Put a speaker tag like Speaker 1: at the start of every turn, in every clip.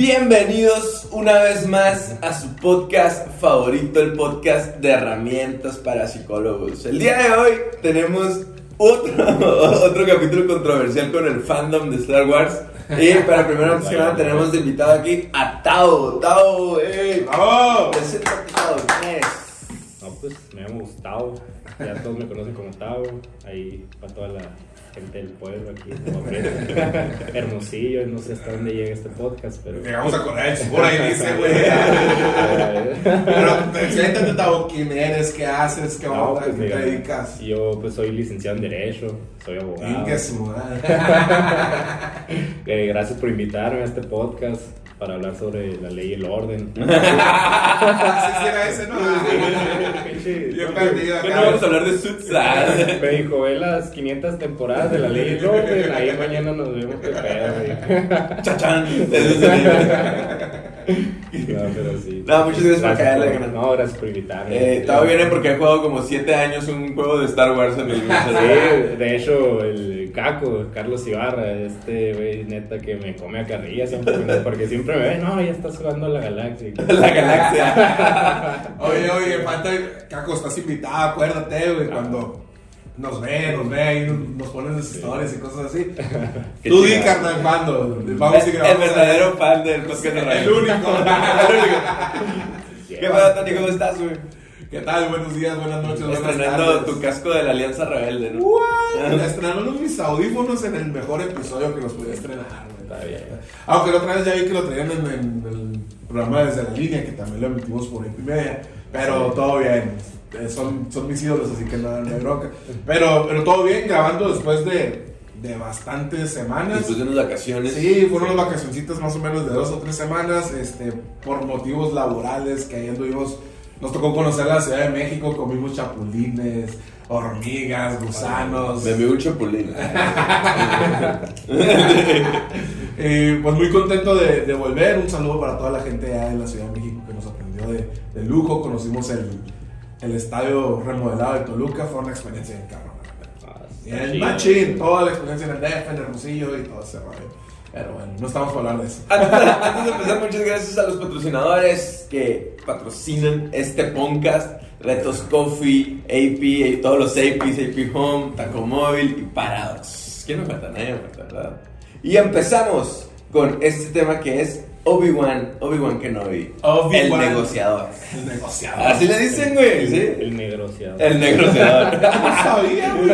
Speaker 1: Bienvenidos una vez más a su podcast favorito, el podcast de herramientas para psicólogos. El día de hoy tenemos otro, otro capítulo controversial con el fandom de Star Wars. Y para primero antes que nada tenemos de invitado aquí a Tao. Tao, eh.
Speaker 2: ¡Bravo!
Speaker 1: Preséntate, Tao. ¿Quién es?
Speaker 3: No, pues me llamo Gustavo. Ya todos me conocen como Tavo. Ahí para toda la gente del pueblo aquí. hombre. Hermosillo, no sé hasta dónde llega este podcast, pero.
Speaker 2: Llegamos a del Sur, ahí dice, güey. Pero preséntate, Tavo, quién eres, qué haces, qué
Speaker 3: No,
Speaker 2: onda,
Speaker 3: pues,
Speaker 2: qué te dedicas.
Speaker 3: Yo pues soy licenciado en Derecho, soy abogado.
Speaker 2: Ingue su madre.
Speaker 3: Eh, gracias por invitarme a este podcast para hablar sobre la ley y el orden.
Speaker 2: Sí era ese, ¿no? Bien perdido
Speaker 1: Bueno,
Speaker 2: acá.
Speaker 1: vamos a hablar de Suits. Ah.
Speaker 3: Me dijo, ve las 500 temporadas de la ley y el orden, ahí mañana nos vemos qué pedo. güey.
Speaker 1: Chachán.
Speaker 3: No, pero sí.
Speaker 1: No, muchas gracias por caerle,
Speaker 3: por-
Speaker 1: carnal.
Speaker 3: No, gracias por invitarme.
Speaker 1: Eh, Tao viene porque he jugado como 7 años un juego de Star Wars en el
Speaker 3: Sí, de hecho, el Caco, Carlos Ibarra, este güey neta que me come a carrilla siempre, porque siempre me ve, no, ya estás jugando a la galaxia.
Speaker 1: La galaxia.
Speaker 2: Oye, oye, falta. Caco, estás invitado, acuérdate, güey, cuando nos ve, nos ve ahí, nos, nos ponen las historias y cosas así. Tú di, carnal, cuando vamos y
Speaker 1: El
Speaker 2: grabamos.
Speaker 1: verdadero fan del radio.
Speaker 2: El único.
Speaker 1: ¿Qué pasa, Tony? ¿Cómo estás, güey?
Speaker 2: ¿Qué tal? Buenos días, buenas noches, buenas
Speaker 1: Estrenando
Speaker 2: tardes.
Speaker 1: tu casco de la Alianza Rebelde, ¿no?
Speaker 2: What? Estrenaron mis audífonos en el mejor episodio que los podía estrenar, güey.
Speaker 3: Está bien.
Speaker 2: Aunque la otra vez ya vi que lo traían en, en el programa desde la línea, que también lo emitimos por IP media. Pero todo bien. Eh, son, son mis ídolos, así que nada, no hay bronca. Pero, pero todo bien, grabando después de, de bastantes semanas.
Speaker 1: Después de unas vacaciones.
Speaker 2: Sí, fueron unas vacacioncitas más o menos de dos o tres semanas, este, por motivos laborales que ahí anduvimos. Nos tocó conocer la Ciudad de México, comimos chapulines, hormigas, gusanos.
Speaker 1: Me un chapulín.
Speaker 2: Eh, pues muy contento de, de volver. Un saludo para toda la gente allá de la Ciudad de México que nos atendió de, de lujo. Conocimos el, el estadio remodelado de Toluca. Fue una experiencia bien cabrón.
Speaker 3: Ah,
Speaker 2: Y el machín, toda la experiencia en el DF, en Hermosillo y todo ese rollo. Pero bueno, no estamos para hablar de eso.
Speaker 1: Antes de, antes de empezar, muchas gracias a los patrocinadores que patrocinan este podcast. Retos Coffee, AP, y todos los APs, AP Home, Taco Móvil y Paradox. ¿Quién me falta? Nadie me falta, ¿verdad? Y empezamos con este tema que es Obi-Wan, Obi-Wan Kenobi.
Speaker 2: Obi-Wan.
Speaker 1: El negociador.
Speaker 2: El negociador.
Speaker 1: Así le dicen, güey, ¿sí?
Speaker 3: El negociador.
Speaker 1: El negociador.
Speaker 2: No sabía, güey.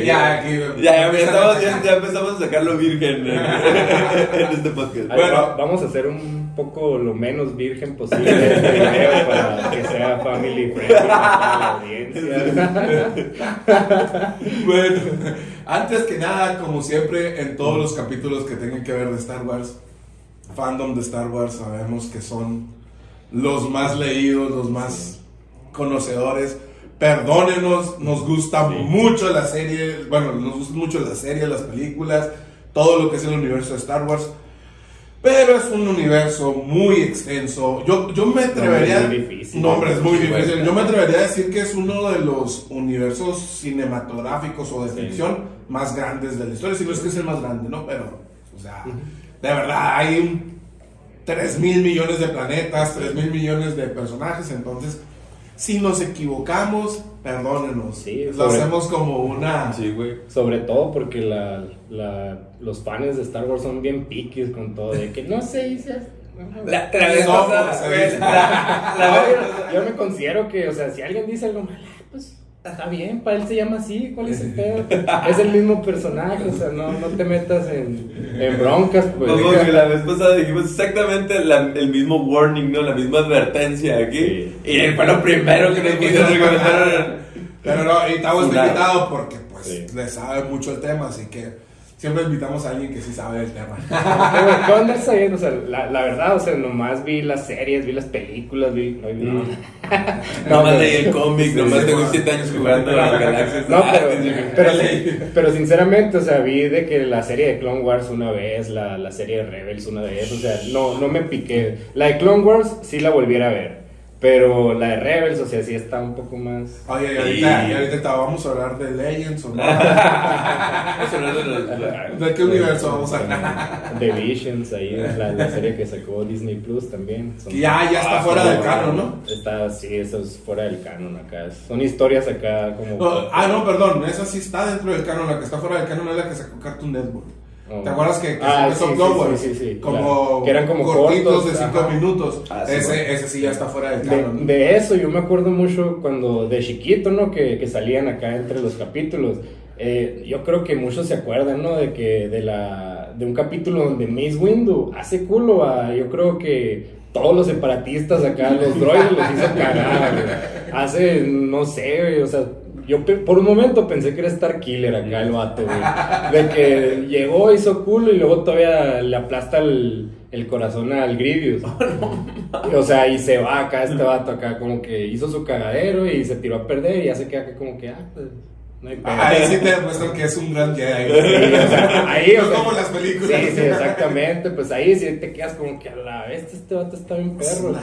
Speaker 3: Sí.
Speaker 2: Ya, aquí.
Speaker 1: Ya, ya, estamos- ya- ya empezamos a sacarlo virgen en, en este podcast.
Speaker 3: Ahí
Speaker 2: Bueno.
Speaker 3: va- vamos a hacer un poco lo menos virgen posible este video para que sea family friendly para la audiencia.
Speaker 2: Bueno, antes que nada, como siempre, en todos los capítulos que tengan que ver de Star Wars, fandom de Star Wars, sabemos que son los más leídos, los más conocedores. Perdónenos, nos gusta mucho la serie, bueno, nos gusta mucho la serie, las películas, todo lo que es el universo de Star Wars. Pero es un universo muy extenso. Yo, yo me atrevería.
Speaker 3: muy difícil.
Speaker 2: No, hombre, es muy difícil. Yo me atrevería a decir que es uno de los universos cinematográficos o de
Speaker 3: Sí.
Speaker 2: ficción más grandes de la historia. Si no es que es el más grande, ¿no? Pero, o sea, de verdad, hay un 3 mil millones de planetas, 3 mil millones de personajes. Entonces, si nos equivocamos, perdónenos.
Speaker 3: Sí,
Speaker 2: Lo
Speaker 3: sobre-
Speaker 2: hacemos como una.
Speaker 1: Sí, güey.
Speaker 3: Sobre todo porque la, la- los fans de Star Wars son bien piquis con todo, de que no se dice.
Speaker 1: La, la vez
Speaker 2: No,
Speaker 1: pasada,
Speaker 2: se
Speaker 1: güey,
Speaker 2: dice.
Speaker 1: la- la
Speaker 3: No,
Speaker 1: vez
Speaker 3: yo, me considero que, o sea, si alguien dice algo mal, ah, pues está bien, para él se llama así, ¿cuál es el pedo? Es el mismo personaje, o sea, no, no te metas en, en broncas, pues.
Speaker 1: Como que la vez pasada dijimos exactamente la- el mismo warning, ¿no? La misma advertencia aquí.
Speaker 3: Sí.
Speaker 1: Y fue lo primero que nos pusieron recomendaron.
Speaker 2: Pero no, y Tavo está
Speaker 1: Claro.
Speaker 2: invitado porque pues
Speaker 3: Sí.
Speaker 2: le sabe mucho el tema, así que siempre invitamos a alguien que sí sabe del tema.
Speaker 3: ¿Qué onda sabiendo? O sea, la, la verdad, o sea, nomás vi las series, vi las películas, vi. No, vi- no.
Speaker 1: Nomás
Speaker 3: pero-
Speaker 1: leí el cómic, nomás
Speaker 2: sí,
Speaker 1: tengo
Speaker 2: sí.
Speaker 1: 7 años jugando a la galaxia.
Speaker 3: No, pero,
Speaker 1: Ah,
Speaker 3: pero, pero sinceramente, o sea, vi de que la serie de Clone Wars una vez, la, la serie de Rebels una vez, o sea, no, no me piqué. La de Clone Wars sí la volviera a ver, Pero la de Rebels, o sea, sí está un poco más.
Speaker 2: Oye, y ahorita,
Speaker 1: Y-
Speaker 2: y ahorita vamos a hablar de Legends o no.
Speaker 1: Vamos a hablar de los-
Speaker 2: ¿De qué universo vamos a hablar?
Speaker 3: The Visions, ahí, la, la serie que sacó Disney Plus también. Son-
Speaker 2: ya, ya está
Speaker 1: Ah,
Speaker 2: fuera del
Speaker 1: no,
Speaker 2: canon, ¿no?
Speaker 3: Está, sí, eso es fuera del canon acá. Son historias acá como.
Speaker 2: No, ah, no, perdón, esa sí está dentro del canon, la que está fuera del canon es la que sacó Cartoon Network. ¿Te acuerdas que, que
Speaker 3: Ah,
Speaker 2: empezó
Speaker 3: sí, sí, sí,
Speaker 2: Como,
Speaker 3: claro. Que eran como
Speaker 2: cortitos
Speaker 3: cortos,
Speaker 2: de 5
Speaker 3: ajá.
Speaker 2: minutos.
Speaker 1: Ah,
Speaker 2: ese,
Speaker 1: bueno.
Speaker 2: ese sí ya está fuera del
Speaker 3: De,
Speaker 2: canon.
Speaker 3: de eso yo me acuerdo mucho cuando de chiquito, ¿no? Que, que salían acá entre los capítulos. Eh, yo creo que muchos se acuerdan, ¿no? De que de la de un capítulo donde Mace Windu hace culo a yo creo que todos los separatistas acá, los droides los hizo cagar. Hace, no sé, o sea, yo por un momento pensé que era Star Killer acá el vato, güey. De que llegó, hizo culo y luego todavía le aplasta el, el corazón al Grievous. O sea, y se va acá este vato acá, como que hizo su cagadero y se tiró a perder y ya se queda acá como que, ah, pues, no hay pedo.
Speaker 2: Ahí sí te demuestran que es un gran Jedi.
Speaker 3: Sí, o sea, ahí, o
Speaker 2: No
Speaker 3: sea,
Speaker 2: como las películas.
Speaker 3: Sí, sí, exactamente. Pues ahí sí te quedas como que a la vez este vato está bien
Speaker 2: Es
Speaker 3: perro.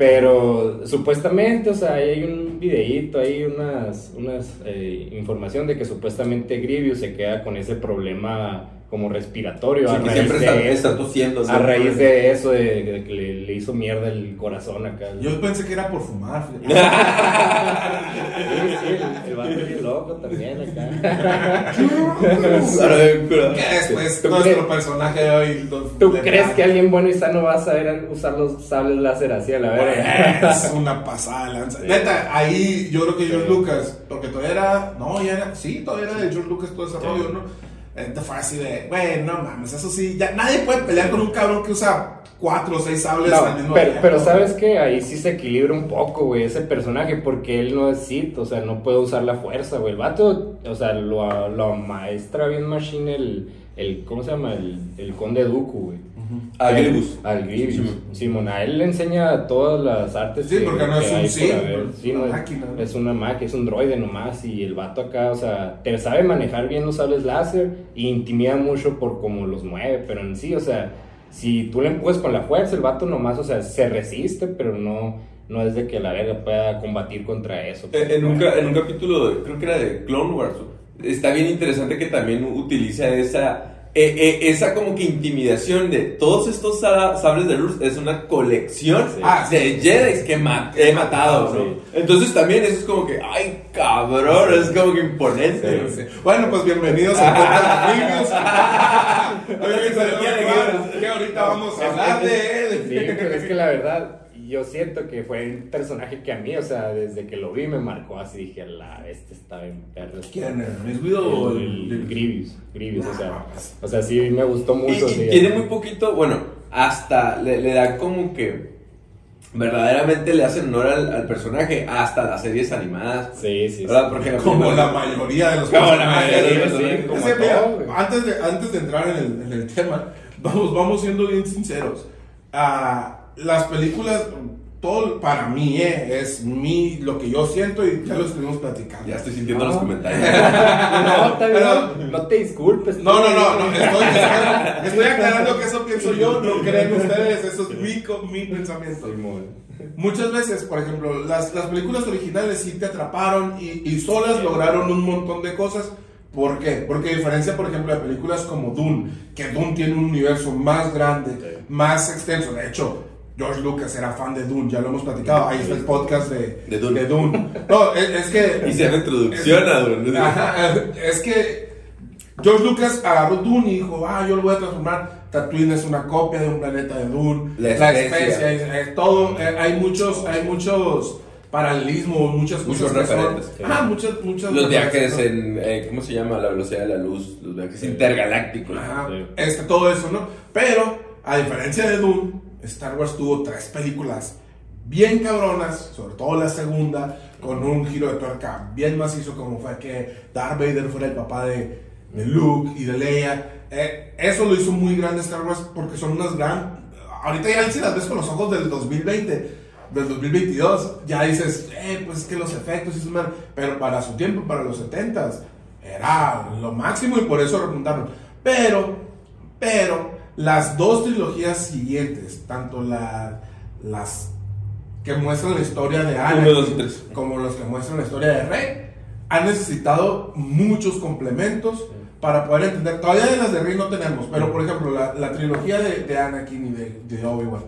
Speaker 3: Pero supuestamente, o sea, hay un videíto, hay unas, unas eh, información de que supuestamente Grievous se queda con ese problema como respiratorio
Speaker 1: Sí,
Speaker 3: a
Speaker 1: que
Speaker 3: raíz
Speaker 1: siempre
Speaker 3: de
Speaker 1: está,
Speaker 3: eso.
Speaker 1: está tosiendo.
Speaker 3: A raíz de eso, de, de que le, le hizo mierda el corazón acá.
Speaker 2: Yo pensé que era por fumar.
Speaker 3: Sí, sí, el, el vato es loco también acá.
Speaker 2: que después
Speaker 3: ¿Tú
Speaker 2: nuestro
Speaker 3: crees-
Speaker 2: personaje de hoy.
Speaker 3: ¿Tú crees que alguien bueno y sano va a saber usar los sables láser así a la verga?
Speaker 2: Es una pasada lanza.
Speaker 3: Sí.
Speaker 2: Neta, ahí yo creo que George
Speaker 3: Sí.
Speaker 2: Lucas, porque todavía era, no, ya era, sí, todavía era de George Lucas todo ese
Speaker 3: Sí.
Speaker 2: rollo, ¿no? Entonces fue así de, güey, no mames, eso sí, ya nadie puede pelear con un cabrón que usa cuatro o seis sables al mismo
Speaker 3: pero,
Speaker 2: tiempo.
Speaker 3: pero sabes que ahí sí se equilibra un poco, güey, ese personaje, porque él no es Sith, o sea, no puede usar la fuerza, güey. El vato, o sea, lo, lo maestra bien machine el, el, ¿cómo se llama? El, el conde Dooku, güey. Al Grievous.
Speaker 1: Simón.
Speaker 3: Simón, a él le enseña todas las artes
Speaker 2: Sí, porque no es un
Speaker 3: haber.
Speaker 2: es
Speaker 3: Sí,
Speaker 2: una
Speaker 3: no
Speaker 2: máquina, ¿no?
Speaker 3: Es una máquina, es un droide nomás. Y el vato acá, o sea, te sabe manejar bien los sables láser y intimida mucho por cómo los mueve. Pero en sí, o sea, si tú le empujas con la fuerza, el vato nomás, o sea, se resiste, pero no, no es de que la verga pueda combatir contra eso.
Speaker 1: En, en un, en un capítulo, creo que era de Clone Wars, está bien interesante que también utiliza esa, eh, eh, esa como que intimidación de todos estos sa- sables de luz, es una colección
Speaker 3: Sí.
Speaker 2: Ah,
Speaker 1: de Jedi que ma- he matado, ¿no?
Speaker 3: Sí.
Speaker 1: Entonces también eso es como que, ay, cabrón, es como que imponente.
Speaker 2: Sí. Bueno, pues bienvenidos a Podcast Reviews.
Speaker 1: Que-
Speaker 2: ahorita vamos a hablar de él.
Speaker 3: Es que la verdad, yo siento que fue un personaje que a mí, o sea, desde que lo vi me marcó así, dije, la este está bien perro.
Speaker 2: ¿Quién es? ¿Miss Widow o
Speaker 3: El,
Speaker 2: el-
Speaker 3: el Grievous, Grievous, o sea, o sea, sí me gustó mucho.
Speaker 1: y tiene muy poquito, bueno, hasta le, le da como que verdaderamente le hacen honor al, al personaje hasta las series animadas.
Speaker 3: Sí, sí, sí.
Speaker 1: ¿Verdad? Porque
Speaker 2: Como la mayoría de los
Speaker 1: Como la mayoría,
Speaker 3: sí,
Speaker 1: sí,
Speaker 3: como
Speaker 2: mira, antes, de, antes de entrar en el, en el tema, vamos, vamos siendo bien sinceros. Ah, las películas, todo para mí eh, es mi, lo que yo siento y ya lo estuvimos platicando.
Speaker 1: Ya estoy sintiendo
Speaker 3: No.
Speaker 1: los comentarios.
Speaker 3: No, está bien,
Speaker 2: Pero-
Speaker 3: no te disculpes.
Speaker 2: No, no, no, no estoy, estoy, estoy aclarando que eso pienso yo, no creen ustedes, eso es mi, co- mi pensamiento. Muchas veces, por ejemplo, las, las películas originales sí te atraparon y, y solas lograron un montón de cosas. ¿Por qué? Porque a diferencia, por ejemplo, de películas como Dune, que Dune tiene un universo más grande,
Speaker 3: Sí.
Speaker 2: más extenso. De hecho, George Lucas era fan de Dune, ya lo hemos platicado. Ahí está el podcast de,
Speaker 1: De Dune.
Speaker 2: Dune. No, es, es que...
Speaker 1: Hice la introducción a Dune.
Speaker 2: Ajá, es que George Lucas agarró Dune y dijo, ah, yo lo voy a transformar. Tatooine es una copia de un planeta de Dune.
Speaker 1: La
Speaker 2: La,
Speaker 1: especia.
Speaker 2: especia, es- es todo. eh, hay muchos, hay muchos paralelismos, muchas
Speaker 1: Muchos
Speaker 2: cosas que son-
Speaker 1: referentes.
Speaker 2: Ajá, muchas, muchas
Speaker 1: Los viajes en, eh, ¿cómo se llama? La velocidad de la luz, los viajes intergalácticos.
Speaker 2: Ajá,
Speaker 3: Sí.
Speaker 2: este, todo eso, ¿no? Pero, a diferencia de Dune, Star Wars tuvo tres películas bien cabronas, sobre todo la segunda, con un giro de tuerca bien macizo, como fue que Darth Vader fuera el papá de, de Luke y de Leia. Eh, eso lo hizo muy grande Star Wars porque son unas gran. Ahorita ya si las ves con los ojos del 2020, del 2022, ya dices, eh, pues es que los efectos y man", pero para su tiempo, para los 70s, era lo máximo y por eso repuntaron. Pero, pero, las dos trilogías siguientes, tanto la, las que muestran la historia de Ana,
Speaker 1: Uno, dos y tres.
Speaker 2: como los que muestran la historia de Rey, han necesitado muchos complementos para poder entender. Todavía de las de Rey no tenemos, pero por ejemplo, la, la trilogía de, de Anakin y de, de Obi-Wan.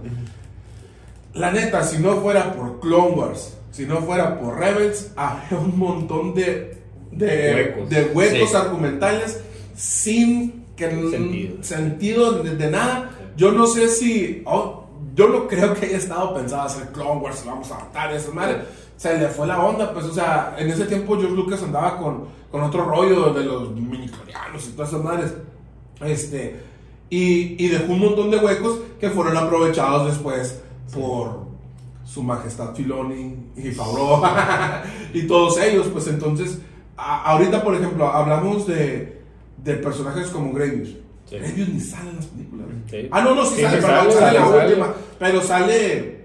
Speaker 2: La neta, si no fuera por Clone Wars, si no fuera por Rebels, habría un montón de, de
Speaker 3: Huecos.
Speaker 2: de huecos
Speaker 1: Sí.
Speaker 2: argumentales sin que
Speaker 3: Sentido.
Speaker 2: sentido de, de nada. Yo no sé si. oh, yo no creo que haya estado pensado hacer Clone Wars, vamos a matar a esa madre. Se le fue la onda, pues, o sea, en ese tiempo George Lucas andaba con, con otro rollo de los miniclorianos y todas esas madres. Este, y, y dejó un montón de huecos que fueron aprovechados después por su majestad Filoni y Favreau y todos ellos, pues entonces, a- ahorita por ejemplo, hablamos de, de personajes como Gravius.
Speaker 3: Sí.
Speaker 2: Ni sale en las películas.
Speaker 3: Sí.
Speaker 2: Ah, no, no, sí,
Speaker 3: Sí,
Speaker 2: sale, perdón,
Speaker 3: sale,
Speaker 2: sale la
Speaker 3: sale.
Speaker 2: última, pero sale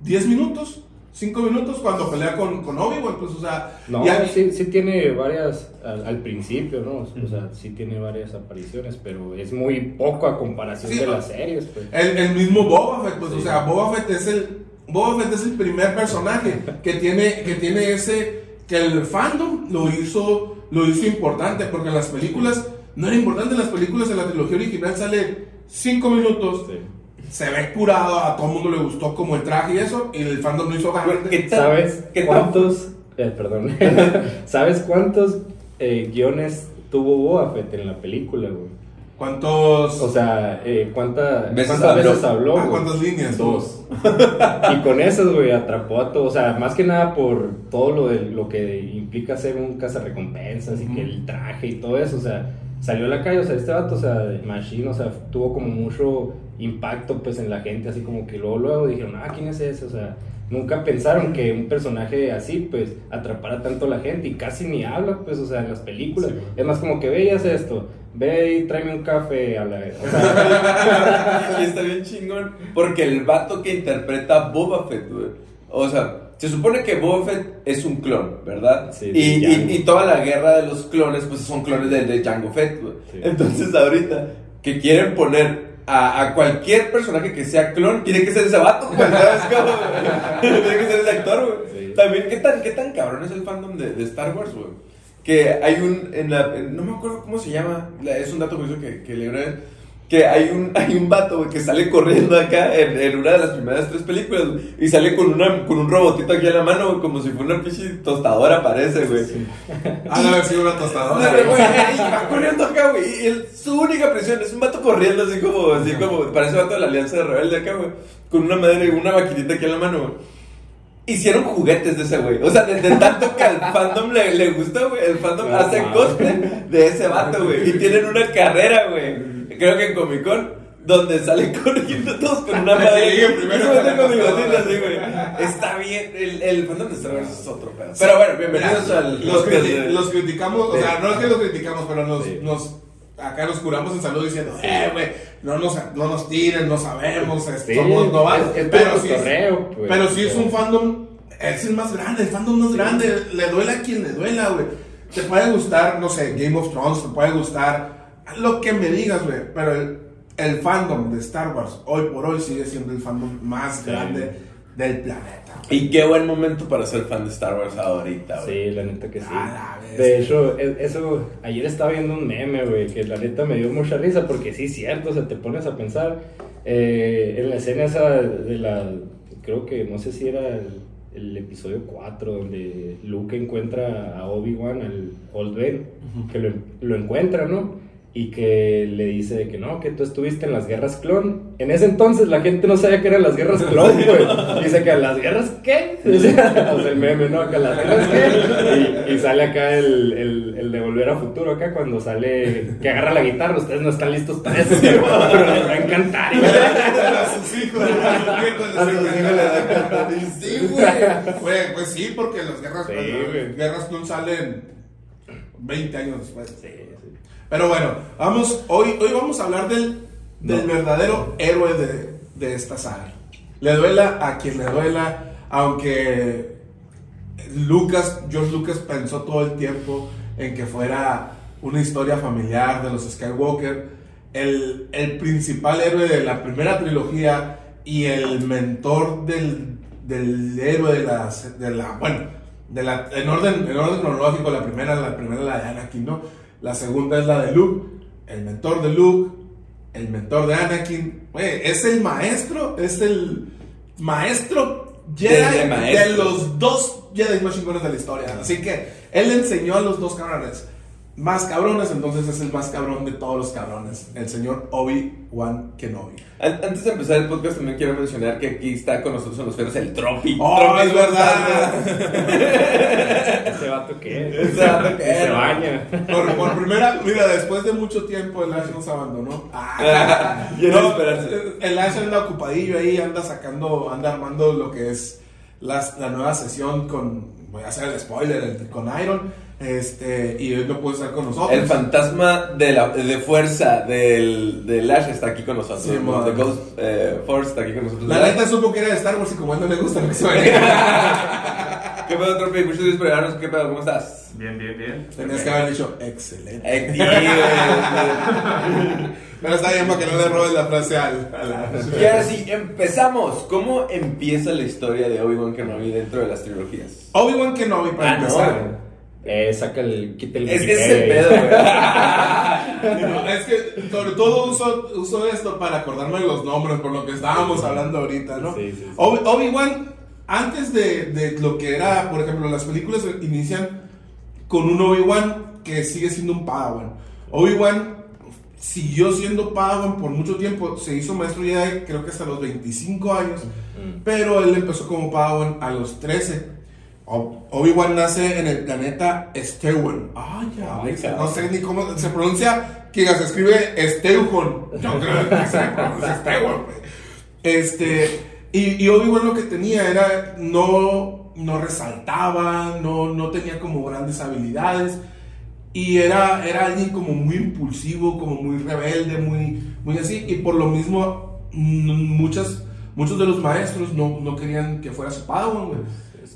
Speaker 2: 10 minutos, 5 minutos cuando pelea con, con Obi-Wan, pues, o sea,
Speaker 3: No, sí, sí tiene varias al, al principio, ¿no? O sea, sí tiene varias apariciones, pero es muy poco a comparación de las series, pues.
Speaker 2: El, el mismo Boba Fett, pues, o sea, Boba Fett es el Boba Fett es el primer personaje que tiene que tiene ese que el fandom lo hizo lo hizo importante porque en las películas no era importante en las películas en la trilogía original sale 5 minutos
Speaker 3: Sí.
Speaker 2: se ve curado a todo el mundo le gustó como el traje y eso y el fandom lo hizo grande.
Speaker 1: ¿Qué tal?
Speaker 3: ¿Sabes cuántos, eh, perdón, ¿sabes cuántos eh, guiones tuvo Boba Fett en la película, güey?
Speaker 2: ¿Cuántos
Speaker 3: O sea, eh, ¿cuánta-
Speaker 1: Veces
Speaker 3: ¿cuántas
Speaker 1: habló.
Speaker 3: veces habló?
Speaker 2: Ah? ¿cuántas líneas?
Speaker 3: Dos. y con esas, güey, atrapó a todo. O sea, más que nada por todo lo, de, lo que implica ser un cazarrecompensas y que el traje y todo eso. O sea, salió a la calle, o sea, este vato, o sea, Machine, o sea, tuvo como mucho impacto, pues, en la gente. Así como que luego, luego dijeron, ah, ¿quién es ese? O sea, nunca pensaron que un personaje así, pues, atrapara tanto a la gente y casi ni habla, pues, o sea, en las películas.
Speaker 1: Sí.
Speaker 3: es más como que veías esto. Ve y tráeme un café a la O sea,
Speaker 1: y está bien chingón. Porque el vato que interpreta a Boba Fett, güey. O sea, se supone que Boba Fett es un clon, ¿verdad?
Speaker 3: Sí,
Speaker 1: y, y, toda la guerra de los clones, pues son clones de, de Jango Fett, güey.
Speaker 3: Sí.
Speaker 1: Entonces, ahorita que quieren poner a, a cualquier personaje que sea clon, tiene que ser ese vato, güey. ¿Sabes cómo? güey? tiene que ser ese actor, güey.
Speaker 3: Sí.
Speaker 1: También, ¿qué tan, ¿qué tan cabrón es el fandom de, de Star Wars, güey? Que hay un, en la, no me acuerdo cómo se llama, la- es un dato curioso que, que vez, que hay un, hay un vato, güey, que sale corriendo acá en, en una de las primeras tres películas, güey, y sale con, una, con un robotito aquí en la mano, güey, como si fuera una pinche tostadora, parece, güey.
Speaker 2: Ah, debe haber sido una
Speaker 1: No,
Speaker 2: tostadora.
Speaker 1: güey, y va corriendo acá, güey, y él- su única presión es un vato corriendo así como, así como, parece vato de la Alianza de Rebelde acá, güey, con una madre, una maquinita aquí en la mano, güey. Hicieron juguetes de ese güey. O sea, de, de tanto que al fandom le, le gustó, güey. El fandom
Speaker 3: No,
Speaker 1: hace
Speaker 3: mames.
Speaker 1: cosplay de ese vato, güey. Y tienen una carrera, güey. Creo que en Comic Con, donde salen corriendo todos con una madre.
Speaker 2: Sí, primero
Speaker 1: güey. Está bien. El, el fandom de Star Wars es otro pedo. Pero bueno, bienvenidos al
Speaker 2: los,
Speaker 1: podcast
Speaker 2: criti-
Speaker 1: de-
Speaker 2: los criticamos, o sea, no es que los criticamos, pero nos,
Speaker 3: Sí.
Speaker 2: nos acá nos curamos en salud diciendo, eh, güey, no nos, no nos tiren, no sabemos, es-
Speaker 3: Sí,
Speaker 2: somos novatos.
Speaker 3: es- es
Speaker 2: pero sí, es-
Speaker 3: cotorreo, pues.
Speaker 2: pero sí es un fandom, es el más grande, el fandom más grande, le duela a quien le duela, güey. Te puede gustar, no sé, Game of Thrones, te puede gustar lo que me digas, güey, pero el, el fandom de Star Wars hoy por hoy sigue siendo el fandom más
Speaker 3: Sí.
Speaker 2: grande del planeta.
Speaker 1: Y qué buen momento para ser fan de Star Wars ahorita, güey.
Speaker 3: Sí, la neta que sí.
Speaker 2: A la bestia.
Speaker 3: De hecho, e- eso, ayer estaba viendo un meme, güey, que la neta me dio mucha risa porque sí, cierto, o sea, te pones a pensar eh, en la escena esa de la, creo que, no sé si era el, el episodio 4, donde Luke encuentra a Obi-Wan, al Old Ben, que lo, lo encuentra, ¿no? Y que le dice de que no, que tú estuviste en las guerras clon. En ese entonces la gente no sabía que eran las guerras clon, güey. Dice que las guerras qué? O sea, el meme, ¿no? Que las guerras qué. Y, y sale acá el, el, el de volver a futuro, acá cuando sale, que agarra la guitarra. Ustedes no están listos para eso, pero les va a encantar.
Speaker 2: a sus hijos, a sus hijos,
Speaker 1: A sus hijos les va a encantar.
Speaker 2: Sí, güey. Pues sí, porque las guerras,
Speaker 3: Sí,
Speaker 2: las guerras no salen 20 años después.
Speaker 3: Sí.
Speaker 2: Pero bueno, vamos, hoy, hoy vamos a hablar del, del verdadero héroe de, de esta saga. Le duela a quien le duela, aunque Lucas, George Lucas pensó todo el tiempo en que fuera una historia familiar de los Skywalker. El, el principal héroe de la primera trilogía y el mentor del, del héroe de la, de la bueno, de la, en, orden, en orden cronológico, la primera, la primera la de Anakin, ¿no? La segunda es la de Luke, el mentor de Luke, el mentor de Anakin, Güey, es el maestro, es el maestro Jedi de los dos Jedi más chingones de la historia. Así que él enseñó a los dos cabrones más cabrones, entonces es el más cabrón de todos los cabrones, el señor Obi-Wan Kenobi.
Speaker 1: An- Antes de empezar el podcast también quiero mencionar que aquí está con nosotros en los feros el Tropi.
Speaker 2: ¡Oh,
Speaker 1: Tropi
Speaker 2: es verdad!
Speaker 3: Ese vato que
Speaker 1: Ese vato que
Speaker 3: se baña.
Speaker 2: Por, por primera, mira, después de mucho tiempo el Ash nos abandonó. Ah,
Speaker 1: no
Speaker 2: el Ash anda ocupadillo ahí, anda sacando, anda armando lo que es las- la nueva sesión con, voy a hacer el spoiler, el- con Iron, este, y hoy no puede estar con nosotros.
Speaker 1: El fantasma de, la, de fuerza del, del Ash está aquí con nosotros.
Speaker 2: Sí,
Speaker 1: ¿no? The Ghost eh, Force está aquí con nosotros.
Speaker 2: La neta supo que era de Star Wars y como a él no le gusta lo que se ve.
Speaker 1: ¿Qué pedo, Tropi? Muchas gracias por llegarnos. ¿Qué pedo? ¿Cómo estás?
Speaker 4: Bien, bien, bien.
Speaker 2: Tenías que haber dicho, excelente.
Speaker 1: Eh, güey.
Speaker 2: Pero está bien para que no le robes la frase al, al Ash.
Speaker 1: Y ahora sí, empezamos. ¿Cómo empieza la historia de Obi-Wan Kenobi dentro de las trilogías?
Speaker 2: Obi-Wan Kenobi, para
Speaker 1: Ah, no.
Speaker 3: Eh, saca el. Quita el.
Speaker 1: Es que ese es el pedo, güey.
Speaker 2: No, es que sobre todo uso, uso esto para acordarme de los nombres por lo que estábamos hablando ahorita, ¿no?
Speaker 3: Sí, sí, sí.
Speaker 2: Obi- Obi-Wan, antes de, de lo que era, por ejemplo, las películas inician con un Obi-Wan que sigue siendo un Padawan. Obi-Wan siguió siendo Padawan por mucho tiempo, se hizo maestro Jedi creo que hasta los 25 años,
Speaker 3: Mm.
Speaker 2: pero él empezó como Padawan a los 13. Obi-Wan nace en el planeta Steuon. Ah, ya, no sé ni cómo se pronuncia, que se escribe Esteujon. Yo creo que se pronuncia Steuon, güey. Este, y, y Obi-Wan lo que tenía era, no, no resaltaba, no, no tenía como grandes habilidades. Y era, era alguien como muy impulsivo, como muy rebelde, muy, muy así. Y por lo mismo, muchas, muchos de los maestros no, no querían que fuera su Padawan, güey.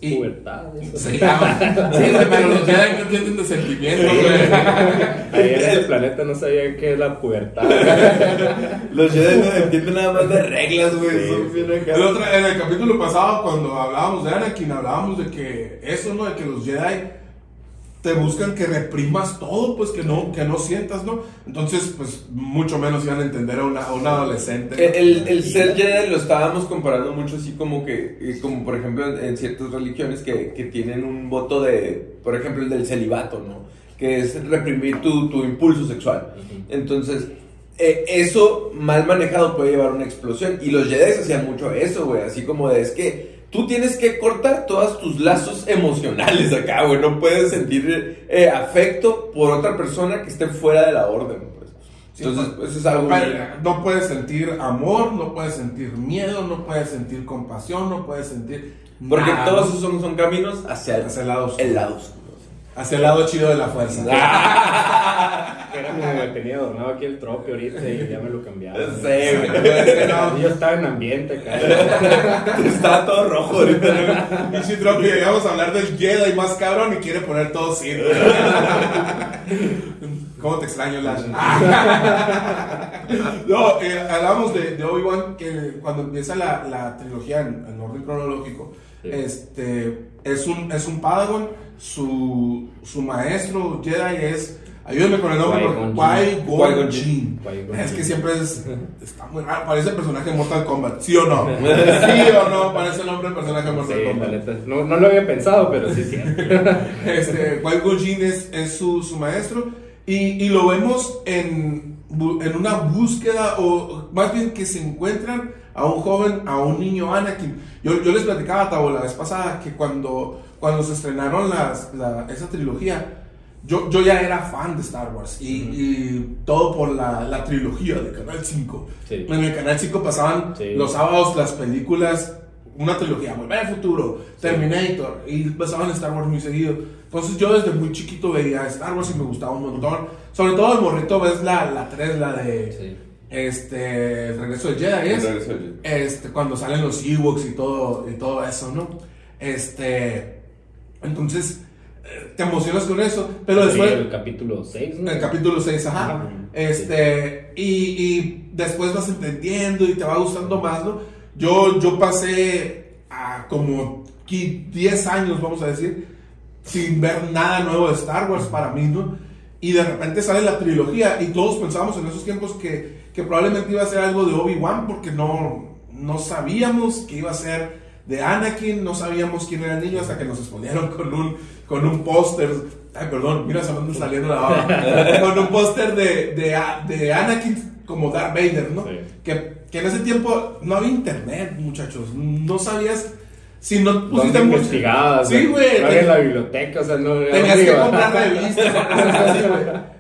Speaker 2: Y-
Speaker 3: pubertad.
Speaker 2: Sí, ah, sí, pero los Jedi no entienden de sentimientos, güey.
Speaker 3: Ahí en ese planeta no sabía qué es la pubertad.
Speaker 1: Los Jedi no entienden nada más de reglas, güey.
Speaker 3: Sí.
Speaker 2: El otro- en el capítulo pasado, cuando hablábamos de Anakin, hablábamos de que eso, ¿no? De que los Jedi te buscan que reprimas todo, pues que no, que no sientas, ¿no? Entonces, pues mucho menos iban a entender a, una, a un adolescente. ¿no?
Speaker 1: El, el, ser Jedi lo estábamos comparando mucho así como que, eh, como por ejemplo en, en ciertas religiones que, que tienen un voto de, por ejemplo el del celibato, ¿no? Que es reprimir tu, tu impulso sexual. Entonces, eh, eso mal manejado puede llevar a una explosión. Y los Jedi hacían mucho eso, güey. Así como de, es que tú tienes que cortar todos tus lazos emocionales acá, güey. No puedes sentir eh, afecto por otra persona que esté fuera de la orden, pues.
Speaker 2: Sí,
Speaker 1: Entonces,
Speaker 2: pues,
Speaker 1: eso es algo... Muy-
Speaker 2: no puedes sentir amor, no puedes sentir miedo, no puedes sentir compasión, no puedes sentir.
Speaker 1: Porque
Speaker 2: nada,
Speaker 1: todos esos son, son caminos hacia el,
Speaker 2: Hacia el lado oscuro.
Speaker 1: el lado oscuro.
Speaker 2: Hacia el lado chido de la fuerza.
Speaker 3: Era como que tenía adornado aquí el trope ahorita y ya me lo cambiaron.
Speaker 1: Sí, güey.
Speaker 2: No.
Speaker 3: Yo estaba en ambiente acá.
Speaker 1: Está todo rojo ahorita. ¿no?
Speaker 2: Pinche Tropi, vamos a hablar del Jedi más cabrón y quiere poner todo sin. ¿Cómo te extraño, Lash? no, eh, hablamos de, de Obi-Wan que cuando empieza la, la trilogía en, en orden cronológico,
Speaker 3: Sí.
Speaker 2: este, es, un, es un Padawan, su, su maestro Jedi es. Ayúdame con el nombre,
Speaker 3: Qui-Gon
Speaker 2: Jinn. Es que siempre es. Está muy raro, parece personaje de Mortal Kombat, ¿sí o no? ¿Sí o no? Parece el nombre de personaje de
Speaker 3: Sí,
Speaker 2: Mortal
Speaker 3: la
Speaker 2: Kombat.
Speaker 3: No, no lo había pensado, pero sí cierto.
Speaker 2: Este, Qui-Gon Jinn es, es su, su maestro y, y lo vemos en, en una búsqueda o más bien que se encuentran a un joven, a un niño Anakin. Yo, yo les platicaba, la vez pasada que cuando, cuando se estrenaron las, la- esa trilogía, yo, yo ya era fan de Star Wars y, y todo por la, la trilogía de Canal 5.
Speaker 3: Sí.
Speaker 2: En el Canal 5 pasaban
Speaker 3: Sí.
Speaker 2: los sábados las películas, una trilogía, Volver al Futuro, Terminator, y pasaban Star Wars muy seguido. Entonces yo desde muy chiquito veía Star Wars y me gustaba un montón. Sobre todo el morrito ves la, la 3, la de. Este, El Regreso del Jedi, ¿es?
Speaker 1: El regreso del Jedi.
Speaker 2: Este, cuando salen los Ewoks y todo, y todo eso, ¿no? Este, entonces eh, te emocionas con eso, pero
Speaker 3: Sí,
Speaker 2: después...
Speaker 3: el capítulo 6, ¿no?
Speaker 2: El capítulo 6, ajá.
Speaker 3: Ajá.
Speaker 2: Este, y, y después vas entendiendo y te va gustando más, ¿no? Yo, yo pasé a como 10 años, vamos a decir, sin ver nada nuevo de Star Wars para mí, ¿no? Y de repente sale la trilogía y todos pensábamos en esos tiempos que, que probablemente iba a ser algo de Obi-Wan porque no, no sabíamos que iba a ser de Anakin, no sabíamos quién era el niño hasta que nos exponieron con un, con un póster. Ay, perdón, mira, se me saliendo la hora. con un póster de, de, de, Anakin como Darth Vader, ¿no? Que, que, en ese tiempo no había internet, muchachos. No sabías. Si no
Speaker 3: pusiste investigabas,
Speaker 2: sí, güey.
Speaker 3: No en la biblioteca, o sea, no.
Speaker 2: Tenías que comprar revistas,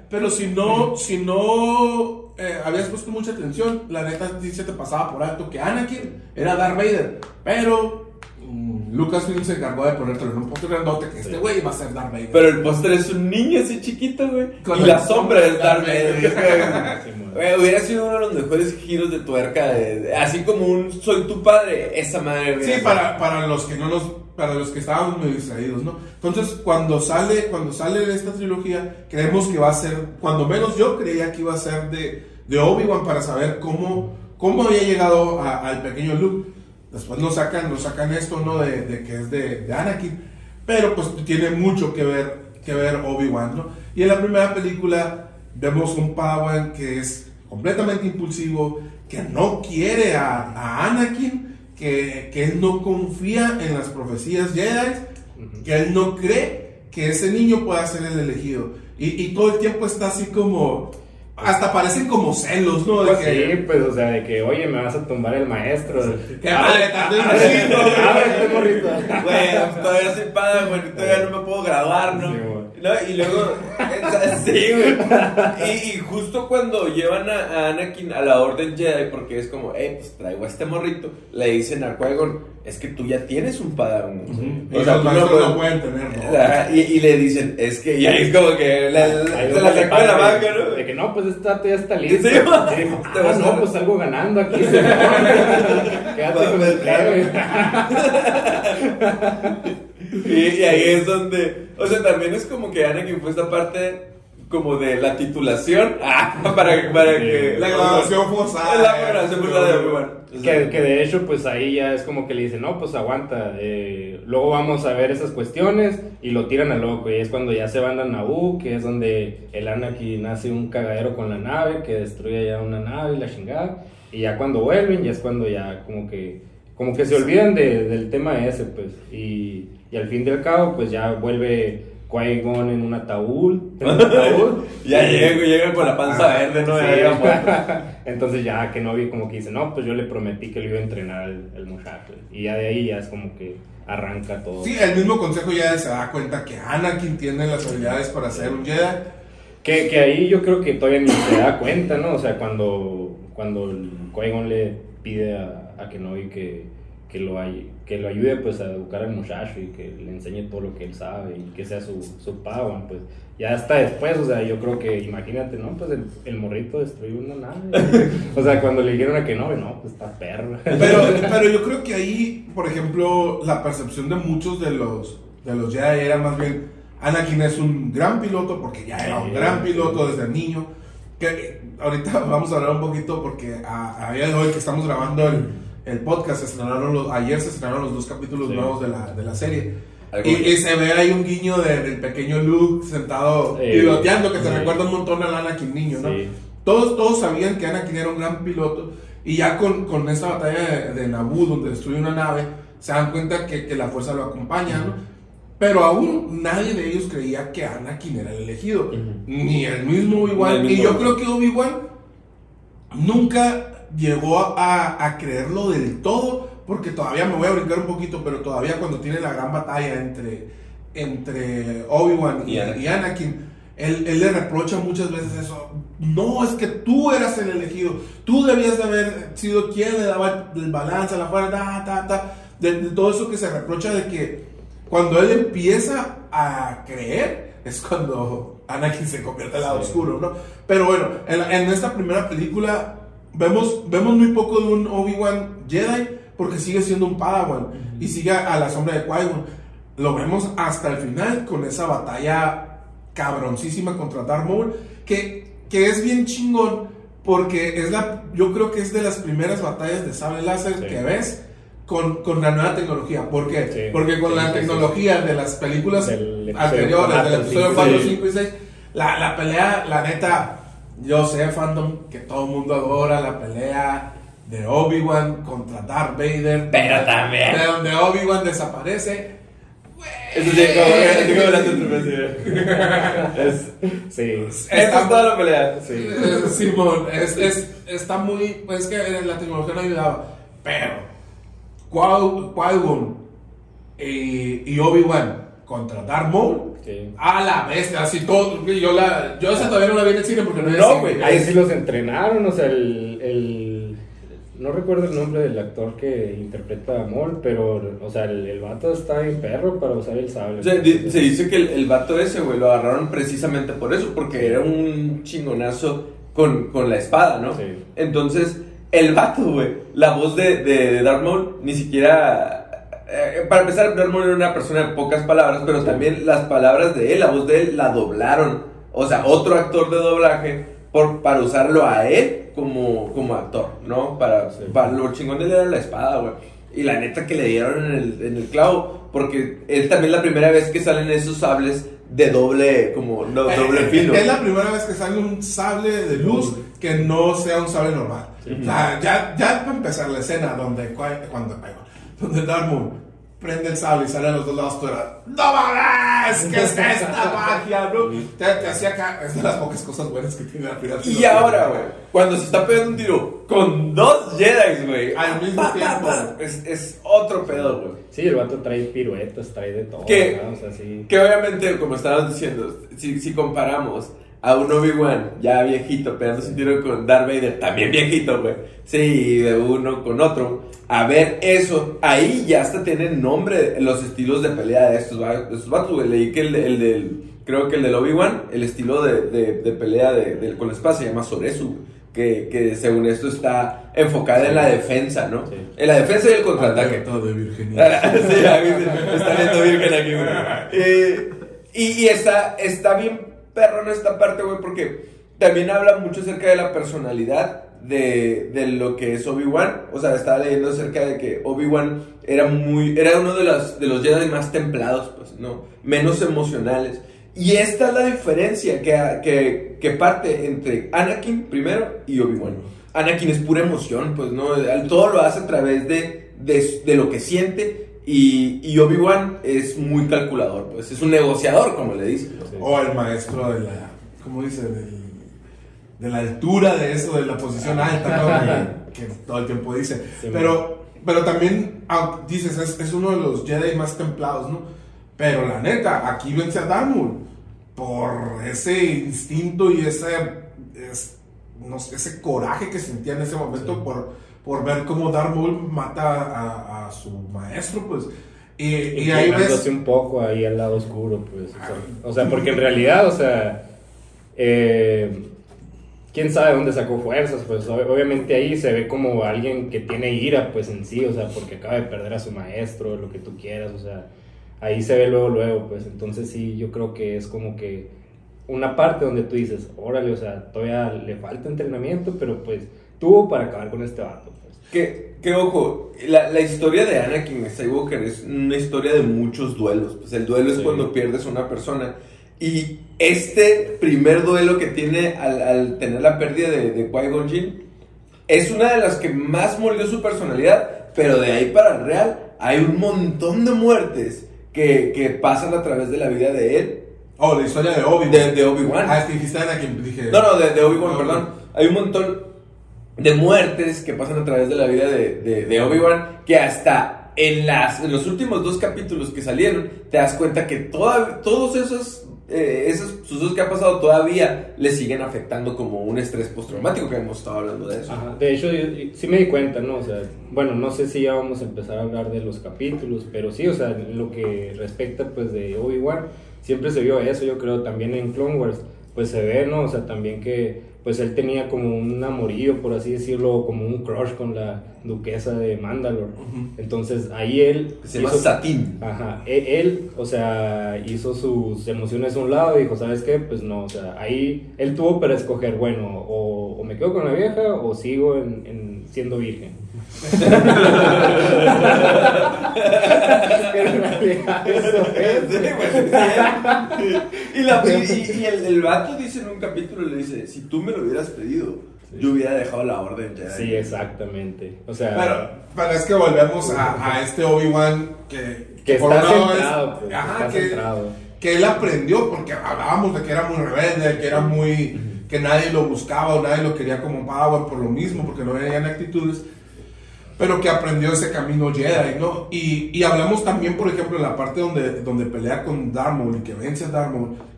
Speaker 2: Pero si no, si no eh, habías puesto mucha atención, la neta sí se te pasaba por alto que Anakin era Darth Vader. Pero Lucasfilm se encargó de ponértelo en un póster grandote que este güey iba a ser Darth Vader.
Speaker 1: Pero el póster es un niño así chiquito, güey. y la sombra es Darth Vader. hubiera sido uno de los mejores giros de tuerca. así como un soy tu padre, esa madre.
Speaker 2: Sí, para, para los que no nos para los que estábamos muy distraídos, ¿no? Entonces, cuando sale, cuando sale esta trilogía, creemos que va a ser, cuando menos yo creía que iba a ser de, de Obi-Wan para saber cómo, cómo había llegado al pequeño Luke. Después nos sacan, nos sacan esto, ¿no? De, de que es de, de, Anakin. Pero pues tiene mucho que ver, que ver Obi-Wan, ¿no? Y en la primera película vemos un Padawan que es completamente impulsivo, que no quiere a, a Anakin que, que, él no confía en las profecías Jedi, que él no cree que ese niño pueda ser el elegido. Y, y todo el tiempo está así como... Hasta parecen como celos, ¿no?
Speaker 3: De pues que, sí, pues, o sea, de que, oye, me vas a tumbar el maestro.
Speaker 2: Que madre, tardé un
Speaker 3: chingo, güey.
Speaker 1: Güey, todavía soy padre, güey, todavía no me puedo graduar, ¿no? ¿No? Y luego, sí, güey. Y, justo cuando llevan a, Anakin a la Orden Jedi, porque es como, eh, pues traigo a este morrito, le dicen a qui es que tú ya tienes un Padawan.
Speaker 2: O sea, tú no, lo pueden tener, ¿no?
Speaker 1: Y, y, le dicen, es que, y ahí es como que la, se la sacó de la vaca, ¿no?
Speaker 3: De que no, pues esta ya está lista. Sí, ah, no, pues salgo ganando aquí. Quédate con el plebe.
Speaker 1: Y, ahí es donde, o sea, también es como que Anakin fue esta parte como de la titulación ah, para, para que
Speaker 2: la grabación forzada
Speaker 1: la grabación forzada de Obi-Wan.
Speaker 3: Que, que, de hecho pues ahí ya es como que le dicen no pues aguanta eh, luego vamos a ver esas cuestiones y lo tiran a loco y es cuando ya se van a Naboo que es donde el Anakin hace un cagadero con la nave que destruye ya una nave y la chingada. Y ya cuando vuelven ya es cuando ya como que como que se olvidan de, del tema ese pues. Y y al fin y al cabo, pues ya vuelve Qui-Gon en un ataúd.
Speaker 1: ya llega, llega con la panza ah, verde, ¿no?
Speaker 3: Entonces ya que no vi como que dice, no, pues yo le prometí que lo iba a entrenar el, muchacho. Y ya de ahí ya es como que arranca todo.
Speaker 2: Sí, el mismo consejo ya se da cuenta que Anakin tiene las habilidades para ser un Jedi.
Speaker 3: Que, que ahí yo creo que todavía ni se da cuenta, ¿no? O sea, cuando, cuando Qui-Gon le pide a, a Kenobi que que lo, hay, que lo ayude pues a educar al muchacho y que le enseñe todo lo que él sabe y que sea su, su pawan, pues ya hasta después, o sea, yo creo que imagínate, ¿no? Pues el, morrito destruyó una nave. o sea, cuando le dijeron a que no, no, pues está perro.
Speaker 2: pero, pero yo creo que ahí, por ejemplo, la percepción de muchos de los, de los Jedi era más bien, Anakin es un gran piloto porque ya era un gran piloto desde niño. Que ahorita vamos a hablar un poquito porque a, a día de hoy que estamos grabando el el podcast, se estrenaron los, ayer se estrenaron los dos capítulos nuevos de la, de la serie. Y, se ve ahí un guiño del pequeño Luke sentado piloteando, que te recuerda un montón a Anakin niño, ¿no? Todos, todos sabían que Anakin era un gran piloto, y ya con, con esta batalla de, Naboo, donde destruye una nave, se dan cuenta que, que la fuerza lo acompaña, ¿no? Pero aún nadie de ellos creía que Anakin era el elegido, ni el mismo Obi-Wan. Y yo creo que Obi-Wan nunca llegó a, creerlo del todo, porque todavía me voy a brincar un poquito, pero todavía cuando tiene la gran batalla entre, entre Obi-Wan y, Anakin, él, le reprocha muchas veces eso. No, es que tú eras el elegido. Tú debías de haber sido quien le daba el balance, la fuerza, ta, ta, De, todo eso que se reprocha de que cuando él empieza a creer, es cuando Anakin se convierte al lado oscuro, ¿no? Pero bueno, en, en esta primera película Vemos, vemos muy poco de un Obi-Wan Jedi porque sigue siendo un Padawan y sigue a la sombra de Qui-Gon. Lo vemos hasta el final con esa batalla cabroncísima contra Darth Maul que, que es bien chingón porque es la, yo creo que es de las primeras batallas de sable láser
Speaker 3: Sí.
Speaker 2: que ves con, con la nueva tecnología. ¿Por qué?
Speaker 3: Sí.
Speaker 2: Porque con
Speaker 3: Sí,
Speaker 2: la tecnología de las películas
Speaker 3: Del
Speaker 2: anteriores, del episodio
Speaker 3: cinco,
Speaker 2: 4,
Speaker 3: sí.
Speaker 2: 5 y 6, la, la pelea, la neta, yo sé, fandom, que todo el mundo adora la pelea de Obi-Wan contra Darth Vader.
Speaker 1: Pero también.
Speaker 2: De donde Obi-Wan desaparece.
Speaker 1: Eso sí, como, Es,
Speaker 3: Sí.
Speaker 1: esta es toda la pelea.
Speaker 3: Sí.
Speaker 2: Eh, Simón, es, es- está muy. Pues que la tecnología no ayudaba. Pero, Qui- Qui-Gon y, y Obi-Wan contra Darth Maul. A la bestia, así todo. Yo, la, yo esa todavía no la vi en el cine porque no,
Speaker 1: No, güey,
Speaker 2: cine.
Speaker 3: Ahí sí los entrenaron, o sea, el, el- No recuerdo el nombre del actor que interpreta a Maul, pero, o sea, el, el vato está bien perro para usar el sable.
Speaker 1: O sea, di- se dice que el, el vato ese, güey, lo agarraron precisamente por eso, porque era un chingonazo con, con la espada, ¿no?
Speaker 3: Sí.
Speaker 1: Entonces, el vato, güey, la voz de, de, de Darth Maul ni siquiera... eh, para empezar, Maul era una persona de pocas palabras, pero también las palabras de él, la voz de él, la doblaron. O sea, otro actor de doblaje por, para usarlo a él como, como actor, ¿no? Para,
Speaker 3: Sí.
Speaker 1: para lo chingón de él era la espada, güey. Y la neta que le dieron en el, en el clavo, porque él también la primera vez que salen esos sables de doble, como no,
Speaker 2: Eh,
Speaker 1: doble
Speaker 2: eh,
Speaker 1: filo.
Speaker 2: Es la primera vez que sale un sable de luz que no sea un sable normal. O sea, ya, ya para empezar la escena donde, Qui- cuando, donde Maul prende el sable y sale a los dos lados, tú eras, ¡No mames! ¿Qué es esta magia, bro? Te, te hacía acá, es de las pocas cosas buenas que tiene la primera
Speaker 1: Y ahora, güey, cuando se está pegando un tiro con dos Jedi, güey,
Speaker 2: Al mismo
Speaker 1: pa, pa,
Speaker 2: tiempo.
Speaker 1: pa, Es, es otro pedo, güey.
Speaker 3: Sí, el vato trae piruetas, trae de todo.
Speaker 1: ¿Qué?
Speaker 3: ¿no? O sea, sí.
Speaker 1: Que obviamente, como estábamos diciendo, si, si comparamos a un Obi-Wan ya viejito pegándose un tiro con Darth Vader, también viejito, güey. Sí, de uno con otro. A ver, eso, ahí ya hasta tienen nombre los estilos de pelea de estos, estos vatos, güey. Leí que el, el del, creo que el del Obi-Wan, el estilo de, de, de pelea de, de- con la espada se llama Soresu. Que, que según esto está enfocada en la defensa, ¿no?
Speaker 3: Sí.
Speaker 1: En la defensa y el contraataque.
Speaker 2: Alerta de virginidad.
Speaker 1: sí, a mí se- está viendo virgen aquí, güey. Eh, y, y está, está bien perro en esta parte, güey, porque también habla mucho acerca de la personalidad de, de lo que es Obi-Wan. O sea, estaba leyendo acerca de que Obi-Wan era muy, era uno de los, de los Jedi más templados, pues, ¿no? Menos emocionales. Y esta es la diferencia que, que, que parte entre Anakin primero y Obi-Wan. Anakin es pura emoción, pues, ¿no? Todo lo hace a través de, de, de lo que siente. Y, y Obi-Wan es muy calculador, pues, es un negociador, como le dicen.
Speaker 2: O el maestro de la, ¿cómo dice? Del- de la altura de eso, de la posición alta, ¿no? que, todo el tiempo dice.
Speaker 3: Sí,
Speaker 2: pero, pero también ah, dices, es, es uno de los Jedi más templados, ¿no? Pero la neta, aquí vence a Darth Maul por ese instinto y ese, es- no sé, ese coraje que sentía en ese momento por, por ver cómo Darth Maul mata a, a su maestro, pues. Y, y ahí
Speaker 3: Inclinándose
Speaker 2: ves...
Speaker 3: un poco ahí al lado oscuro, pues. O sea, o sea, porque en realidad, o sea, eh, quién sabe dónde sacó fuerzas, pues ob- obviamente ahí se ve como alguien que tiene ira, pues en sí, o sea, porque acaba de perder a su maestro, lo que tú quieras, o sea, ahí se ve luego, luego, pues entonces sí, yo creo que es como que una parte donde tú dices, órale, o sea, todavía le falta entrenamiento, pero pues tuvo para acabar con este vato, pues.
Speaker 1: Que, que ojo, la, la historia de Anakin Skywalker es una historia de muchos duelos. Pues el duelo es
Speaker 3: Sí.
Speaker 1: cuando pierdes a una persona. Y este primer duelo que tiene al, al tener la pérdida de, de Qui-Gon Jinn es una de las que más moldeó su personalidad. Pero de ahí para el real hay un montón de muertes que, que pasan a través de la vida de él,
Speaker 2: Oh, la historia de Obi-Wan.
Speaker 1: de, de Obi-Wan.
Speaker 2: Ah, es que dijiste Anakin, dije...
Speaker 1: No, no, de, de Obi-Wan,
Speaker 2: No,
Speaker 1: perdón. Hay un montón de muertes que pasan a través de la vida de, de- de Obi-Wan que hasta en, las, en los últimos dos capítulos que salieron te das cuenta que toda- todos esos, eh, esos sucesos que ha pasado todavía le siguen afectando como un estrés postraumático que hemos estado hablando de eso.
Speaker 3: Ajá, De hecho, yo- sí me di cuenta, ¿no? O sea, bueno, no sé si ya vamos a empezar a hablar de los capítulos, pero sí, o sea, lo que respecta, pues, de Obi-Wan, siempre se vio eso, yo creo, también en Clone Wars, pues se ve, ¿no? O sea, también que, pues, él tenía como un amorío, por así decirlo, como un crush con la duquesa de Mandalore. Entonces, ahí él...
Speaker 1: Se llama
Speaker 3: hizo-
Speaker 1: Satín.
Speaker 3: Ajá, e- él, o sea, hizo sus emociones a un lado y dijo, ¿sabes qué? Pues no, o sea, ahí él tuvo para escoger, bueno, o, o me ¿me quedo con la vieja o sigo en, en siendo virgen? Pero en realidad eso es.
Speaker 1: Sí, sí. Y, la- y- y el, el vato dice en un capítulo, le dice, si tú me lo hubieras pedido, yo hubiera dejado la orden Jedi.
Speaker 3: Sí, exactamente. O sea,
Speaker 2: Pero, pero es que volvemos a, a este Obi-Wan que,
Speaker 3: que
Speaker 2: por
Speaker 3: está centrado, pues,
Speaker 2: ajá,
Speaker 3: está
Speaker 2: que,
Speaker 3: centrado.
Speaker 2: que él aprendió, porque hablábamos de que era muy rebelde, que era muy. que nadie lo buscaba o nadie lo quería como Padawan por lo mismo, porque no venían actitudes. Pero que aprendió ese camino Jedi, ¿no? Y, y hablamos también, por ejemplo, en la parte donde, donde pelea con Darth Maul y que vence a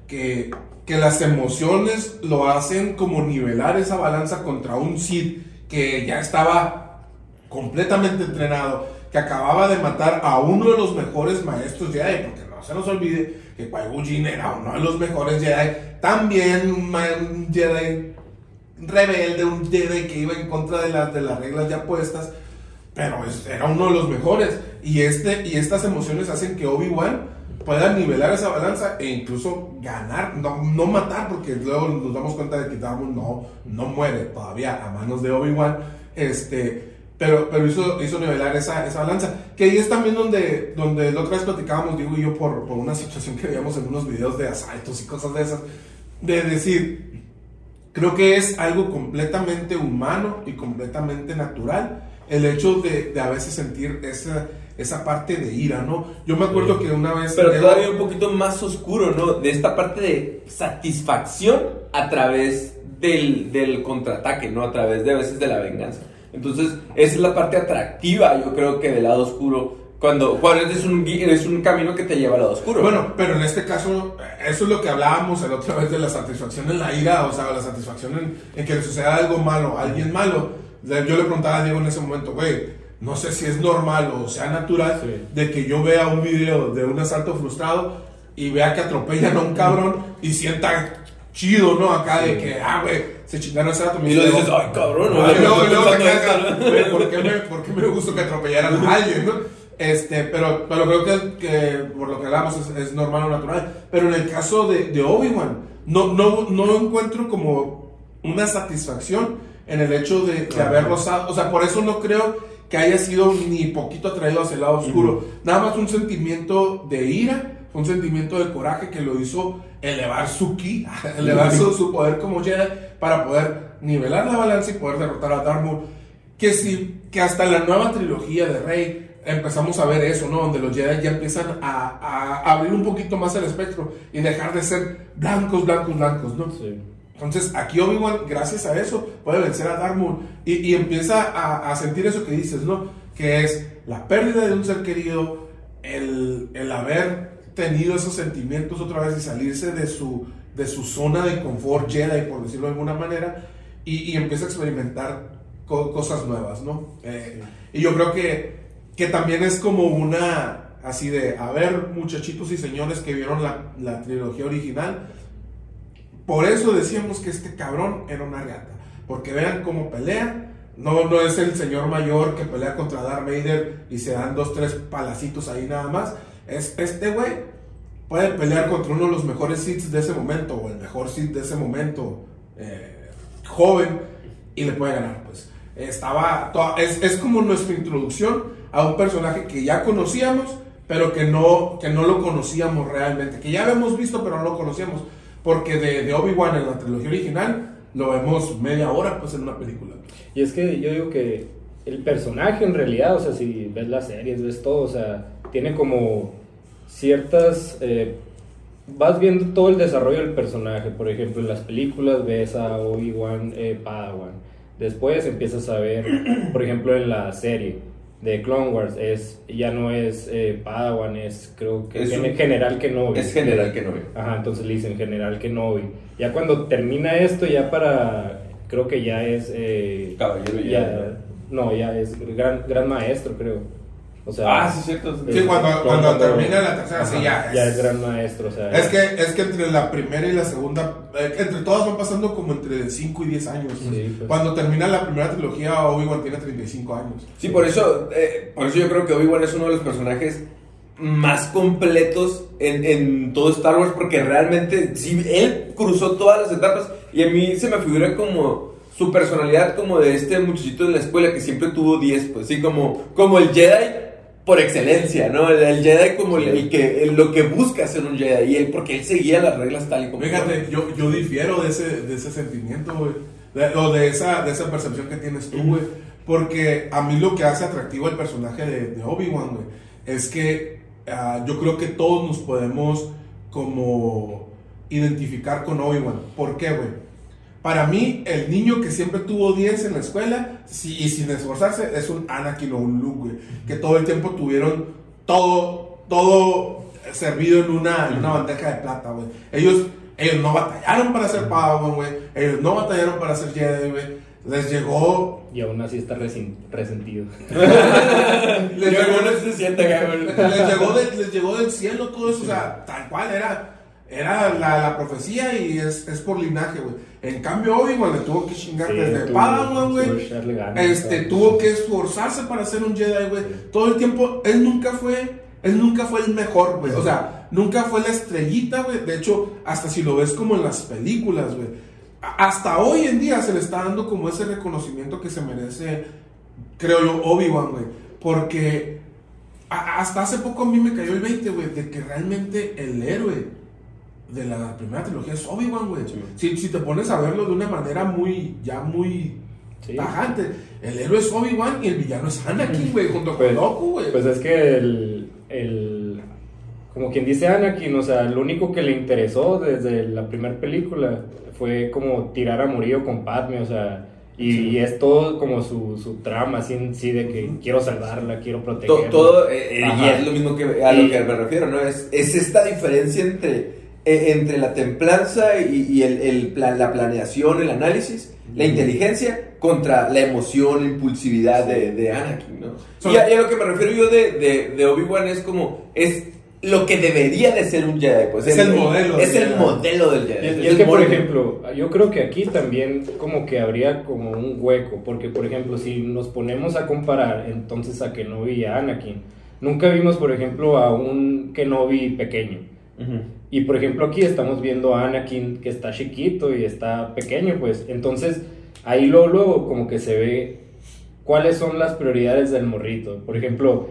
Speaker 2: que, que las emociones lo hacen como nivelar esa balanza contra un Sith que ya estaba completamente entrenado, que acababa de matar a uno de los mejores maestros Jedi, porque no se nos olvide que Jinn era uno de los mejores Jedi, también un Jedi rebelde, un Jedi que iba en contra de las, de las reglas ya puestas, pero era uno de los mejores. Y, este, y estas emociones hacen que Obi-Wan pueda nivelar esa balanza e incluso ganar, no, no matar, porque luego nos damos cuenta de que Maul no, no muere todavía a manos de Obi-Wan. Este, pero, pero hizo, hizo nivelar esa, esa balanza. Que ahí es también donde, donde la otra vez platicábamos, digo yo, por, por una situación que veíamos en unos videos de asaltos y cosas de esas, de decir, creo que es algo completamente humano y completamente natural el hecho de, de a veces sentir esa, esa parte de ira, ¿no? Yo me acuerdo que una vez...
Speaker 1: Pero todavía un poquito más oscuro, ¿no? De esta parte de satisfacción a través del, del contraataque, ¿no? A través de a veces de la venganza. Entonces, esa es la parte atractiva, yo creo que del lado oscuro. Cuando, cuando es, un, es un camino que te lleva al lado oscuro.
Speaker 2: Bueno, pero en este caso, eso es lo que hablábamos la otra vez de la satisfacción en la ira, o sea, la satisfacción en, en que le suceda algo malo a alguien malo. Yo le preguntaba a Diego en ese momento, güey, no sé si es normal o sea natural
Speaker 3: Sí.
Speaker 2: de que yo vea un video de un asalto frustrado y vea que atropellan a un cabrón y sienta chido, ¿no? Acá de que, ah, güey, se chingaron ese rato.
Speaker 1: y lo dices, ay, cabrón, ¿no?
Speaker 2: Quedas,
Speaker 1: esto, ¿no?
Speaker 2: güey, ¿por qué me, por qué me gustó que atropellaran a alguien, no? Este, pero, pero creo que, que por lo que hablamos es, es normal o natural. Pero en el caso de, de Obi-Wan, no, no, no encuentro como una satisfacción en el hecho de, de haber rozado. O sea, por eso no creo que haya sido ni poquito atraído hacia el lado oscuro. Nada más un sentimiento de ira, un sentimiento de coraje que lo hizo elevar su ki, elevar su, su poder como Jedi para poder nivelar la balanza y poder derrotar a Darth Maul. Que, si, que hasta la nueva trilogía de Rey empezamos a ver eso, ¿no? Donde los Jedi ya empiezan a, a abrir un poquito más el espectro y dejar de ser blancos, blancos, blancos, ¿no?
Speaker 3: Sí.
Speaker 2: Entonces, aquí Obi-Wan, gracias a eso, puede vencer a Darth Maul y, y empieza a, a sentir eso que dices, ¿no? Que es la pérdida de un ser querido, el, el haber tenido esos sentimientos otra vez y salirse de su, de su zona de confort Jedi, por decirlo de alguna manera, y, y empieza a experimentar co- cosas nuevas, ¿no? Eh, Y yo creo que, que también es como una, así de, a ver, muchachitos y señores que vieron la, la trilogía original, por eso decíamos que este cabrón era una reata. Porque vean cómo pelea. No, no es el señor mayor que pelea contra Darth Vader y se dan dos, tres palacitos ahí nada más. Es este güey. Puede pelear contra uno de los mejores Sith de ese momento o el mejor Sith de ese momento. eh, joven. Y le puede ganar, pues. Estaba. Es, es como nuestra introducción a un personaje que ya conocíamos, pero que no, que no lo conocíamos realmente. Que ya habíamos visto, pero no lo conocíamos. Porque de, de Obi-Wan en la trilogía original lo vemos media hora pues en una película.
Speaker 3: Y es que yo digo que el personaje en realidad, o sea, si ves las series, ves todo, o sea, tiene como ciertas... eh, vas viendo todo el desarrollo del personaje, por ejemplo, en las películas ves a Obi-Wan eh, Padawan, después empiezas a ver, por ejemplo, en la serie de Clone Wars, es, ya no es eh, Padawan, es creo que
Speaker 1: Es un-
Speaker 3: General Kenobi.
Speaker 1: Es general ve.
Speaker 3: Ajá, entonces le dicen General Kenobi. Ya cuando termina esto, ya para. Creo que ya es. eh,
Speaker 1: Caballero
Speaker 3: ya,
Speaker 1: ya.
Speaker 3: No, ya es gran, gran maestro, creo. O sea.
Speaker 1: Ah, sí, cierto.
Speaker 2: Sí, cuando- cuando termina la tercera, sí, ya
Speaker 3: Ya
Speaker 2: es-
Speaker 3: es gran maestro, o sea.
Speaker 2: Es que, es que entre la primera y la segunda, eh, entre todas van pasando como entre 5 y 10 años.
Speaker 3: Sí, pues.
Speaker 2: Cuando termina la primera trilogía, Obi-Wan tiene 35 años.
Speaker 1: Sí, por eso, eh, por eso yo creo que Obi-Wan es uno de los personajes más completos en, en todo Star Wars, porque realmente sí, él cruzó todas las etapas y a mí se me figura como su personalidad como de este muchachito en la escuela que siempre tuvo 10, pues sí, como, como el Jedi por excelencia, ¿no? El, el Jedi como el, el que el- lo que busca ser un Jedi y él porque él seguía las reglas tal y como
Speaker 2: Fíjate, yo, yo difiero de ese, de ese sentimiento, güey. De- o de esa, de esa percepción que tienes tú, güey. Porque a mí lo que hace atractivo el personaje de, de Obi-Wan, güey, es que ah, yo creo que todos nos podemos como identificar con Obi-Wan. ¿Por qué, güey? Para mí, el niño que siempre tuvo 10 en la escuela y sin esforzarse es un Anakin o un Luke, güey. Que todo el tiempo tuvieron todo, todo servido en una, en una bandeja de plata, güey. Ellos, ellos no batallaron para ser Padawan, güey. Ellos no batallaron para ser Jedi, güey. Les llegó...
Speaker 3: Y aún así está resentido.
Speaker 2: Les llegó, les, llegó de- les llegó del cielo todo eso, o sea, tal cual era, era la, la profecía y es, es por linaje, güey. En cambio, Obi-Wan le tuvo que chingar
Speaker 3: Sí,
Speaker 2: desde
Speaker 3: tuvo-
Speaker 2: Padawan, güey. Este,
Speaker 3: todo.
Speaker 2: tuvo que esforzarse para ser un Jedi, güey. Todo el tiempo, él nunca fue, él nunca fue el mejor, güey. O sea, nunca fue la estrellita, güey. De hecho, hasta si lo ves como en las películas, güey. Hasta hoy en día se le está dando como ese reconocimiento que se merece, creo yo, Obi-Wan, güey. Porque a- hasta hace poco a mí me cayó el 20, güey, de que realmente el héroe de la primera trilogía es Obi-Wan, güey. Si, si te pones a verlo de una manera muy, ya muy
Speaker 3: Sí.
Speaker 2: tajante, el héroe es Obi-Wan y el villano es Anakin, güey, junto
Speaker 3: Pues,
Speaker 2: con Goku, güey.
Speaker 3: Pues es que el, el- Como quien dice Anakin, o sea, lo único que le interesó desde la primera película fue como tirar a Murillo con Padme, o sea. Y, y es todo como su, su trama, así en sí, de que quiero salvarla, quiero
Speaker 1: To-
Speaker 3: protegerla.
Speaker 1: todo, eh, eh, y es lo mismo que a lo
Speaker 3: Y-
Speaker 1: que me refiero, ¿no? Es, es esta diferencia entre, entre la templanza y, y el, el plan- la planeación, el análisis, la inteligencia contra la emoción, impulsividad de, de Anakin, ¿no?
Speaker 2: So-
Speaker 1: y, a, y a lo que me refiero yo de, de, de Obi-Wan es como, es lo que debería de ser un Jedi, pues.
Speaker 2: Es el modelo
Speaker 1: Es el
Speaker 2: Jedi.
Speaker 1: modelo del Jedi.
Speaker 3: Y y es
Speaker 1: el
Speaker 3: que, por ejemplo, yo creo que aquí también como que habría como un hueco, porque, por ejemplo, si nos ponemos a comparar entonces a Kenobi y a Anakin, nunca vimos, por ejemplo, a un Kenobi pequeño.
Speaker 1: Ujú.
Speaker 3: Y, por ejemplo, aquí estamos viendo a Anakin que está chiquito y está pequeño, pues, entonces ahí luego, luego como que se ve cuáles son las prioridades del morrito. Por ejemplo,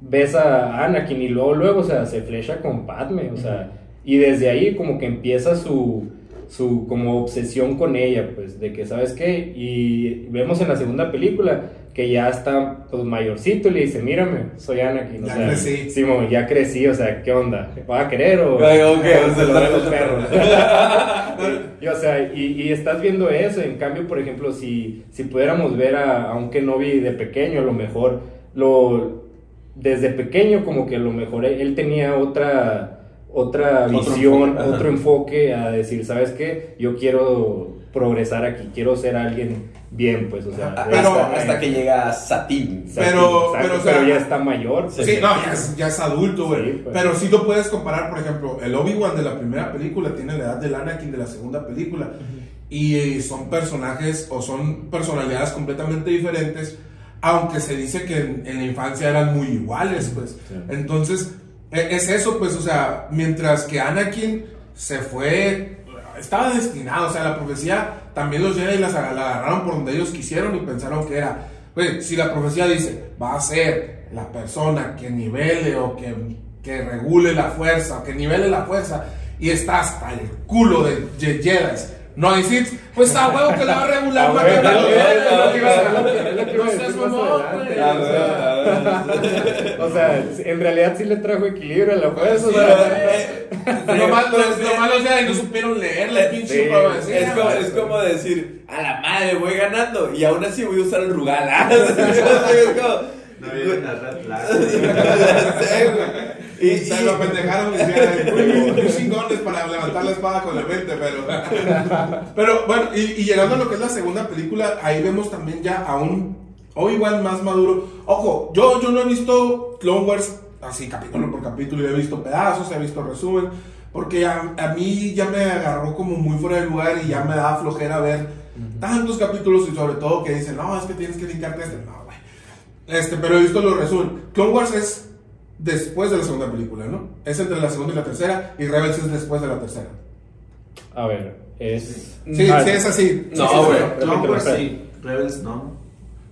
Speaker 3: ves a Anakin y luego, luego, o sea, se flecha con Padme, o sea, y desde ahí como que empieza su, su como obsesión con ella, pues, de que, ¿sabes qué? Y vemos en la segunda película que ya está, pues, mayorcito y le dice, mírame, soy Anakin, o
Speaker 2: Ya
Speaker 3: sea,
Speaker 2: crecí.
Speaker 3: Simón, ya crecí, o sea, ¿qué onda? ¿Va a querer o...? O
Speaker 1: o
Speaker 3: se
Speaker 1: sea,
Speaker 3: lo dan
Speaker 1: está-
Speaker 3: los perros? y, o sea, y, y estás viendo eso, en cambio, por ejemplo, si, si pudiéramos ver a, a un Kenobi de pequeño, a lo mejor, lo, desde pequeño como que a lo mejor él, él tenía otra, otra
Speaker 1: Otro
Speaker 3: visión,
Speaker 1: enfoque,
Speaker 3: otro enfoque a decir, ¿sabes qué? Yo quiero progresar aquí, quiero ser alguien bien, pues, o sea,
Speaker 2: Pero
Speaker 1: hasta, que llega Satín.
Speaker 2: Pero- pero, o sea,
Speaker 3: ya está mayor.
Speaker 2: Sí,
Speaker 3: pues.
Speaker 2: no, ya es, ya es adulto, güey.
Speaker 3: Sí, pues.
Speaker 2: Pero sí lo puedes comparar, por ejemplo, el Obi-Wan de la primera película tiene la edad del Anakin de la segunda película. Y eh, son personajes o son personalidades completamente diferentes, aunque se dice que en, en la infancia eran muy iguales, pues.
Speaker 3: Sí.
Speaker 2: Entonces, e- es eso, pues, o sea, mientras que Anakin se fue, estaba destinado, o sea, la profecía también los Jedi las aga- la agarraron por donde ellos quisieron y pensaron que era, güey, si la profecía dice, va a ser la persona que nivele o que, que regule la fuerza, o que nivele la fuerza, y está hasta el culo de Je- Jedi. No hay Sith, pues a huevo que la va a regular más
Speaker 3: bueno,
Speaker 2: que la O sea,
Speaker 3: en realidad sí le trajo equilibrio a la fuerza. O
Speaker 2: Sí,
Speaker 3: sea,
Speaker 2: Jedi no supieron leer la pinche
Speaker 3: Sí,
Speaker 2: profecía,
Speaker 1: Es como, es como decir, a la madre voy ganando y aún así voy a usar el rugal. ¿ah? es como,
Speaker 4: No vienen a red flag.
Speaker 1: Y,
Speaker 2: Y se lo pendejaron muy, muy chingones para levantar la espada con la mente, pero. Pero bueno, y, y llegando a lo que es la segunda película, ahí vemos también ya a un Obi-Wan más maduro. Ojo, yo, yo no he visto Clone Wars así capítulo por capítulo, he visto pedazos, he visto resumen, porque a, a mí ya me agarró como muy fuera de lugar y ya me da flojera ver tantos capítulos y sobre todo que dicen, no, es que tienes que linkarte a este. No, güey. Este, pero he visto los resúmenes. Clone Wars es después de la segunda película, ¿no? Es entre la segunda y la tercera, y Rebels es después de la tercera.
Speaker 3: A ver, es.
Speaker 2: Sí, sí, es así.
Speaker 1: No, güey.
Speaker 2: sí.
Speaker 4: Clone Wars sí, Rebels no.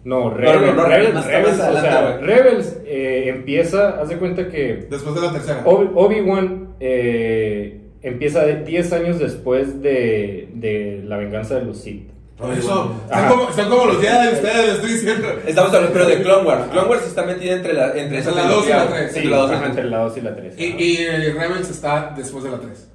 Speaker 3: No, Rebels,
Speaker 1: no, no,
Speaker 3: Rebels, Rebels,
Speaker 1: más
Speaker 3: o sea. Rebels eh, empieza, haz de cuenta que
Speaker 2: Después de la tercera.
Speaker 3: Obi- Obi-Wan eh, empieza de 10 años después de, de la venganza de los Sith.
Speaker 2: Por eso, están como, como los días de ustedes, les estoy diciendo.
Speaker 1: Estamos hablando pero de Clone Wars. Clone Wars está metida entre la, entre
Speaker 2: Entre la dos y la
Speaker 1: trilogía,
Speaker 2: tres.
Speaker 3: Sí,
Speaker 1: entre la dos y la
Speaker 3: ajá,
Speaker 1: tres.
Speaker 3: entre la 2 y la 3.
Speaker 2: Y, y Rebels está después de la 3.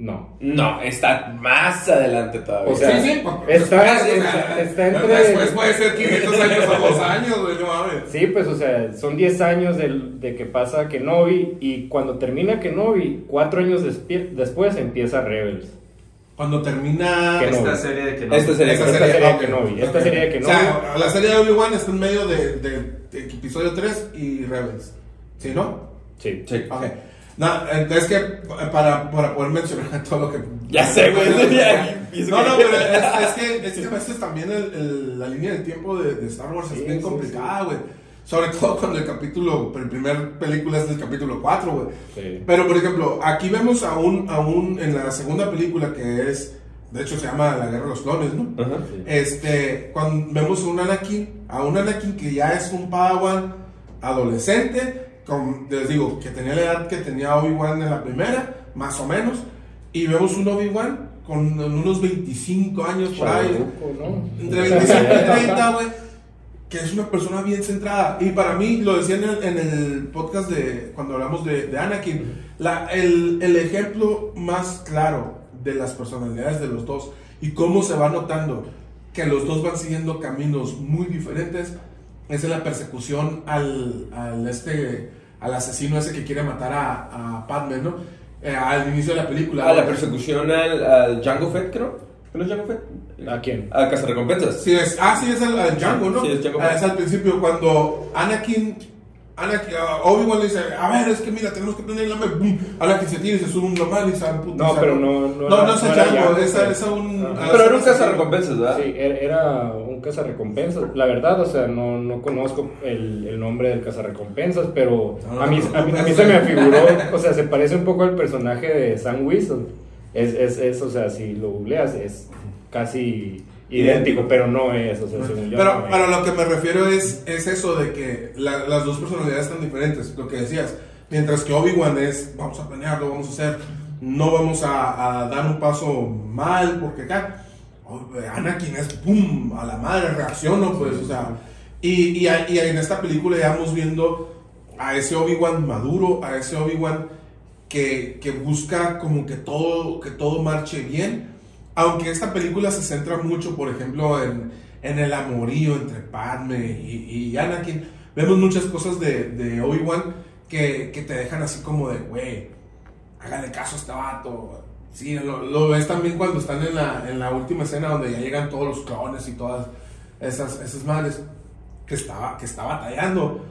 Speaker 3: No.
Speaker 1: No, está más adelante todavía.
Speaker 3: O sea,
Speaker 2: sí, sí.
Speaker 3: está-
Speaker 2: después,
Speaker 3: está- está entre-
Speaker 2: Después puede ser 500 años o 2 años, güey, no mames.
Speaker 3: Sí, pues, o sea, son 10 años del- de, que pasa Kenobi y cuando termina Kenobi, 4 años después empieza Rebels.
Speaker 2: Cuando termina
Speaker 3: no.
Speaker 4: Esta serie de que no.
Speaker 1: Esta serie.
Speaker 2: esta
Speaker 3: Esta
Speaker 2: serie,
Speaker 3: serie de Kenobi, esta serie de Kenobi.
Speaker 2: O sea, la serie de Obi-Wan está en medio de, de- de episodio 3 y Rebels. ¿Sí, no?
Speaker 3: Sí.
Speaker 1: Sí.
Speaker 2: Ok. No, es que para, para poder mencionar todo lo que.
Speaker 1: Ya sé, güey.
Speaker 2: No, no, pero es, es que, es que a veces también el- el- la línea del tiempo de, de Star Wars
Speaker 3: Sí,
Speaker 2: es bien
Speaker 3: sí,
Speaker 2: complicada, güey. Sobre todo cuando el capítulo, el primer película es el capítulo 4, güey.
Speaker 3: Sí.
Speaker 2: Pero, por ejemplo, aquí vemos aún, aún en la segunda película que es, de hecho se llama La Guerra de los Clones, ¿no?
Speaker 1: Ajá.
Speaker 3: Sí.
Speaker 2: Este, cuando vemos a un Anakin, a un Anakin que ya es un Padawan adolescente, con, les digo, que tenía la edad que tenía Obi-Wan en la primera, más o menos, y vemos un Obi-Wan con unos 25 años por ahí,
Speaker 3: ¿no?
Speaker 2: entre 25 y 30, güey, que es una persona bien centrada. Y para mí, lo decía en el, en el podcast de cuando hablamos de, de Anakin, la, el, el ejemplo más claro de las personalidades de los dos y cómo se va notando que los dos van siguiendo caminos muy diferentes es la persecución al, al, este, al asesino ese que quiere matar a, a Padme, ¿no? Eh, al inicio de la película.
Speaker 1: A la persecución al, al Django Fett, creo. ¿No es Django Fett?
Speaker 3: ¿A quién?
Speaker 1: A Cazarrecompensas.
Speaker 2: Sí, es, ah, sí, es el, el Django, ¿no?
Speaker 1: Sí, es Django.
Speaker 2: Ah, es al principio, cuando Anakin, Anakin Obi-Wan le dice, a ver, es que mira, tenemos que prender la llama, boom, Anakin se tira y se sube un normal y se puto.
Speaker 3: No, pero no- no
Speaker 2: No,
Speaker 3: era-
Speaker 2: no es Django, es,
Speaker 3: pero-
Speaker 2: es un...
Speaker 1: Pero era un cazarrecompensas, ¿verdad?
Speaker 3: Sí, er- era un cazarrecompensas. La verdad, o sea, no, no conozco el, el nombre del cazarrecompensas, pero
Speaker 2: No,
Speaker 3: a, mí, a, mí, a mí se me afiguró, o sea, se parece un poco al personaje de Sam Wilson. Es, es, es, o sea, si lo googleas, es casi idéntico, pero no es, o sea, según yo.
Speaker 2: Pero,
Speaker 3: no
Speaker 2: pero lo que me refiero es, es eso de que la- las dos personalidades están diferentes, lo que decías. Mientras que Obi-Wan es, vamos a planearlo, vamos a hacer, no vamos a, a dar un paso mal, porque acá, oh, Anakin es, pum, a la madre, reacciono, pues, o sea. Y, y, y en esta película ya vamos viendo a ese Obi-Wan maduro, a ese Obi-Wan que, que busca como que todo, que todo marche bien. Aunque esta película se centra mucho, por ejemplo, en, el amorío entre Padme y, y Anakin, vemos muchas cosas de, Obi-Wan que, que te dejan así como de, güey, hágale caso a este vato. Sí, lo, ves también cuando están en la, en la última escena donde ya llegan todos los clones y todas esas, esas madres que estaba, que está batallando.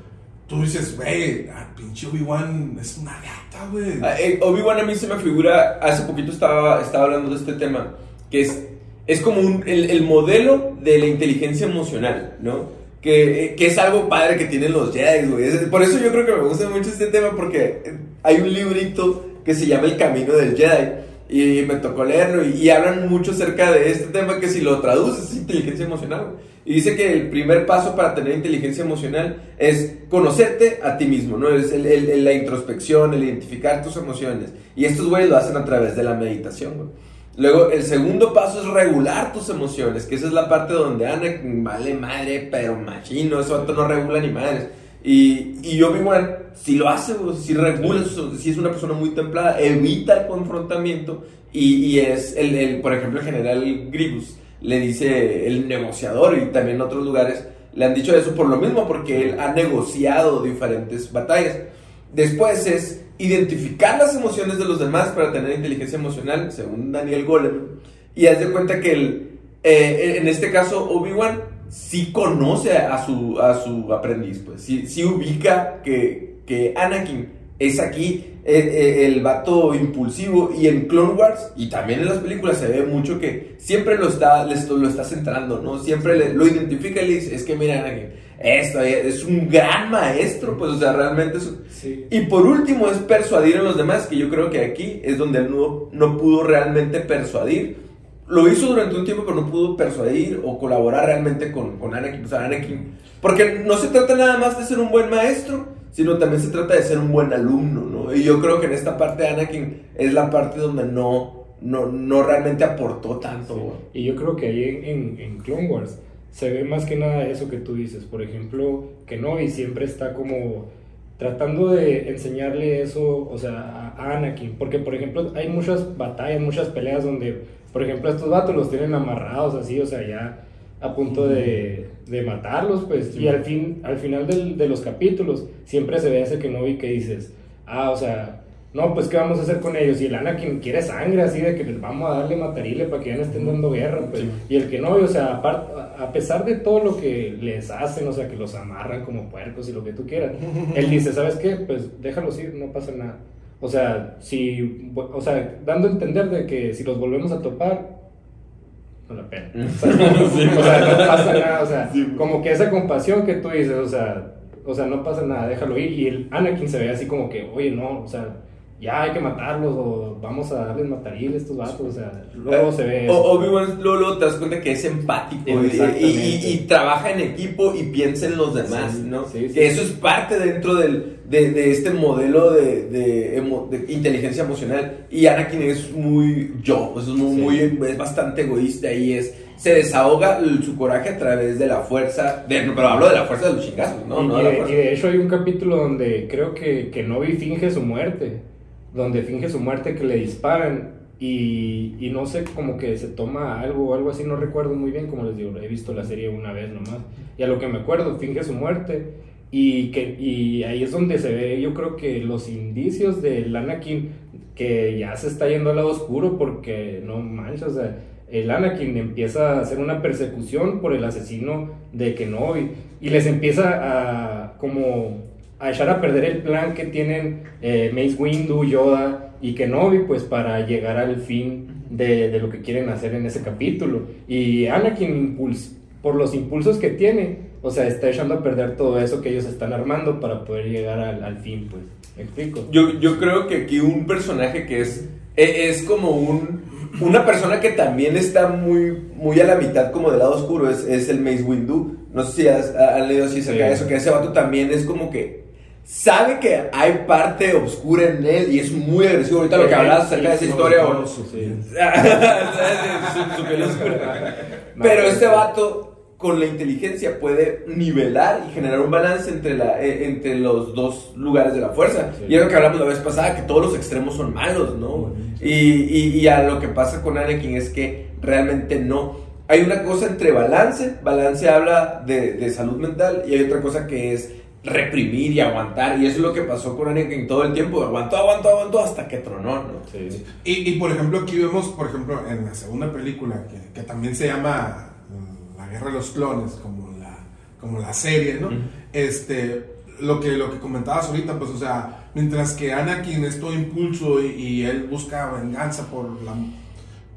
Speaker 2: Tú dices, güey, pinche Obi-Wan es una gata, güey.
Speaker 1: Ah, eh, Obi-Wan a mí se me figura, hace poquito estaba, estaba hablando de este tema, que es, es como un- el, el modelo de la inteligencia emocional, ¿no? Que, eh, que es algo padre que tienen los Jedi, güey. Por eso yo creo que me gusta mucho este tema, porque eh, hay un librito que se llama El Camino del Jedi. Y me tocó leerlo y, y hablan mucho acerca de este tema que si lo traduces es inteligencia emocional. güey. Y dice que el primer paso para tener inteligencia emocional es conocerte a ti mismo, ¿no? Es el- el- la introspección, el identificar tus emociones. Y estos güeyes lo hacen a través de la meditación, güey. Luego, el segundo paso es regular tus emociones, que esa es la parte donde Ana vale madre, pero machino, eso no regula ni madres. Y, y Obi-Wan si lo hace, si regula, si es una persona muy templada, evita el confrontamiento y, y es, el, el, por ejemplo, el general Grievous le dice el negociador y también en otros lugares le han dicho eso por lo mismo, porque él ha negociado diferentes batallas. Después es identificar las emociones de los demás para tener inteligencia emocional, según Daniel Golem. Y haz de cuenta que el, eh, en este caso Obi-Wan sí conoce a su, a su aprendiz, pues sí, sí ubica que, que Anakin es aquí eh, eh, el vato impulsivo y en Clone Wars y también en las películas se ve mucho que siempre lo está, lo está centrando, ¿no? Siempre le- lo identifica y le dice, es que mira Anakin, esto, es un gran maestro, pues, o sea, realmente es...
Speaker 3: Sí.
Speaker 1: Y por último es persuadir a los demás, que yo creo que aquí es donde él no, no pudo realmente persuadir. Lo hizo durante un tiempo, pero no pudo persuadir o colaborar realmente con, con Anakin. O sea, Anakin... Porque no se trata nada más de ser un buen maestro, sino también se trata de ser un buen alumno, ¿no? Y yo creo que en esta parte de Anakin es la parte donde no, no, no realmente aportó tanto, güey.
Speaker 3: Y yo creo que ahí en, en, en Clone Wars se ve más que nada eso que tú dices. Por ejemplo, que Novi siempre está como tratando de enseñarle eso, o sea, a Anakin. Porque, por ejemplo, hay muchas batallas, muchas peleas donde, por ejemplo, estos vatos los tienen amarrados así, o sea, ya a punto de, de matarlos, pues. Y al, fin, al final del- de los capítulos siempre se ve ese Kenobi que dices, ah, o sea, no, pues, ¿qué vamos a hacer con ellos? Y el Anakin quiere sangre, así de que les vamos a darle matarile para que ya no estén dando guerra, pues. Y el Kenobi, o sea, apart- a pesar de todo lo que les hacen, o sea, que los amarran como puercos y lo que tú quieras, él dice, ¿sabes qué? Pues déjalos ir, no pasa nada. O sea, si, o sea, dando a entender de que si los volvemos a topar, no la pena. O sea, o sea, no pasa nada, o sea, como que esa compasión que tú dices, o sea, o sea, no pasa nada, déjalo ir. Y el Anakin se ve así como que, oye, no, o sea, ya hay que matarlos, o vamos a darles mataril a estos vatos, o sea, luego se ve.
Speaker 1: O-. Obi-Wan luego, te das cuenta que es empático y- trabaja en equipo y piensa en los demás,
Speaker 3: Sí,
Speaker 1: ¿no?
Speaker 3: sí, sí.
Speaker 1: Que eso es parte dentro del, de, de este modelo de, de emo- de inteligencia emocional. Y Anakin es muy yo, es, muy, es bastante egoísta y es se desahoga su coraje a través de la fuerza, pero hablo de la fuerza de los chingazos, ¿no?
Speaker 3: y,
Speaker 1: no de
Speaker 3: y de hecho hay un capítulo donde creo que, que Novi finge su muerte, donde finge su muerte que le disparan y, y no sé, como que se toma algo algo así, no recuerdo muy bien, como les digo, he visto la serie una vez nomás, y a lo que me acuerdo, finge su muerte y, que, y ahí es donde se ve yo creo que los indicios del Anakin que ya se está yendo al lado oscuro porque no manches, o sea, el Anakin empieza a hacer una persecución por el asesino de Kenobi y les empieza a como a echar a perder el plan que tienen eh, Mace Windu, Yoda y Kenobi pues para llegar al fin de, de lo que quieren hacer en ese capítulo y Anakin impuls por los impulsos que tiene o sea está echando a perder todo eso que ellos están armando para poder llegar al, al fin pues ¿me explico?
Speaker 1: Yo, yo creo que aquí un personaje que es, e- es como un, una persona que también está muy, muy a la mitad como del lado oscuro, es, es el Mace Windu. No sé si has, han leído así acerca
Speaker 3: Sí.
Speaker 1: de eso, que ese vato también es como que sabe que hay parte oscura en él y es muy agresivo. Ahorita lo que hablabas acerca de esa historia, o-. Pero este vato con la inteligencia puede nivelar y generar un balance entre, la, eh, entre los dos lugares de la fuerza.
Speaker 3: Sí.
Speaker 1: Y es lo que hablamos la vez pasada, que todos los extremos son malos, ¿no? Y, y, y a lo que pasa con Anakin es que realmente no. Hay una cosa entre balance, balance habla de, de salud mental, y hay otra cosa que es reprimir y aguantar. Y eso es lo que pasó con Anakin todo el tiempo. Aguantó, aguantó, aguantó hasta que tronó, ¿no?
Speaker 3: Sí.
Speaker 2: Y, y, por ejemplo, aquí vemos, por ejemplo, en la segunda película, que, que también se llama mm, La Guerra de los Clones, como la, como la serie, ¿no? Este, lo que, lo que comentabas ahorita, pues, o sea, mientras que Anakin es todo impulso y, y él busca venganza por la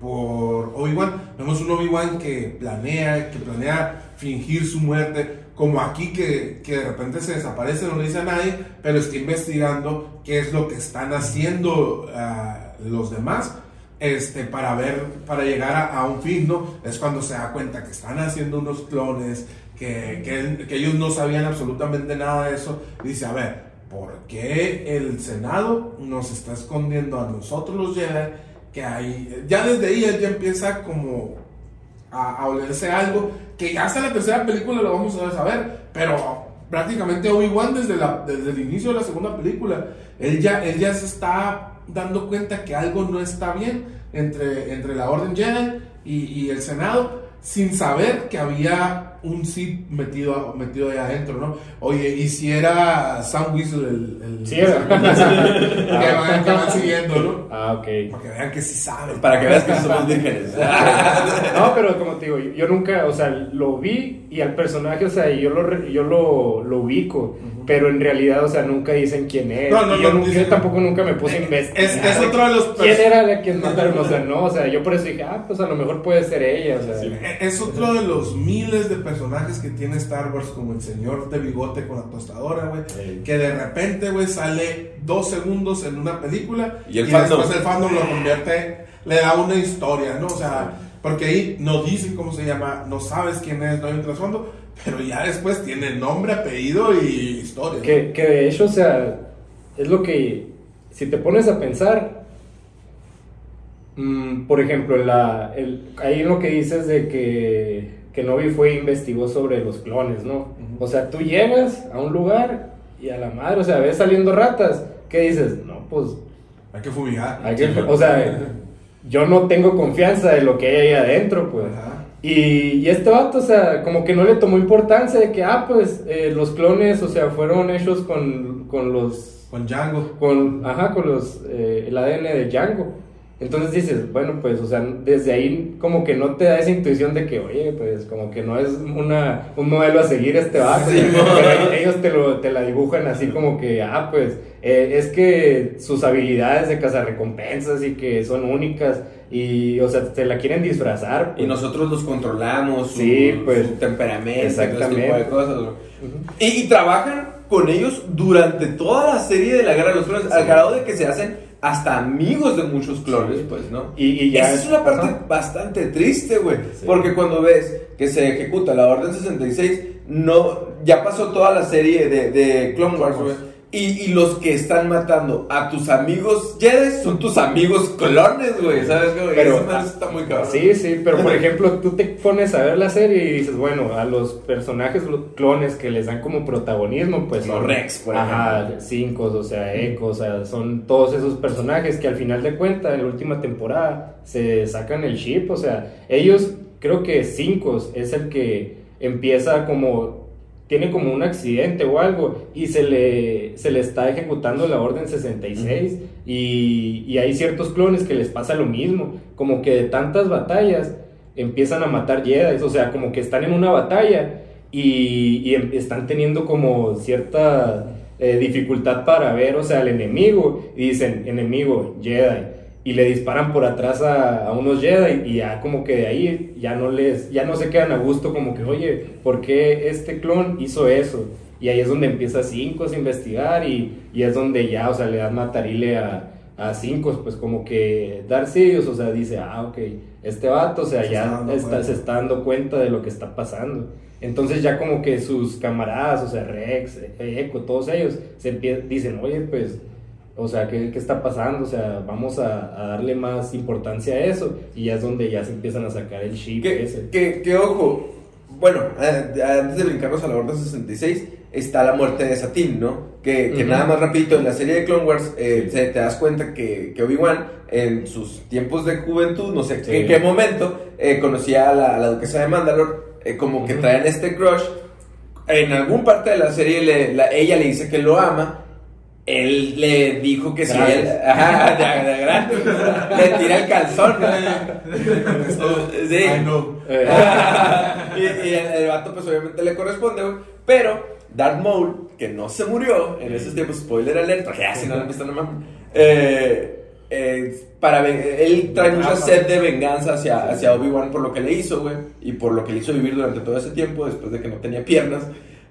Speaker 2: por Obi-Wan, vemos un Obi-Wan que planea, que planea fingir su muerte, como aquí que, que de repente se desaparece, no le dice a nadie, pero está investigando qué es lo que están haciendo ah, los demás, este, para ver, para llegar a, un fin, ¿no? Es cuando se da cuenta que están haciendo unos clones, que, que, ellos no sabían absolutamente nada de eso, dice, a ver, ¿por qué el Senado nos está escondiendo a nosotros los Jedi? Que hay, ya desde ahí él ya empieza como a, a olerse algo, que ya hasta la tercera película lo vamos a saber, pero prácticamente Obi-Wan desde, desde el inicio de la segunda película, él ya, él ya se está dando cuenta que algo no está bien entre, entre la Orden Jedi y, y el Senado, sin saber que había un Sith metido, metido ahí adentro, ¿no? Oye, y si era Sam Weasel el... el
Speaker 3: Sí,
Speaker 2: que, van, que van siguiendo, ¿no?
Speaker 3: Ah, ok.
Speaker 2: Para que vean que sí saben.
Speaker 1: Para que veas que somos vírgenes.
Speaker 3: No, pero como te digo, yo, yo nunca, o sea, lo vi y al personaje, o sea, yo lo, yo lo, lo ubico, pero en realidad, o sea, nunca dicen quién es.
Speaker 2: No, no,
Speaker 3: y yo,
Speaker 2: no,
Speaker 3: yo tampoco nunca me puse a investigar.
Speaker 2: Es, es otro de los
Speaker 3: ¿Quién era la que mataron? O sea, no, o sea, yo por eso dije, ah, pues a lo mejor puede ser ella, o sea.
Speaker 2: Eh, Es otro de los miles de personajes que tiene Star Wars, como el señor de bigote con la tostadora, güey.
Speaker 3: Sí.
Speaker 2: Que de repente, güey, sale dos segundos en una película
Speaker 1: Y el fandom.
Speaker 2: después el fandom lo convierte, le da una historia, ¿no? O sea, porque ahí no dicen cómo se llama, no sabes quién es, no hay un trasfondo, pero ya después tiene nombre, apellido y historia. ¿no?
Speaker 3: Que, que de hecho, o sea, es lo que, si te pones a pensar, mm, por ejemplo, la, el, ahí lo que dices de que, que Novi fue e investigó sobre los clones, ¿no? O sea, tú llegas a un lugar y a la madre, o sea, ves saliendo ratas, ¿qué dices? No, pues,
Speaker 2: Hay que fumigar.
Speaker 3: hay que- o sea, yo no tengo confianza de lo que hay ahí adentro, pues.
Speaker 2: Ajá.
Speaker 3: Y, y este vato, o sea, como que no le tomó importancia de que, ah, pues, eh, los clones, o sea, fueron hechos con, con los,
Speaker 2: Con Django.
Speaker 3: con, ajá, con los, eh, el ADN de Django. Entonces dices, bueno, pues, o sea, desde ahí como que no te da esa intuición de que, oye, pues, como que no es una, un modelo a seguir este vato.
Speaker 1: Sí, no.
Speaker 3: ellos- te, lo, te la dibujan así como que, ah, pues, eh, es que sus habilidades de cazarrecompensas y que son únicas y, o sea, te la quieren disfrazar.
Speaker 1: Y
Speaker 3: pues.
Speaker 1: nosotros los controlamos, su,
Speaker 3: Sí, pues.
Speaker 1: su temperamento,
Speaker 3: Exactamente.
Speaker 1: ese tipo de cosas. y, y trabajan con ellos durante toda la serie de la Guerra de los Clones, al grado de que se hacen hasta amigos de muchos clones, pues, ¿no?
Speaker 3: Y, y ya
Speaker 1: Esa es una parte bastante triste, güey.
Speaker 3: Sí.
Speaker 1: Porque cuando ves que se ejecuta la Orden 66, no, ya pasó toda la serie de, de Clone Wars, güey. Y, y los que están matando a tus amigos Jedi son tus amigos clones, güey. ¿Sabes? Pero,
Speaker 3: Pero-
Speaker 1: Eso está muy cabrón.
Speaker 3: Sí, sí, pero por ejemplo, tú te pones a ver la serie y dices, bueno, a los personajes los clones que les dan como protagonismo, pues son
Speaker 1: Rex, por
Speaker 3: Ajá, cinco, o sea, Echo, o sea, son todos esos personajes que al final de cuentas, en la última temporada, se sacan el chip, o sea, ellos, creo que cinco es el que empieza como tiene como un accidente o algo y se le, se le está ejecutando la orden 66 y, y hay ciertos clones que les pasa lo mismo, como que de tantas batallas empiezan a matar Jedi, o sea, como que están en una batalla y, y em- están teniendo como cierta eh, dificultad para ver, o sea, al enemigo y dicen, enemigo, Jedi. Y le disparan por atrás a, a unos Jedi y ya como que de ahí ya no les, ya no se quedan a gusto como que, oye, ¿por qué este clon hizo eso? Y ahí es donde empieza Cinco a investigar y, y es donde ya, o sea, le dan matarile a, a Cinco, pues como que Darth Sidious, o sea, dice, ah, ok, este vato, o sea,
Speaker 2: Se está
Speaker 3: ya está,
Speaker 2: cuenta.
Speaker 3: se está dando cuenta de lo que está pasando. Entonces ya como que sus camaradas, o sea, Rex, Echo, todos ellos, se dicen, oye, pues, o sea, ¿qué, qué está pasando? O sea, vamos a, a darle más importancia a eso. Y ya es donde ya se empiezan a sacar el chip
Speaker 1: Que,
Speaker 3: ese.
Speaker 1: que, que, ojo, bueno, antes de brincarnos a la Orden 66, está la muerte de Satín, ¿no? Que, que nada más rapidito, en la serie de Clone Wars eh, se- te das cuenta que, que Obi-Wan, en sus tiempos de juventud, no sé
Speaker 3: Sí.
Speaker 1: en qué momento, eh, conocía a la, a la duquesa de Mandalore, eh, como que traen este crush. En algún parte de la serie, le- la- ella le dice que lo ama. Él le dijo que si
Speaker 3: Gracias.
Speaker 1: él. Ajá, de, de grande, le tira el calzón. sí.
Speaker 2: Ay, no.
Speaker 1: Y, y el, el vato pues obviamente le corresponde, güey. Pero Darth Maul, que no se murió en esos tiempos, spoiler alert, ya si no lo han visto no mames. Eh, eh, para él trae mucha sed de venganza hacia, hacia Obi-Wan por lo que le hizo, güey. Y por lo que le hizo vivir durante todo ese tiempo, después de que no tenía piernas.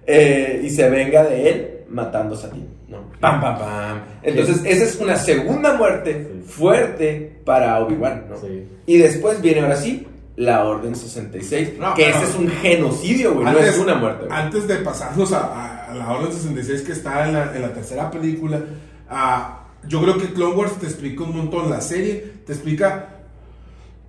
Speaker 1: eh, y se venga de él matando a Satín, ¿no? Pam, pam, pam. Entonces, esa es una segunda muerte
Speaker 3: Sí.
Speaker 1: fuerte para Obi-Wan, ¿no?
Speaker 3: Sí.
Speaker 1: Y después viene ahora sí la Orden 66,
Speaker 2: No,
Speaker 1: que ese es un genocidio, güey, no es una muerte. güey.
Speaker 2: Antes de pasarnos a, la Orden 66 que está en la, en la tercera película, ah, yo creo que Clone Wars te explica un montón. La serie te explica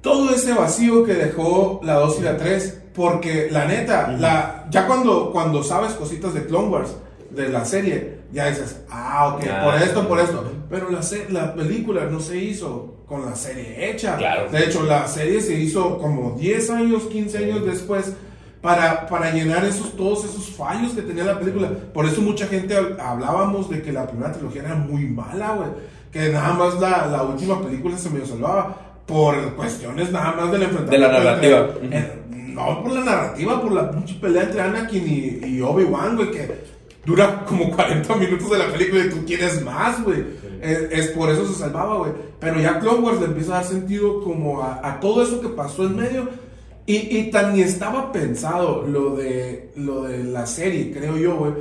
Speaker 2: todo ese vacío que dejó la 2 y la 3. Porque la neta, la, ya cuando, cuando sabes cositas de Clone Wars, de la serie, ya dices, ah, ok,
Speaker 1: Ah.
Speaker 2: por esto, por esto. Pero la, la película no se hizo con la serie hecha.
Speaker 1: Claro.
Speaker 2: De hecho, la serie se hizo como 10 años, 15 años después para, para llenar esos, todos esos fallos que tenía la película. Por eso mucha gente hab- hablábamos de que la primera trilogía era muy mala, güey. Que nada más la, la última película se medio salvaba por cuestiones nada más del enfrentamiento.
Speaker 1: De la narrativa.
Speaker 2: entre- no por la narrativa, por la pinche pelea entre Anakin y, y Obi-Wan, güey, que dura como 40 minutos de la película y tú quieres más, güey. Es, es por eso se salvaba, güey. Pero ya Clone Wars le empieza a dar sentido como a, a todo eso que pasó en medio. Y, y tan ni estaba pensado lo de, lo de la serie, creo yo, güey.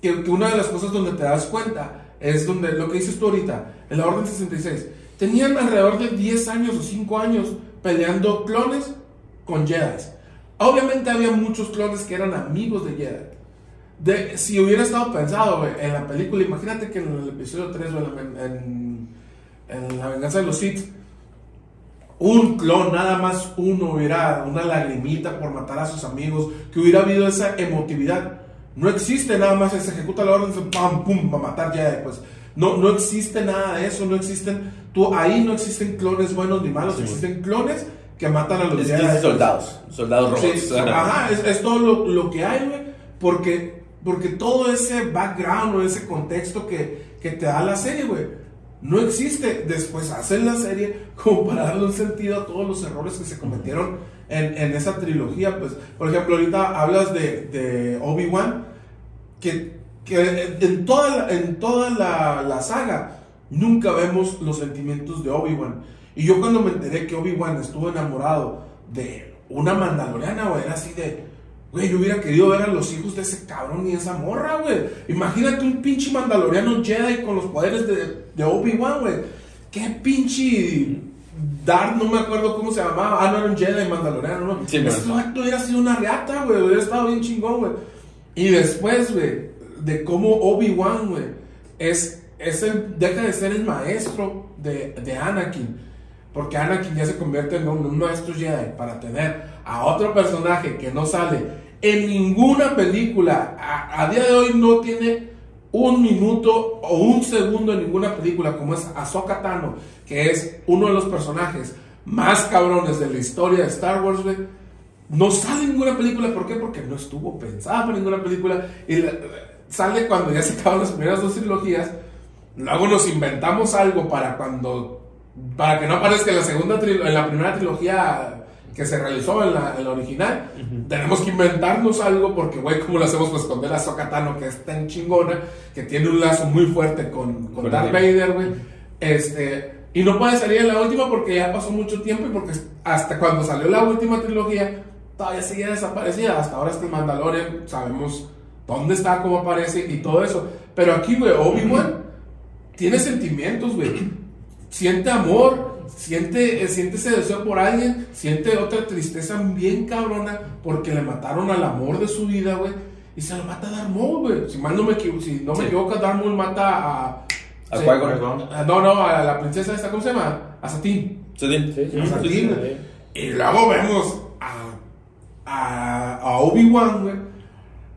Speaker 2: Que, que una de las cosas donde te das cuenta es donde lo que dices tú ahorita, en la Orden 66. Tenían alrededor de 10 años o 5 años peleando clones con Jedi. Obviamente había muchos clones que eran amigos de Jedi. De, si hubiera estado pensado güey, en la película, imagínate que en el episodio 3 o en, la- en- en La Venganza de los Sith, un clon, nada más uno, hubiera una lagrimita por matar a sus amigos, que hubiera habido esa emotividad. No existe nada más, se ejecuta la orden, pam, pum, para matar ya pues. No, no existe nada de eso, no existen, tú, ahí no existen clones buenos ni malos, existen clones que matan a los
Speaker 1: Es, es soldados, soldados robots.
Speaker 2: Sí, ajá, es, es todo lo, lo que hay, güey. Porque, porque todo ese background o ese contexto que, que te da la serie, güey, no existe. Después hacen la serie como para darle un sentido a todos los errores que se cometieron en, en esa trilogía. Pues, por ejemplo, ahorita hablas de, de Obi-Wan, que, que en toda, en toda la, la saga nunca vemos los sentimientos de Obi-Wan. Y yo cuando me enteré que Obi-Wan estuvo enamorado de una mandaloriana, güey, era así de, güey, yo hubiera querido ver a los hijos de ese cabrón y esa morra, güey. Imagínate un pinche mandaloriano Jedi con los poderes de, de Obi-Wan, güey. Qué pinche... Darth, no me acuerdo cómo se llamaba. Ah, no era un Jedi mandaloriano, ¿no?
Speaker 1: Sí,
Speaker 2: Ese vato hubiera sido una reata, güey. Hubiera estado bien chingón, güey. Y después, güey, de cómo Obi-Wan, güey, es, es el, deja de ser el maestro de, de Anakin. Porque Anakin ya se convierte en un, un maestro Jedi para tener a otro personaje que no sale en ninguna película. A, día de hoy no tiene un minuto o un segundo en ninguna película, como es Ahsoka Tano, que es uno de los personajes más cabrones de la historia de Star Wars. No sale en ninguna película, ¿por qué? Porque no estuvo pensada para ninguna película. Y sale cuando ya se acaban las primeras dos trilogías. Luego nos inventamos algo para cuando. Para que no aparezca en la segunda en la primera trilogía que se realizó en la, en la original. Tenemos que inventarnos algo porque, güey, ¿cómo lo hacemos para esconder a Ahsoka Tano, que es tan chingona, que tiene un lazo muy fuerte con, con
Speaker 1: Con
Speaker 2: Darth. Vader, güey? Este. Y no puede salir en la última porque ya pasó mucho tiempo y porque hasta cuando salió la última trilogía todavía seguía desaparecida. Hasta ahora está el Mandalorian, sabemos dónde está, cómo aparece y todo eso. Pero aquí, güey, Obi-Wan tiene sentimientos, güey. Siente amor, siente, eh, siente ese deseo por alguien, siente otra tristeza bien cabrona porque le mataron al amor de su vida, güey. Y se lo mata a Darth Maul, güey. Si mal no me equivoco, si no me
Speaker 1: Sí.
Speaker 2: equivoco, Darth Maul mata a...
Speaker 1: A
Speaker 2: sí, a- No, no, a la princesa esta, ¿cómo se llama? A Satine.
Speaker 1: Sí, sí.
Speaker 3: Sí, sí,
Speaker 2: A
Speaker 3: sí,
Speaker 2: Satine.
Speaker 3: sí, sí.
Speaker 2: Y luego vemos a, a, a Obi-Wan, güey,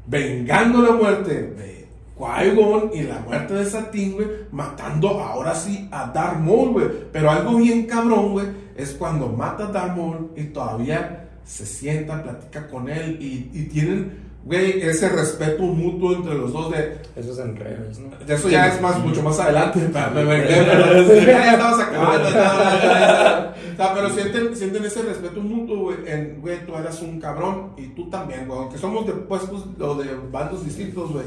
Speaker 2: vengando la muerte de Qui-Gon y la muerte de Satine, güey, matando ahora sí a Darth Maul, güey. Pero algo bien cabrón, güey, es cuando mata a Darth Maul y todavía se sienta, platica con él y, y tienen, güey, ese respeto mutuo entre los dos de...
Speaker 3: Eso es en Rebels, ¿no?
Speaker 2: de Eso ya es más, mucho más adelante. Me vengué, pero ya, estamos acabando. pero sienten, sienten ese respeto mutuo, güey. En, güey, tú eras un cabrón y tú también, güey. Aunque somos de puestos o de bandos distintos, güey.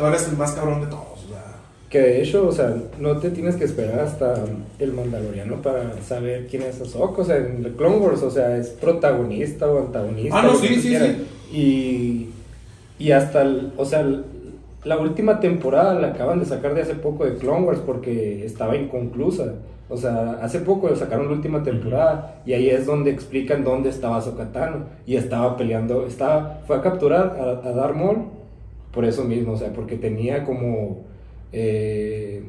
Speaker 2: Tú eres el más cabrón de todos, o sea.
Speaker 3: Que de hecho, o sea, no te tienes que esperar hasta el Mandaloriano para saber quién es Ahsoka. O sea, en The Clone Wars, o sea, es protagonista o antagonista.
Speaker 2: Ah, no, sí, sí,
Speaker 3: quieras.
Speaker 2: sí.
Speaker 3: Y, y hasta, el- o sea, el- la última temporada la acaban de sacar de hace poco de Clone Wars porque estaba inconclusa. O sea, hace poco sacaron la última temporada y ahí es donde explican dónde estaba Ahsoka Tano. Y estaba peleando, estaba, fue a capturar a, a Darth Maul por eso mismo, o sea, porque tenía como, eh,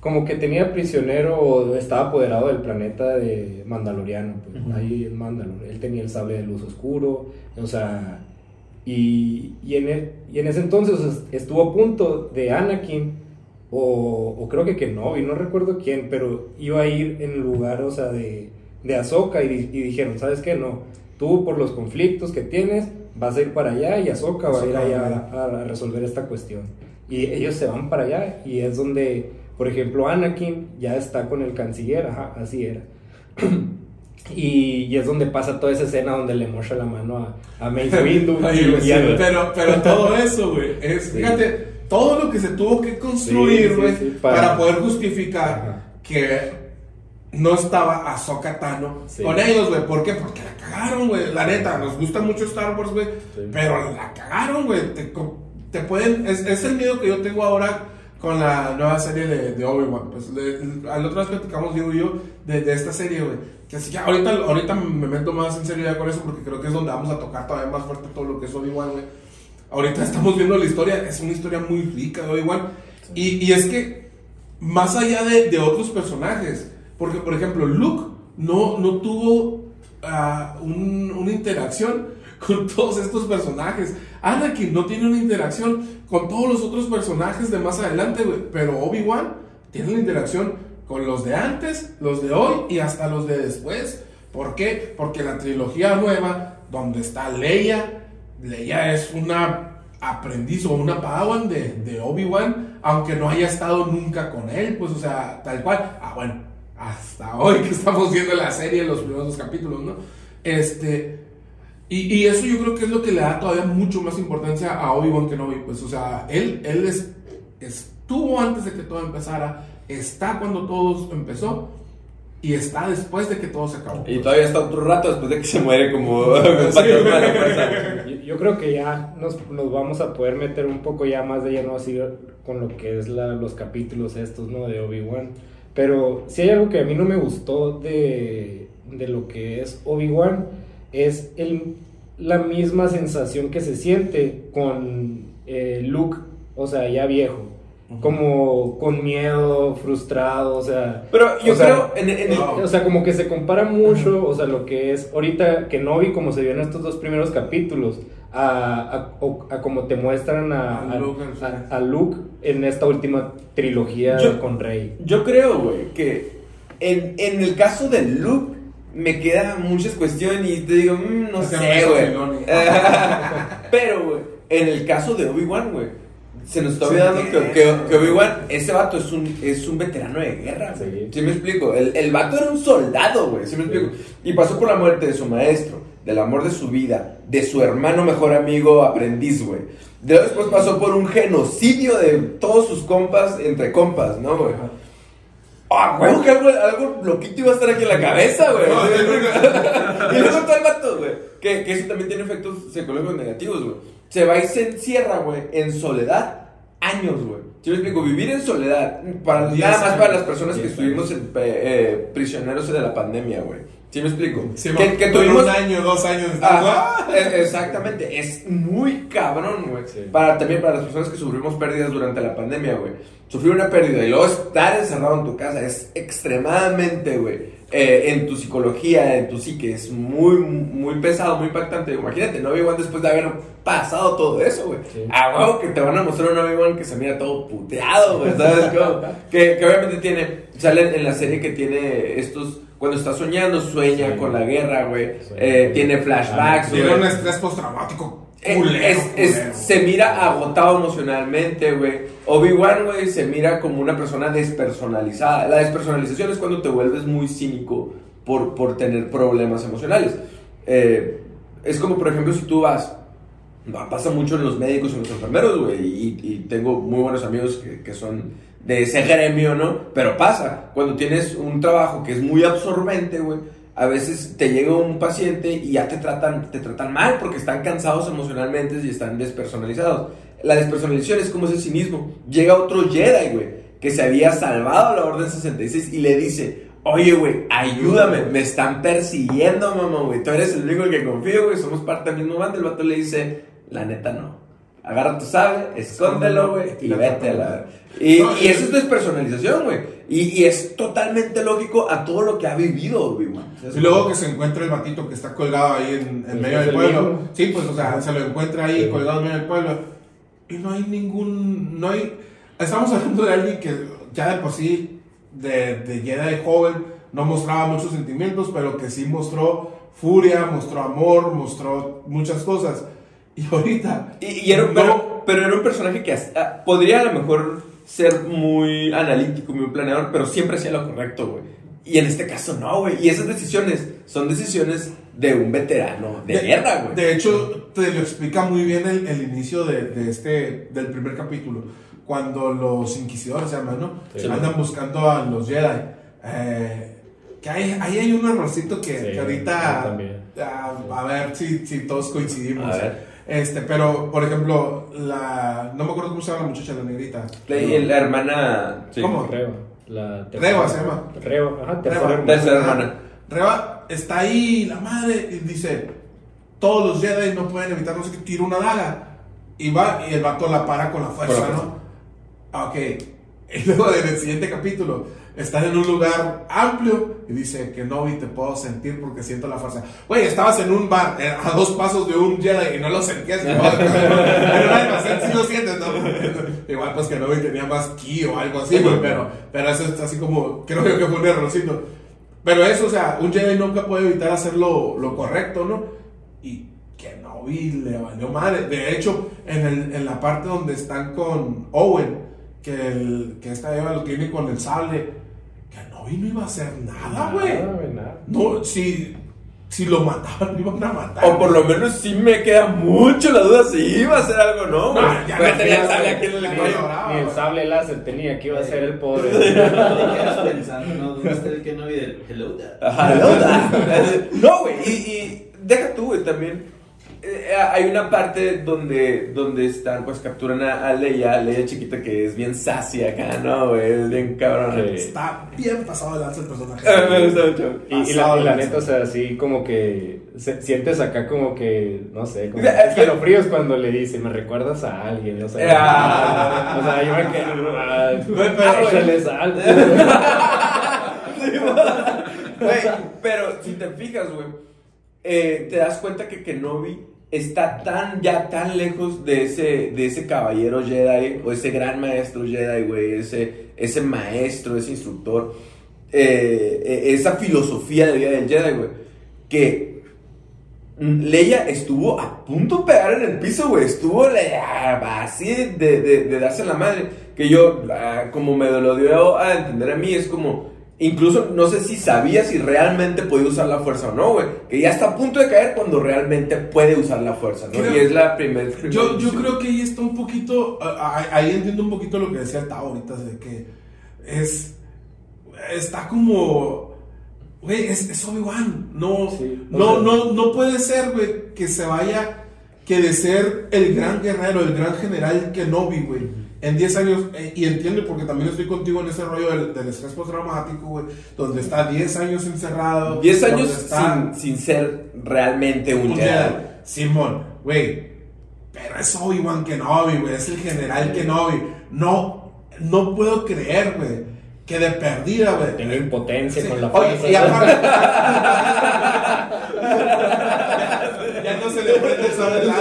Speaker 3: como que tenía prisionero o estaba apoderado del planeta de Mandaloriano, pues, ahí en Mandalor, él tenía el sable de luz oscuro, o sea, y, y, en, e- y en ese entonces es- estuvo a punto de Anakin, o, o creo que Kenobi, no recuerdo quién, pero iba a ir en lugar, o sea, de, de Ahsoka y, y dijeron, ¿sabes qué? No, tú por los conflictos que tienes vas a ir para allá y Ahsoka va a ir allá a, a resolver esta cuestión. Y ellos se van para allá y es donde, por ejemplo, Anakin ya está con el canciller, ajá, así era. Y, y es donde pasa toda esa escena donde le mocha la mano a, a Mace Windu.
Speaker 2: Ay,
Speaker 3: y-
Speaker 2: sí,
Speaker 3: a-
Speaker 2: pero, pero todo eso, güey, es,
Speaker 3: Sí.
Speaker 2: fíjate, todo lo que se tuvo que construir, güey,
Speaker 3: sí,
Speaker 2: para...
Speaker 3: para-
Speaker 2: poder justificar
Speaker 3: Ajá.
Speaker 2: que no estaba Ahsoka Tano
Speaker 3: Sí.
Speaker 2: con ellos, güey. ¿Por qué? Porque la cagaron, güey. La neta, nos gusta mucho Star Wars, güey,
Speaker 3: Sí.
Speaker 2: pero la cagaron, güey. Te, te pueden, es, es el miedo que yo tengo ahora con la nueva serie de, de Obi-Wan. Pues le- al otro vez platicamos, digo yo, de, de esta serie, güey. Que así ya, ahorita, ahorita me meto más en serio ya con eso porque creo que es donde vamos a tocar todavía más fuerte todo lo que es Obi-Wan, güey. Ahorita estamos viendo la historia, es una historia muy rica de Obi-Wan. Y, y es que, más allá de, de otros personajes, porque por ejemplo, Luke no, no tuvo ah, un- una interacción con todos estos personajes. Anakin no tiene una interacción con todos los otros personajes de más adelante, güey. Pero Obi-Wan tiene una interacción con los de antes, los de hoy y hasta los de después. ¿Por qué? Porque la trilogía nueva, donde está Leia, Leia es una aprendiz o una padawan de, de Obi-Wan, aunque no haya estado nunca con él, pues, o sea, tal cual. Ah, bueno, hasta hoy que estamos viendo la serie, los primeros dos capítulos, ¿no? Este. Y, y eso yo creo que es lo que le da todavía mucho más importancia a Obi-Wan Kenobi, pues, o sea, él, él es, estuvo antes de que todo empezara, está cuando todo empezó y está después de que todo se acabó.
Speaker 1: Y todavía está otro rato después de que se muere como.
Speaker 3: Yo, yo creo que ya nos, nos vamos a poder meter un poco ya más de lleno así con lo que es la- los capítulos estos, ¿no? De Obi-Wan. Pero si hay algo que a mí no me gustó de, de lo que es Obi-Wan, es el, la misma sensación que se siente con eh, Luke, o sea, ya viejo. Como con miedo, frustrado, o sea...
Speaker 1: Pero yo
Speaker 3: o sea,
Speaker 1: creo, en, en el-
Speaker 3: o sea, como que se compara mucho, o sea, lo que es ahorita que no vi como se vio en estos dos primeros capítulos, a, a, a como te muestran a,
Speaker 2: A
Speaker 3: a-
Speaker 2: Luke, sí.
Speaker 3: a- a Luke en esta última trilogía
Speaker 1: Yo-
Speaker 3: con Rey.
Speaker 1: Yo creo, güey, que en, en el caso de Luke me quedan muchas cuestiones y te digo, mm, no sé, güey. Pero, güey, en el caso de Obi-Wan, güey, se nos está olvidando que,
Speaker 2: entiende.
Speaker 1: que, que Obi-Wan, ese vato es un, es un veterano de guerra.
Speaker 3: Sí.
Speaker 1: Sí. me explico? El, el vato era un soldado, güey, ¿sí me explico? Y pasó por la muerte de su maestro, del amor de su vida, de su hermano mejor amigo aprendiz, güey. De después pasó por un genocidio de todos sus compas entre compas, ¿no, güey? Ah, güey, que algo, algo loquito iba a estar aquí en la cabeza, güey.
Speaker 2: No,
Speaker 1: sí, güey. y luego todo el vato, güey. Que, que eso también tiene efectos psicológicos negativos, güey. Se va y se encierra, güey, en soledad años, güey. ¿Sí me explico? Vivir en soledad, para, nada más
Speaker 2: años.
Speaker 1: para las personas que estuvimos en, eh, eh, prisioneros de la pandemia, güey. ¿Sí me explico?
Speaker 2: Sí,
Speaker 1: que, tuvimos...
Speaker 2: un año, dos años.
Speaker 1: Ajá, e- exactamente, es muy cabrón, güey.
Speaker 3: Sí.
Speaker 1: Para, también para las personas que sufrimos pérdidas durante la pandemia, güey. Sufrir una pérdida y luego estar encerrado en tu casa es extremadamente, güey, eh, en tu psicología, en tu psique, es muy, muy pesado, muy impactante. Imagínate, ¿no? Obi-Wan después de haber pasado todo eso, güey.
Speaker 3: Sí.
Speaker 1: A huevo que te van a mostrar un Obi-Wan que se mira todo puteado, güey, ¿sabes cómo? que, que obviamente tiene, sale en la serie que tiene estos... Cuando está soñando, sueña
Speaker 3: Sí.
Speaker 1: con la guerra, güey.
Speaker 3: Sí.
Speaker 1: Eh, tiene flashbacks,
Speaker 2: Tiene un estrés postraumático.
Speaker 1: Eh,
Speaker 2: culero,
Speaker 1: es- es-
Speaker 2: culero.
Speaker 1: se mira agotado emocionalmente, güey. Obi-Wan, güey, se mira como una persona despersonalizada. La despersonalización es cuando te vuelves muy cínico por, por tener problemas emocionales. Eh, es como, por ejemplo, si tú vas... va- Pasa mucho en los médicos y en los enfermeros, güey. Y, y tengo muy buenos amigos que, que son de ese gremio, ¿no? Pero pasa, cuando tienes un trabajo que es muy absorbente, güey, a veces te llega un paciente y ya te tratan, te tratan mal porque están cansados emocionalmente y están despersonalizados. La despersonalización es como ese cinismo. Llega otro Jedi, güey, que se había salvado la Orden 66 y le dice, oye, güey, ayúdame, me están persiguiendo, mamá, güey. Tú eres el único que confío, güey, somos parte del mismo bando. El vato le dice, la neta no. Agarra tu sable, escóndelo, güey, y vete a la... Y,
Speaker 2: No,
Speaker 1: y eso es despersonalización, güey. Y, y es totalmente lógico a todo lo que ha vivido Obi-Wan.
Speaker 2: Y luego que se encuentra el batito que está colgado ahí en, en
Speaker 3: Pues
Speaker 2: medio del
Speaker 3: el
Speaker 2: pueblo.
Speaker 3: mismo.
Speaker 2: Sí, pues, o sea, se lo encuentra ahí
Speaker 3: Sí.
Speaker 2: colgado en medio del pueblo. Y no hay ningún. No hay. Estamos hablando de alguien que ya de por sí, de, de Jedi joven, no mostraba muchos sentimientos, pero que sí mostró furia, mostró amor, mostró muchas cosas. Y ahorita.
Speaker 1: Y, y era,
Speaker 2: no-
Speaker 1: pero, pero era un personaje que hasta- podría a lo mejor ser muy analítico, muy planeador, pero siempre hacía lo correcto, güey. Y en este caso no, güey. Y esas decisiones son decisiones de un veterano de, guerra, güey.
Speaker 2: De hecho, te lo explica muy bien el, el inicio de, de este, del primer capítulo. Cuando los inquisidores, hermano,
Speaker 3: Sí.
Speaker 2: andan buscando a los Jedi. Eh, que hay, ahí hay un errorcito que,
Speaker 3: Sí,
Speaker 2: que
Speaker 3: yo
Speaker 2: ahorita.
Speaker 3: también.
Speaker 2: ah, a ver si, si todos coincidimos.
Speaker 1: A ver.
Speaker 2: Este, pero, por ejemplo, la. No me acuerdo cómo se llama la muchacha, la negrita.
Speaker 1: La, y la hermana. sí.
Speaker 2: ¿Cómo?
Speaker 3: Reba. La
Speaker 2: Reba se llama.
Speaker 3: Reba, ajá, tercera
Speaker 2: Reba.
Speaker 3: hermana.
Speaker 1: Tercera hermana.
Speaker 2: Reba está ahí, la madre, y dice: Todos los Jedi no pueden evitar, no sé qué, tira una daga. Y va, y el vato la para con la fuerza,
Speaker 1: Con la fuerza.
Speaker 2: ¿no? Ah, Ok. Y luego en el siguiente capítulo, están en un lugar amplio y dice que no, y te puedo sentir porque siento la fuerza. Güey, estabas en un bar eh, a dos pasos de un Jedi y no lo sentías. ¿no? Pero sí lo sientes, ¿no? Igual pues que no tenía más ki o algo así, güey, pero, pero eso es así como, creo yo que fue un errorcito. Pero eso, o sea, un Jedi nunca puede evitar hacer lo, lo correcto, ¿no? Y que no le valió madre. De hecho, en, el, en la parte donde están con Owen, que, el, que esta Eva lo tiene con el sable, que no no iba a hacer nada, güey.
Speaker 3: Nada, güey, nada.
Speaker 2: No, si, si lo mataban, lo iban a matar.
Speaker 1: O por lo menos sí me queda mucho la duda si iba a hacer algo, ¿no?
Speaker 2: No,
Speaker 1: güey.
Speaker 2: ya
Speaker 1: Pues
Speaker 2: no,
Speaker 1: tenía el sable aquí en el
Speaker 2: no.
Speaker 3: Ni el sable láser tenía que iba a ser el pobre.
Speaker 4: Te quedas pensando, ¿no? ¿Dónde está el Kenobi del Hello Dad?
Speaker 1: Ajá, no, no, güey, y, y deja tú, güey, también. Eh, hay una parte donde, donde están, pues capturan a, a Leia, a Leia chiquita que es bien sassy acá, ¿no, güey? Es bien cabrón.
Speaker 3: Sí.
Speaker 2: Está bien pasado de lanza el personaje.
Speaker 1: Eh, me gusta mucho.
Speaker 3: Y, la, y la
Speaker 2: de
Speaker 3: neta, o sea, así como que se- sientes acá como que, no sé, como escalofríos cuando le dice, me recuerdas a alguien, o sea,
Speaker 1: Ah.
Speaker 3: o sea, yo me quedo, ah,
Speaker 1: pero si te fijas, güey, eh, te das cuenta que Kenobi está tan, ya tan lejos de ese, de ese caballero Jedi, o ese gran maestro Jedi, güey, ese, ese maestro, ese instructor, eh, eh, esa filosofía de vida del Jedi, güey, que Leia estuvo a punto de pegar en el piso, güey. Estuvo ah, así de, de- de darse la madre. Que yo, ah, como me lo dio a entender a mí, es como. Incluso no sé si sabía si realmente podía usar la fuerza o no, güey. Que ya está a punto de caer cuando realmente puede usar la fuerza, ¿no?
Speaker 2: Creo-
Speaker 1: y es la primera.
Speaker 2: Yo, yo creo que ahí está un poquito, ah, ah, ahí entiendo un poquito lo que decía el Tao ahorita, de que es, está como, güey, es, es Obi-Wan, no,
Speaker 3: Sí,
Speaker 2: no, no, no puede ser, güey, que se vaya, que de ser el gran guerrero, el gran general Kenobi, güey, en 10 años, eh, y entiendo porque también estoy contigo en ese rollo del, del estrés postraumático, güey, donde está 10 años encerrado.
Speaker 1: 10 años
Speaker 2: donde está-
Speaker 1: sin, sin ser realmente un, Jedi.
Speaker 2: Simón, güey. Pero es Obi-Wan Kenobi, güey. Es el general Kenobi. No, no puedo creer, güey. Que de perdida, güey.
Speaker 3: Tengo impotencia
Speaker 2: Sí.
Speaker 3: con la
Speaker 2: Oye,
Speaker 3: fuerza.
Speaker 2: y aparte- ya no se le prende el güey.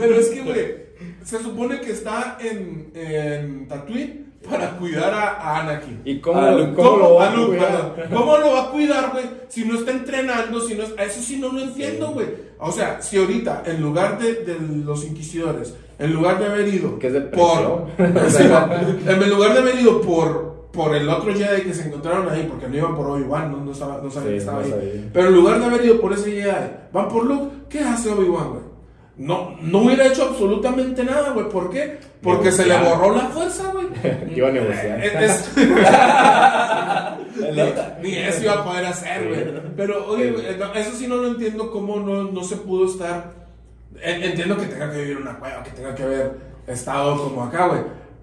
Speaker 2: Pero es que, güey. Se supone que está en, en Tatooine para cuidar a, a Anakin.
Speaker 3: ¿Y cómo,
Speaker 1: Ah, Luke,
Speaker 3: cómo lo va a
Speaker 2: Luke,
Speaker 3: cuidar?
Speaker 2: perdón. ¿Cómo lo va a cuidar, güey? Si no está entrenando, si no es... a Eso sí no lo entiendo, güey. O sea, si ahorita, en lugar de, de los inquisidores, en lugar de haber ido
Speaker 3: Que es de
Speaker 2: por... No. en lugar de haber ido por, por el otro Jedi que se encontraron ahí, porque no iban por Obi-Wan, no, no, estaba- no sabía
Speaker 3: Sí,
Speaker 2: que estaba
Speaker 3: no
Speaker 2: ahí.
Speaker 3: sabía.
Speaker 2: Pero en lugar de haber ido por ese Jedi, van por Luke, ¿qué hace Obi-Wan, güey? No, no hubiera hecho absolutamente nada, güey. ¿Por qué? Porque se le borró la fuerza, güey.
Speaker 3: Iba a negociar.
Speaker 2: Es-
Speaker 1: otra.
Speaker 2: ni, ni eso iba a poder hacer, güey. Pero, oye, no, eso sí no lo entiendo cómo no, no se pudo estar. En- Entiendo que tenga que vivir una cueva, que tenga que haber estado como acá, güey.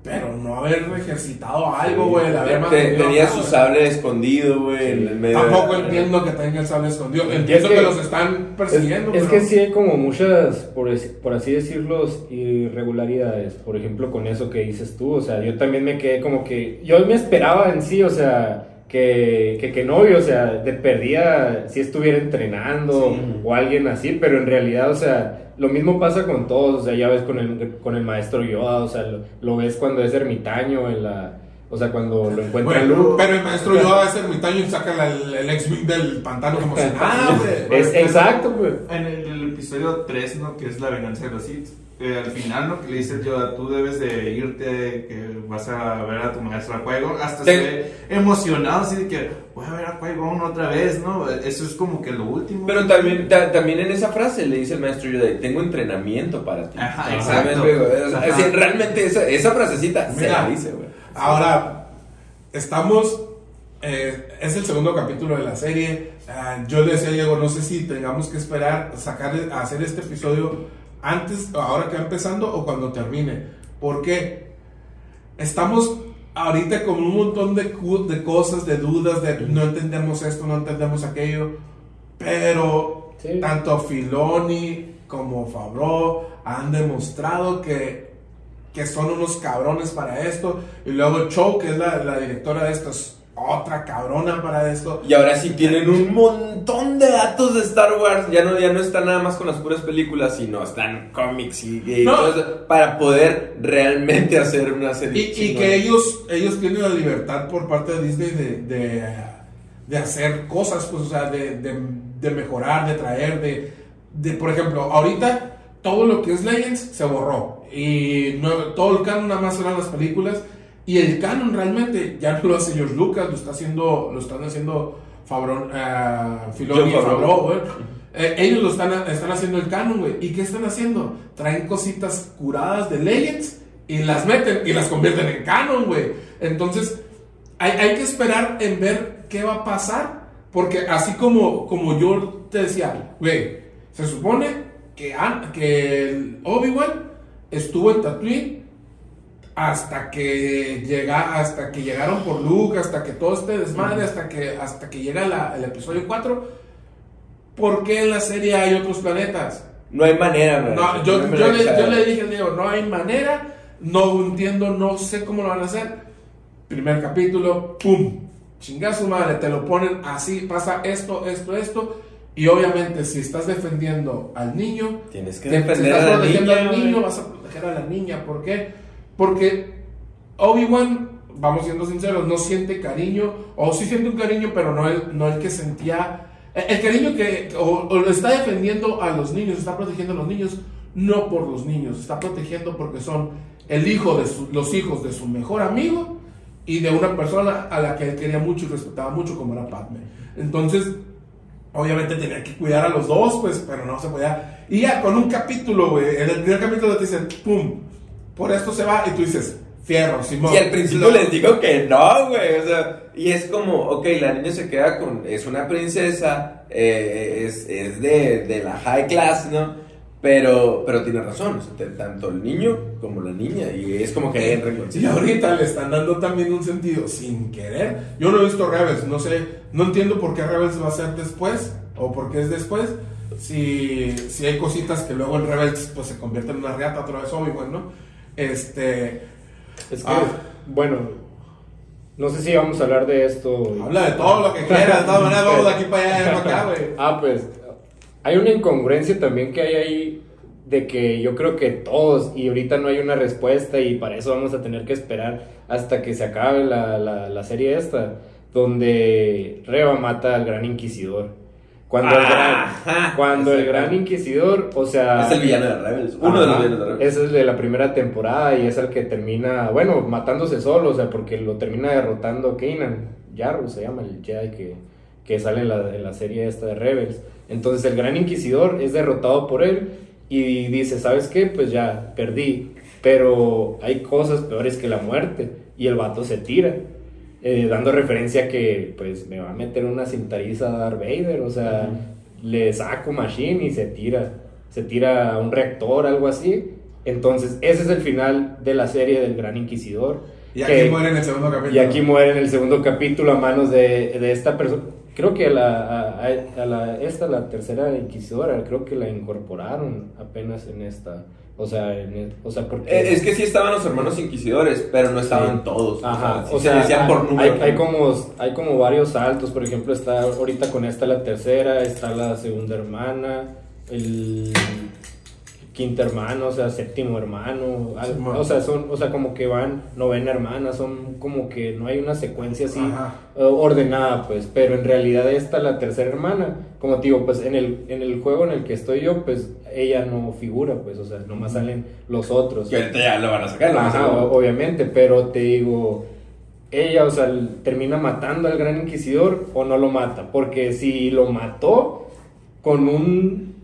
Speaker 2: Pero no haber ejercitado algo, güey. de haber
Speaker 1: Te-
Speaker 2: mantenido
Speaker 1: tenía su sable escondido, güey, en el medio. de-
Speaker 2: Tampoco entiendo que tenga el sable escondido. Entiendo
Speaker 3: que-
Speaker 2: que, los están persiguiendo.
Speaker 3: Es, es que sí hay como muchas, por, es- por así decirlo, irregularidades. Por ejemplo, con eso que dices tú. O sea, yo también me quedé como que. Yo me esperaba en sí, o sea, que, que, que novio, o sea, de perdida, si estuviera entrenando
Speaker 1: Sí.
Speaker 3: o alguien así. Pero en realidad, o sea, lo mismo pasa con todos. O sea, ya ves con el, con el maestro Yoda, o sea, lo, lo ves cuando es ermitaño en la. O sea, cuando lo encuentra
Speaker 2: Bueno,
Speaker 3: Luke.
Speaker 2: pero el maestro Yoda es ermitaño y saca la- el, el X-Wing del pantano como si nada, güey.
Speaker 3: Es exacto, güey.
Speaker 4: En el, el episodio 3, ¿no? Que es la venganza de los Sith. Eh, al final, ¿no? Que le dice Yoda, tú debes de irte, que vas a ver a tu maestro a Qui-Gon. Hasta
Speaker 1: Sí.
Speaker 4: se ve emocionado, así de que voy a ver a Qui-Gon otra vez, ¿no? Eso es como que lo último.
Speaker 1: Pero también, ta- también en esa frase le dice el maestro Yoda, tengo entrenamiento para ti.
Speaker 4: Ajá, exacto. Ajá.
Speaker 1: realmente esa, esa frasecita se
Speaker 2: Mira,
Speaker 1: la dice, güey.
Speaker 2: Ahora, estamos. eh, es el segundo capítulo de la serie. Ah, yo le decía a Diego, no sé si tengamos que esperar sacar, hacer este episodio antes, ahora que va empezando o cuando termine. Porque estamos ahorita con un montón de, cosas, de dudas, de no entendemos esto, no entendemos aquello. Pero
Speaker 3: Sí.
Speaker 2: tanto Filoni como Favreau han demostrado que, que son unos cabrones para esto. Y luego Cho, que es la, la directora de esto, es otra cabrona para esto.
Speaker 1: Y ahora sí tienen un montón de datos de Star Wars. Ya no, ya no están nada más con las puras películas, sino están cómics y, y
Speaker 2: No.
Speaker 1: todo eso, para poder realmente hacer una serie.
Speaker 2: Y, y que ellos, ellos tienen la libertad por parte de Disney de, de, de hacer cosas, pues, o sea, de, de, de mejorar, de traer, de, de, por ejemplo, ahorita todo lo que es Legends se borró. Y no, todo el canon nada más eran las películas. Y el canon realmente ya no lo hace George Lucas, lo está haciendo, lo están haciendo Favreau, eh, Filoni
Speaker 1: Favreau.
Speaker 2: Eh, ellos lo están, están haciendo el canon, güey. ¿Y qué están haciendo? Traen cositas curadas de Legends y las meten y las convierten en canon, güey. Entonces, hay, hay que esperar en ver qué va a pasar. Porque así como, como yo te decía, güey, se supone que, que Obi-Wan estuvo en Tatooine hasta que llega hasta que llegaron por Luke, hasta que todo este desmadre, hasta que hasta que llega la- el episodio 4. ¿Por qué en la serie hay otros planetas?
Speaker 1: No hay manera.
Speaker 2: No, yo,
Speaker 1: No
Speaker 2: le, yo le dije no hay manera, no entiendo, no sé cómo lo van a hacer. Primer capítulo, ¡pum! Chingazo madre, te lo ponen así, pasa esto, esto, esto. Y obviamente, si estás defendiendo al niño,
Speaker 1: Tienes que
Speaker 2: te-
Speaker 1: defender
Speaker 2: si estás
Speaker 1: a la
Speaker 2: protegiendo
Speaker 1: niña,
Speaker 2: al niño, vas a proteger a la niña. ¿Por qué? Porque Obi-Wan, vamos siendo sinceros, no siente cariño, o sí siente un cariño, pero no el, no el que sentía. El, el cariño que o, está defendiendo a los niños, está protegiendo a los niños, no por los niños, está protegiendo porque son el hijo de los hijos de su mejor amigo y de una persona a la que él quería mucho y respetaba mucho, como era Padme. Entonces, Obviamente tenía que cuidar a los dos, pues, pero no se podía. Y ya con un capítulo, güey, en el primer capítulo te dicen, pum, por esto se va, y tú dices, fierro, Simón.
Speaker 1: Y al principio les digo que no, güey. O sea, y es como, ok, la niña se queda con. Es una princesa, eh, es, es de, de la high class, ¿no? Pero, pero tiene razón, o sea, tanto el niño como la niña. Y es como que en
Speaker 2: Y ahorita le están dando también un sentido sin querer. Yo no he visto Rebels, no sé, no entiendo por qué Rebels va a ser después, o por qué es después. Si, si hay cositas que luego en Rebels pues se convierten en una reata otra vez Obi-Wan, ¿no? Este,
Speaker 3: Es que,
Speaker 2: Ah.
Speaker 3: bueno, no sé si vamos a hablar de esto.
Speaker 2: habla de todo lo que quieras, de todas maneras vamos de aquí para allá para acá, güey.
Speaker 3: Ah, pues hay una incongruencia también que hay ahí de que yo creo que todos, y ahorita no hay una respuesta y para eso vamos a tener que esperar hasta que se acabe la, la, la serie esta, donde Reba mata al gran inquisidor. Cuando, el,
Speaker 1: Ajá,
Speaker 3: gran, cuando el gran inquisidor, o sea...
Speaker 1: Es el villano de Rebels, uno de los villanos de Rebels.
Speaker 3: Ese es de la primera temporada y es el que termina, bueno, matándose solo, o sea, porque lo termina derrotando Kanan. Jarrus se llama el Jedi que, que sale en la, en la serie esta de Rebels. Entonces el gran inquisidor es derrotado por él y dice, ¿sabes qué? Pues ya, perdí. Pero hay cosas peores que la muerte. Y el vato se tira. Eh, dando referencia a que pues me va a meter una cintariza a Darth Vader. O sea, le saco Machine y se tira. Se tira a un reactor, algo así. Entonces, ese es el final de la serie del Gran Inquisidor.
Speaker 2: Y aquí
Speaker 3: que-
Speaker 2: muere en el segundo capítulo.
Speaker 3: y aquí muere en el segundo capítulo a manos de, de esta persona. Creo que a la, a- a la, esta, la tercera inquisidora, creo que la incorporaron apenas en esta. O sea, en el- o sea porque...
Speaker 1: Eh, Es que sí estaban los hermanos inquisidores, pero no estaban
Speaker 3: Sí.
Speaker 1: todos.
Speaker 3: Ajá,
Speaker 1: sí
Speaker 3: o
Speaker 1: se
Speaker 3: sea,
Speaker 1: decían
Speaker 3: hay,
Speaker 1: por número.
Speaker 3: hay, hay como, hay como varios saltos, por ejemplo, está ahorita con esta la tercera, está la segunda hermana, el... quinto hermano, o sea, séptimo hermano,
Speaker 2: Sí,
Speaker 3: o sea, son, o sea, como que van novena hermana, son como que no hay una secuencia así eh, ordenada, pues, pero en realidad esta la tercera hermana, como te digo, pues en el en el juego en el que estoy yo, pues ella no figura, pues, o sea, nomás salen los otros.
Speaker 1: Que ahorita ya lo van a sacar,
Speaker 3: Ajá, obviamente, pero te digo, ella, o sea, termina matando al gran inquisidor o no lo mata, porque si lo mató con un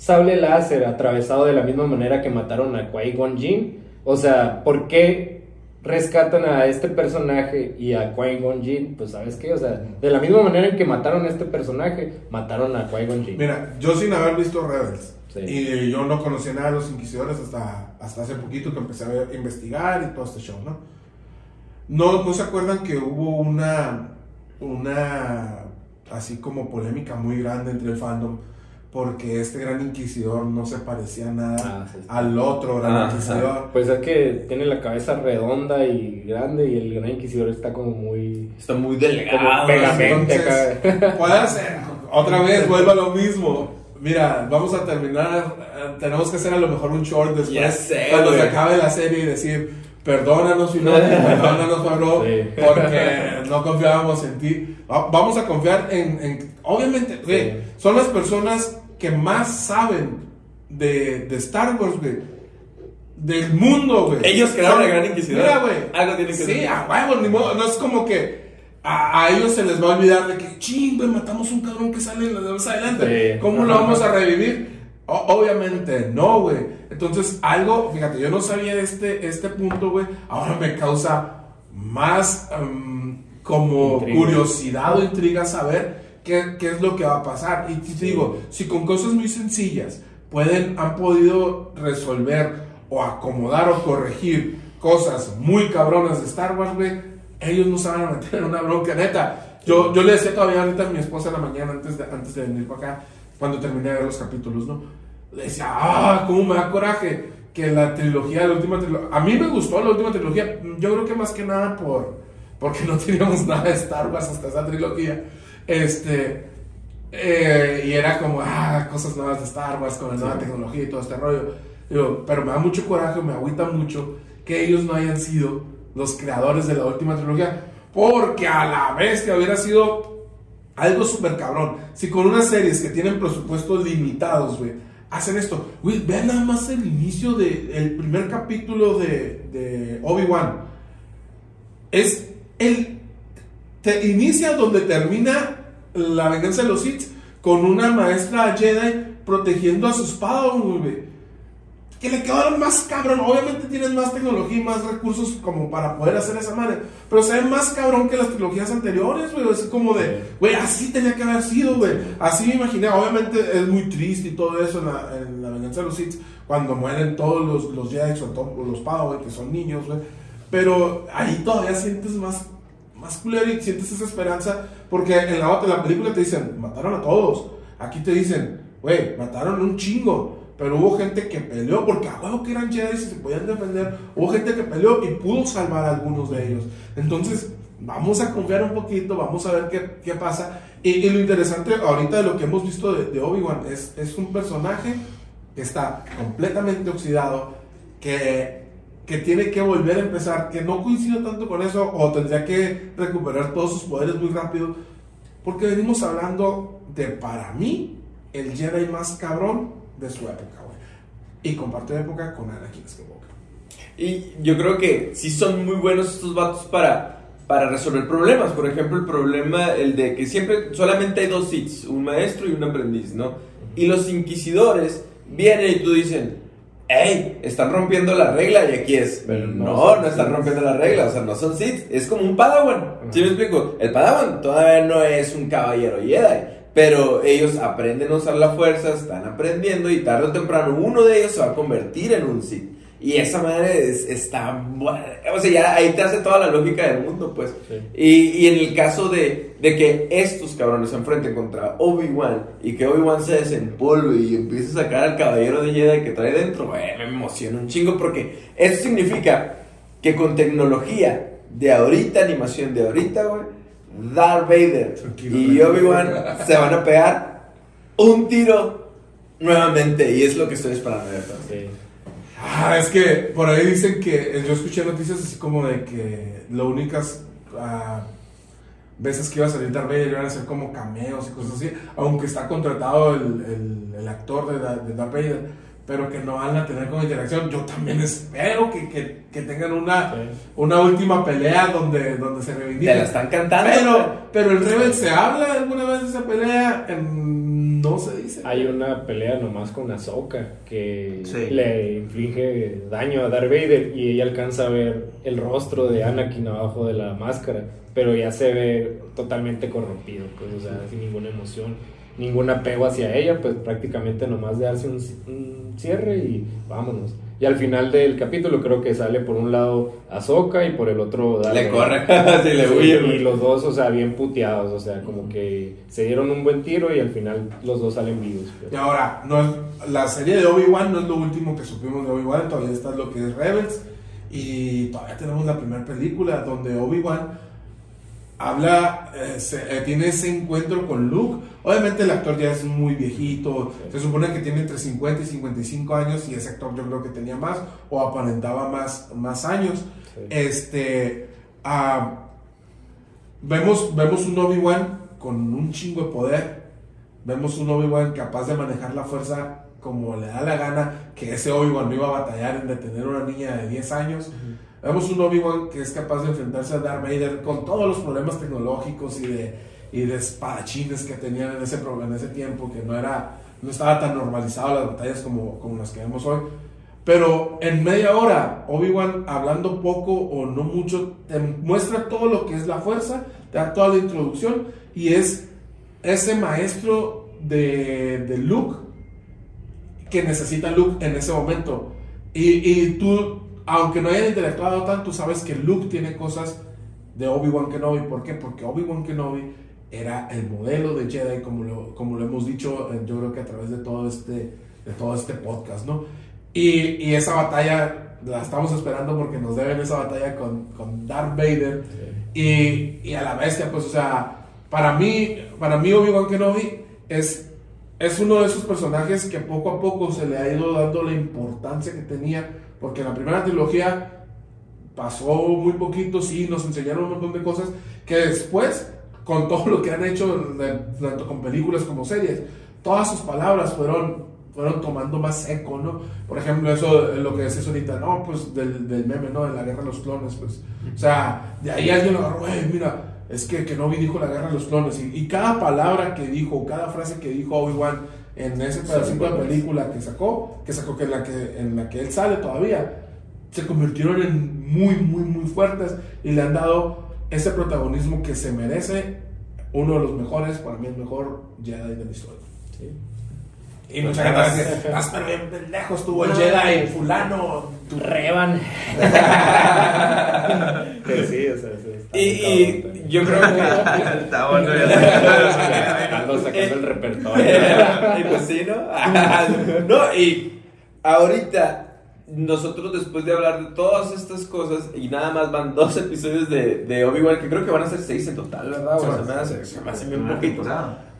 Speaker 3: sable láser atravesado de la misma manera que mataron a Qui-Gon Jinn, o sea, ¿por qué rescatan a este personaje y a Qui-Gon Jinn? Pues, ¿sabes qué? O sea, de la misma manera en que mataron a este personaje, mataron a Qui-Gon Jinn.
Speaker 2: Mira, yo sin haber visto Rebels,
Speaker 3: Sí.
Speaker 2: y yo no conocía nada de los inquisidores hasta, hasta hace poquito que empecé a investigar y todo este show, ¿no? ¿No, no se acuerdan que hubo una, una, así como polémica muy grande entre el fandom? Porque este gran inquisidor no se parecía nada
Speaker 3: Ah, sí, sí.
Speaker 2: al otro gran
Speaker 1: Ah,
Speaker 2: inquisidor.
Speaker 3: Pues es que tiene la cabeza redonda y grande y el gran inquisidor está como muy...
Speaker 1: Está muy delgado.
Speaker 3: pegamente
Speaker 2: entonces-
Speaker 3: acá.
Speaker 2: Puede ser. Otra vez, vuelvo a lo mismo. Mira, vamos a terminar. eh, tenemos que hacer a lo mejor un short después.
Speaker 1: Ya sé,
Speaker 2: cuando se acabe la serie y decir, perdónanos, Filoni, perdónanos,
Speaker 3: Sí.
Speaker 2: porque no confiábamos en ti. Va- Vamos a confiar en. en- obviamente, güey,
Speaker 3: Sí.
Speaker 2: son las personas que más saben de, de Star Wars, güey. Del mundo, güey.
Speaker 1: Ellos crearon
Speaker 2: Son-
Speaker 1: al Gran Inquisidor.
Speaker 2: Mira, güey.
Speaker 1: Algo tiene que
Speaker 2: Sí,
Speaker 1: ser.
Speaker 2: a huevo, ni modo. No es como que a, a ellos se les va a olvidar de que, ching, güey, matamos un cabrón que sale en la de más adelante.
Speaker 3: Sí.
Speaker 2: ¿Cómo lo vamos a revivir? Obviamente, no, güey. Entonces, algo, fíjate, yo no sabía este, este punto, güey. Ahora me causa más em, como
Speaker 3: Intriga.
Speaker 2: curiosidad o intriga saber qué, qué es lo que va a pasar. Y te digo, si con cosas muy sencillas pueden, han podido resolver o acomodar o corregir cosas muy cabronas de Star Wars, güey, ellos no se van a meter en una bronca neta. Yo, yo le decía todavía ahorita a mi esposa en la mañana antes de, antes de venir para acá, cuando terminé de ver los capítulos, ¿no? Decía, ah, cómo me da coraje que la trilogía, la última trilogía, a mí me gustó la última trilogía, yo creo que más que nada por, porque no teníamos nada de Star Wars hasta esa trilogía, este, eh, y era como, ah, cosas nuevas de Star Wars con la nueva tecnología y todo este rollo. Digo, pero me da mucho coraje, me agüita mucho que ellos no hayan sido los creadores de la última trilogía. Porque a la vez que hubiera sido algo súper cabrón. Si con unas series que tienen presupuestos limitados, güey, hacen esto. Güey, vean nada más el inicio del primer capítulo de, Obi-Wan. Es el te inicia donde termina la venganza de los Sith con una maestra Jedi protegiendo a sus Padawans, güey. Que le quedaron más cabrón. Obviamente tienen más tecnología y más recursos como para poder hacer esa madre. Pero se ve más cabrón que las trilogías anteriores, güey. Es como de, güey, así tenía que haber sido, güey. Así me imaginé. Obviamente es muy triste y todo eso en la, en la venganza de los Sith. Cuando mueren todos los, los Jedi, sobre todo los Padawan, que son niños, güey. Pero ahí todavía sientes más más culero y sientes esa esperanza porque en la otra en la película te dicen mataron a todos aquí te dicen güey mataron un chingo pero hubo gente que peleó porque a huevo que eran Jedi y se podían defender. Hubo gente que peleó y pudo salvar a algunos de ellos. Entonces vamos a confiar un poquito vamos a ver qué, qué pasa. Y, y lo interesante ahorita de lo que hemos visto de, de Obi-Wan es, es un personaje que está completamente oxidado que que tiene que volver a empezar, que no coincido tanto con eso, o tendría que recuperar todos sus poderes muy rápido, porque venimos hablando de, para mí, el Jedi más cabrón de su época, güey. Y compartió época con Anakin Skywalker.
Speaker 1: Y yo creo que sí son muy buenos estos vatos para, para resolver problemas. Por ejemplo, el problema, el de que siempre solamente hay dos Siths, un maestro y un aprendiz, ¿no? Y los inquisidores vienen y tú dicen, hey, están rompiendo la regla y aquí es,
Speaker 3: Pero no
Speaker 1: no, no están rompiendo la regla, o sea, no son Sith, es como un Padawan. ¿Sí me explico? El Padawan todavía no es un caballero Jedi. Pero ellos aprenden a usar la fuerza, están aprendiendo y tarde o temprano uno de ellos se va a convertir en un Sith. Y esa madre es- está... O sea, ya ahí te hace toda la lógica del mundo, pues.
Speaker 3: Sí.
Speaker 1: Y, y en el caso de, de que estos cabrones se enfrenten contra Obi-Wan y que Obi-Wan se desempolve y empiece a sacar al caballero de Jedi que trae dentro, güey, me emociona un chingo porque eso significa que con tecnología de ahorita, animación de ahorita, güey, Darth Vader
Speaker 2: Tranquilo,
Speaker 1: y. Obi-Wan se van a pegar un tiro nuevamente y es lo que estoy esperando de
Speaker 3: Sí.
Speaker 2: Ah, es que por ahí dicen que yo escuché noticias así como de que lo únicas ah, veces que iba a salir Darth Vader iban a ser como cameos y cosas así, aunque está contratado el, el- el actor de, de Darth Vader, pero que no van a tener como interacción. Yo también espero que, que, que tengan una,
Speaker 3: Sí.
Speaker 2: una última pelea donde, donde se
Speaker 1: Te la
Speaker 2: reivindiquen.
Speaker 1: están cantando.
Speaker 2: Pero, pero el Rebel se habla alguna vez de esa pelea, Em, no se dice.
Speaker 3: Hay una pelea nomás con Ahsoka que
Speaker 4: Sí.
Speaker 3: le inflige daño a Darth Vader y ella alcanza a ver el rostro de Anakin abajo de la máscara, pero ya se ve totalmente corrompido, pues, o sea, sin ninguna emoción, ningún apego hacia ella, pues prácticamente nomás de darse un, un cierre y vámonos. Y al final del capítulo creo que sale por un lado Ahsoka y por el otro Darth
Speaker 1: Le corre, sí, le huye.
Speaker 3: y los dos, o sea, bien puteados, o sea, como que se dieron un buen tiro y al final los dos salen vivos. pues.
Speaker 2: Y ahora, no es- la serie de Obi-Wan no es lo último que supimos de Obi-Wan, todavía está lo que es Rebels. Y todavía tenemos la primera película donde Obi-Wan habla, eh, se- eh, tiene ese encuentro con Luke. Obviamente el actor ya es muy viejito, se supone que tiene entre 50 y 55 años y ese actor yo creo que tenía más o aparentaba más, más años.
Speaker 3: Sí.
Speaker 2: Este, ah, vemos, vemos un Obi-Wan con un chingo de poder. Vemos un Obi-Wan capaz de manejar la fuerza como le da la gana, que ese Obi-Wan no iba a batallar en detener a una niña de 10 años. Vemos un Obi-Wan que es capaz de enfrentarse a Darth Vader con todos los problemas tecnológicos y de, y de espadachines que tenían en ese, en ese tiempo, que no, era, no estaba tan normalizado las batallas como, como las que vemos hoy. Pero en media hora, Obi-Wan hablando poco o no mucho, te muestra todo lo que es la fuerza, te da toda la introducción y es ese maestro de, de Luke que necesita Luke en ese momento. Y, y tú, aunque no hayan interactuado tanto, sabes que Luke tiene cosas de Obi-Wan Kenobi. ¿Por qué? Porque Obi-Wan Kenobi era el modelo de Jedi, como lo, como lo hemos dicho, eh, yo creo que a través de todo este, de todo este podcast, ¿no? Y, y esa batalla la estamos esperando porque nos deben esa batalla con, con Darth Vader. Y, y a la bestia, pues, o sea, para mí, para mí Obi-Wan Kenobi es, es uno de esos personajes que poco a poco se le ha ido dando la importancia que tenía, porque en la primera trilogía pasó muy poquito, sí, nos enseñaron un montón de cosas que después, con todo lo que han hecho, tanto con películas como series, todas sus palabras fueron, fueron tomando más eco, ¿no? Por ejemplo, eso, lo que decías ahorita, no, pues del, del meme, ¿no? De la guerra de los clones, pues. O sea, de ahí alguien lo agarró, "Ey, mira, es que Kenobi dijo la guerra de los clones, y, y cada palabra que dijo, cada frase que dijo Obi-Wan en ese pedacito de película que sacó, que sacó que en la que, en la que él sale todavía, se convirtieron en muy, muy, muy fuertes y le han dado ese protagonismo que se merece uno de los mejores, para mí el mejor Jedi de la historia.
Speaker 3: Sí.
Speaker 2: Y muchas gracias. Hasta bien pendejo estuvo el Jedi, fulano.
Speaker 3: Revan. que sí, o sea, sí, está
Speaker 1: Y, yo creo que.
Speaker 4: Está bueno, ya
Speaker 3: Sacando, sacando el repertorio.
Speaker 1: y pues sí, ¿no? no, y ahorita nosotros después de hablar de todas estas cosas y nada más van dos episodios de, de Obi-Wan, que creo que van a ser seis en total, ¿verdad? se me hace, se me hace bien poquito.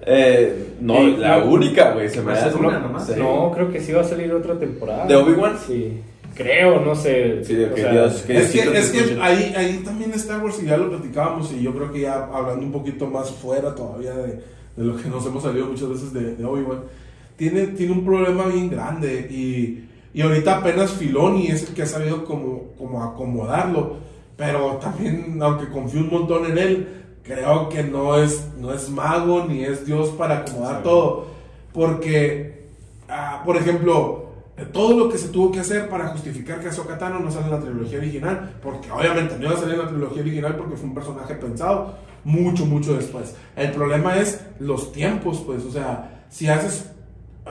Speaker 1: Eh, no, la única, güey, se me hace
Speaker 4: una nomás.
Speaker 1: sí.
Speaker 3: No, creo que sí va a salir otra temporada.
Speaker 1: ¿De Obi-Wan?
Speaker 3: Sí. Creo, no sé.
Speaker 1: Sí, de que
Speaker 3: sea,
Speaker 1: Dios- que-
Speaker 2: Es que, es que ahí, ahí también Star Wars, y ya lo platicábamos, y yo creo que ya hablando un poquito más fuera todavía de, de lo que nos hemos salido muchas veces de, de Obi-Wan, tiene, tiene un problema bien grande. Y, y ahorita apenas Filoni es el que ha sabido como, como acomodarlo. Pero también, aunque confío un montón en él, creo que no es, no es mago ni es Dios para acomodar
Speaker 3: Sí.
Speaker 2: todo. Porque, ah, por ejemplo, todo lo que se tuvo que hacer para justificar que Ahsoka Tano no sale en la trilogía original, porque obviamente no iba a salir en la trilogía original porque fue un personaje pensado mucho, mucho después. El problema es los tiempos, pues, o sea, si haces...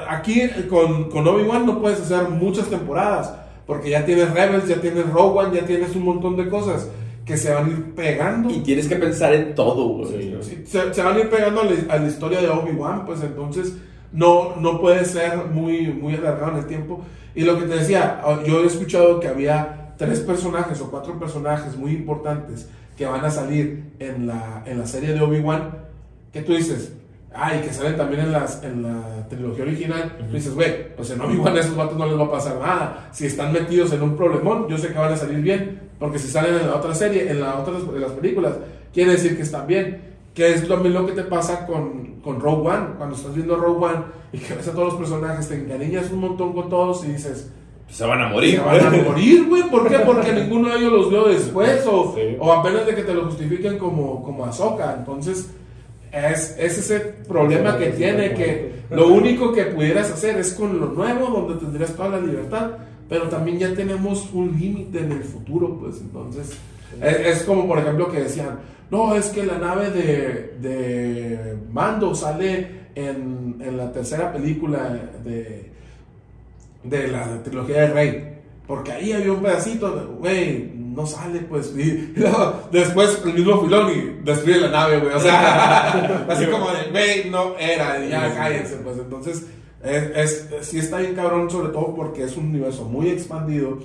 Speaker 2: Aquí eh, con, con Obi-Wan no puedes hacer muchas temporadas, porque ya tienes Rebels, ya tienes Rogue One, ya tienes un montón de cosas que se van a ir pegando.
Speaker 1: Y tienes que pensar en todo, güey.
Speaker 3: Sí.
Speaker 2: Sí, se, se van a ir pegando a la, a la historia de Obi-Wan, pues entonces no, no puede ser muy, muy alargado en el tiempo. Y lo que te decía, ah, yo he escuchado que había tres personajes o cuatro personajes muy importantes que van a salir en la, en la serie de Obi-Wan, que tú dices, Ah, y que salen también en, las, en la trilogía original. Tú dices, güey, pues en Obi-Wan a esos vatos no les va a pasar nada. Si están metidos en un problemón, yo sé que van a salir bien. Porque si salen en la otra serie, en, la otra, en las películas, quiere decir que están bien. Que es lo mismo que te pasa con, con Rogue One. Cuando estás viendo Rogue One y que ves a todos los personajes, te encariñas un montón con todos y dices,
Speaker 1: Se van a morir.
Speaker 2: se van a morir, güey. ¿Por qué? Porque ninguno de ellos los vio después o,
Speaker 3: Sí.
Speaker 2: o apenas de que te lo justifiquen como, como Ahsoka. Entonces, es, es ese problema que tiene que lo único que pudieras hacer es con lo nuevo, donde tendrías toda la libertad, pero también ya tenemos un límite en el futuro, pues entonces es, es como por ejemplo que decían, no, es que la nave de, de Mando sale en, en la tercera película de, de la trilogía del rey. Porque ahí había un pedacito, de, güey, no sale, pues. Y, luego, después el mismo Filoni destruye la nave, güey. O sea, así como de, güey, no era, y ya cállense, pues. Entonces, es, es, sí está bien cabrón, sobre todo porque es un universo muy expandido,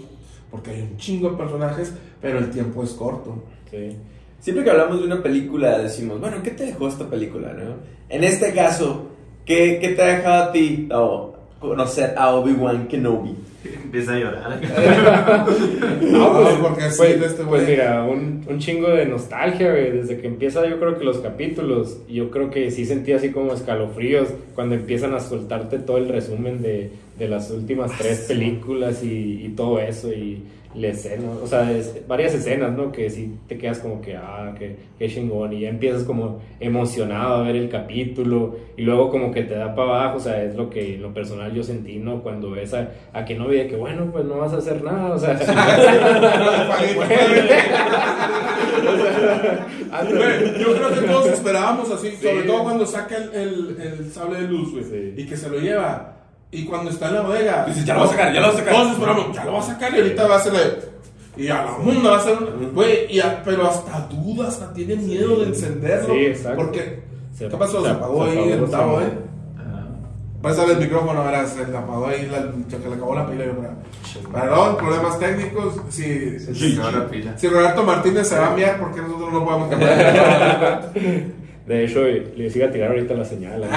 Speaker 2: porque hay un chingo de personajes, pero el tiempo es corto.
Speaker 3: Sí.
Speaker 1: Siempre que hablamos de una película decimos, bueno, ¿qué te dejó esta película, no? En este caso, ¿qué, qué te ha dejado a ti oh, conocer a Obi-Wan Kenobi?
Speaker 4: Empieza a llorar.
Speaker 2: No, pues, porque sí,
Speaker 3: Pues,
Speaker 2: de este
Speaker 3: pues mira, un, un chingo de nostalgia, güey. Desde que empieza, yo creo que los capítulos, yo creo que sí sentí así como escalofríos cuando empiezan a soltarte todo el resumen de, de las últimas tres películas y, y todo eso. Y la escena, o sea, es- varias escenas, ¿no? Que sí te quedas como que, ah, que, qué chingón. Y ya empiezas como emocionado a ver el capítulo. Y luego como que te da para abajo, o sea, es lo que en lo personal yo sentí, ¿no? Cuando ves a, a que no de que, bueno, pues no vas a hacer nada, o sea.
Speaker 2: Güey, yo creo que todos esperábamos así,
Speaker 3: Sí.
Speaker 2: sobre todo cuando saca el, el, el sable de luz, güey,
Speaker 3: Sí.
Speaker 2: y que se lo lleva. Y cuando está en la bodega,
Speaker 1: Dices, ya lo va a sacar, ya lo va a sacar.
Speaker 2: Todos esperamos, ya lo va a sacar y ahorita va a ser de. Y a la mundo va a ser. un- Güey, a- pero hasta duda, hasta tiene miedo de encenderlo.
Speaker 3: Sí, exacto.
Speaker 2: Porque.
Speaker 3: Se-
Speaker 2: ¿Qué pasó? Se,
Speaker 3: se-
Speaker 2: apagó
Speaker 3: se
Speaker 2: ahí
Speaker 3: apagó,
Speaker 2: el tabo,
Speaker 3: sí.
Speaker 2: ¿eh? Pásale el micrófono, verás, se le apagó ahí, la, que le acabó la pila. yo. Perdón, problemas técnicos. Si,
Speaker 4: la pila.
Speaker 2: si Roberto Martínez se va a enviar, ¿por qué nosotros no podemos cambiar?
Speaker 3: De hecho, le sigo a tirar ahorita la señal.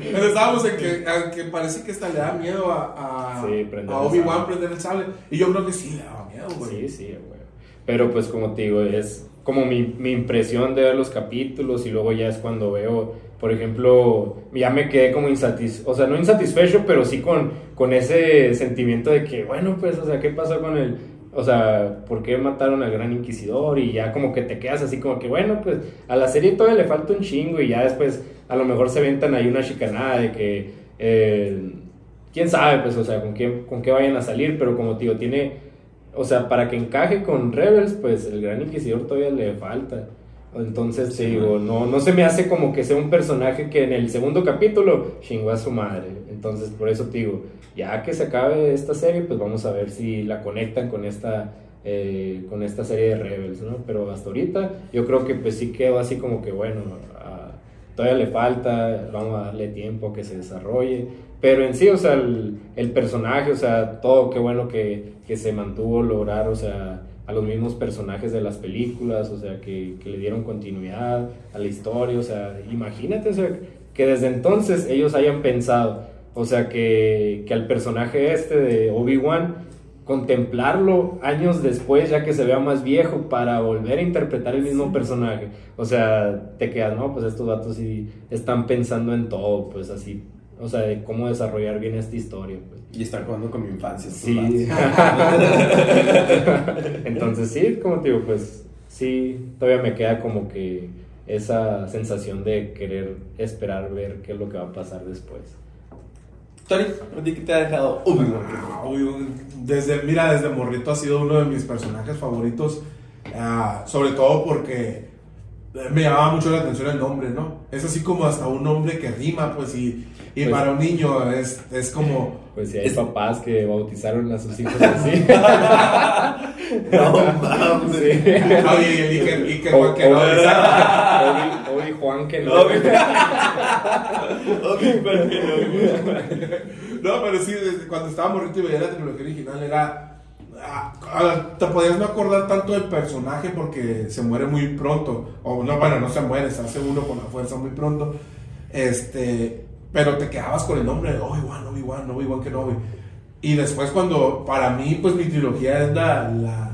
Speaker 2: estábamos en que, en que parece que hasta le da miedo a, a,
Speaker 3: Sí,
Speaker 2: a Obi-Wan prender el sable. Y yo creo que sí le daba miedo, güey.
Speaker 3: Sí, sí, güey. Pero pues como te digo, es como mi, mi impresión de ver los capítulos y luego ya es cuando veo, por ejemplo, ya me quedé como insatisfecho, o sea, no insatisfecho, pero sí con, con ese sentimiento de que, bueno, pues, o sea, ¿qué pasó con el... O sea, ¿por qué mataron al gran inquisidor? Y ya como que te quedas así como que, bueno, pues a la serie todavía le falta un chingo y ya después a lo mejor se ventan ahí una chicanada de que, eh, quién sabe, pues, o sea, con qué, con qué vayan a salir, pero como digo, tiene, o sea, para que encaje con Rebels, pues el gran inquisidor todavía le falta. Entonces, te digo, no, no se me hace como que sea un personaje que en el segundo capítulo chingó a su madre. Entonces, por eso te digo, ya que se acabe esta serie, pues vamos a ver si la conectan con esta, eh, con esta serie de Rebels, ¿no? Pero hasta ahorita yo creo que pues sí quedó así como que, bueno, todavía le falta, vamos a darle tiempo que se desarrolle. Pero en sí, o sea, el, el personaje, o sea, todo, qué bueno que, que se mantuvo lograr, o sea, a los mismos personajes de las películas, o sea, que, que le dieron continuidad a la historia, o sea, imagínate, o sea, que desde entonces ellos hayan pensado, o sea, que, que al personaje este de Obi-Wan, contemplarlo años después, ya que se vea más viejo, para volver a interpretar el mismo personaje. O sea, te quedas, no, pues estos datos sí están pensando en todo, pues así, o sea, de cómo desarrollar bien esta historia. Pues.
Speaker 1: Y están jugando con mi infancia.
Speaker 3: Sí. Entonces sí, como te digo, pues sí, todavía me queda como que esa sensación de querer esperar ver qué es lo que va a pasar después.
Speaker 1: Tori, ¿a ti qué te ha dejado Obi-Wan
Speaker 2: desde, mira, desde Morrito ha sido uno de mis personajes favoritos, ah, sobre todo porque eh, me llamaba mucho la atención el nombre, ¿no? Es así como hasta un nombre que rima, pues, y, y
Speaker 3: Pues-
Speaker 2: para un niño es, es como...
Speaker 3: Pues si hay
Speaker 1: Es-
Speaker 3: papás que bautizaron a sus hijos así.
Speaker 1: No mames.
Speaker 3: Sí.
Speaker 2: Oye, y que, y que,
Speaker 3: O-
Speaker 2: que no,
Speaker 3: o-. Juan que no.
Speaker 1: Obi- Obi-Wan Kenobi.
Speaker 2: No, pero sí, desde cuando estaba morrito y veía la trilogía original era... ah, ah, te podías no acordar tanto del personaje porque se muere muy pronto. O no, bueno, no se muere, se hace uno con la fuerza muy pronto. Este, pero te quedabas con el nombre de Obi-Wan, Obi-Wan, Obi-Wan Kenobi. Y después cuando, para mí, pues mi trilogía es la, la,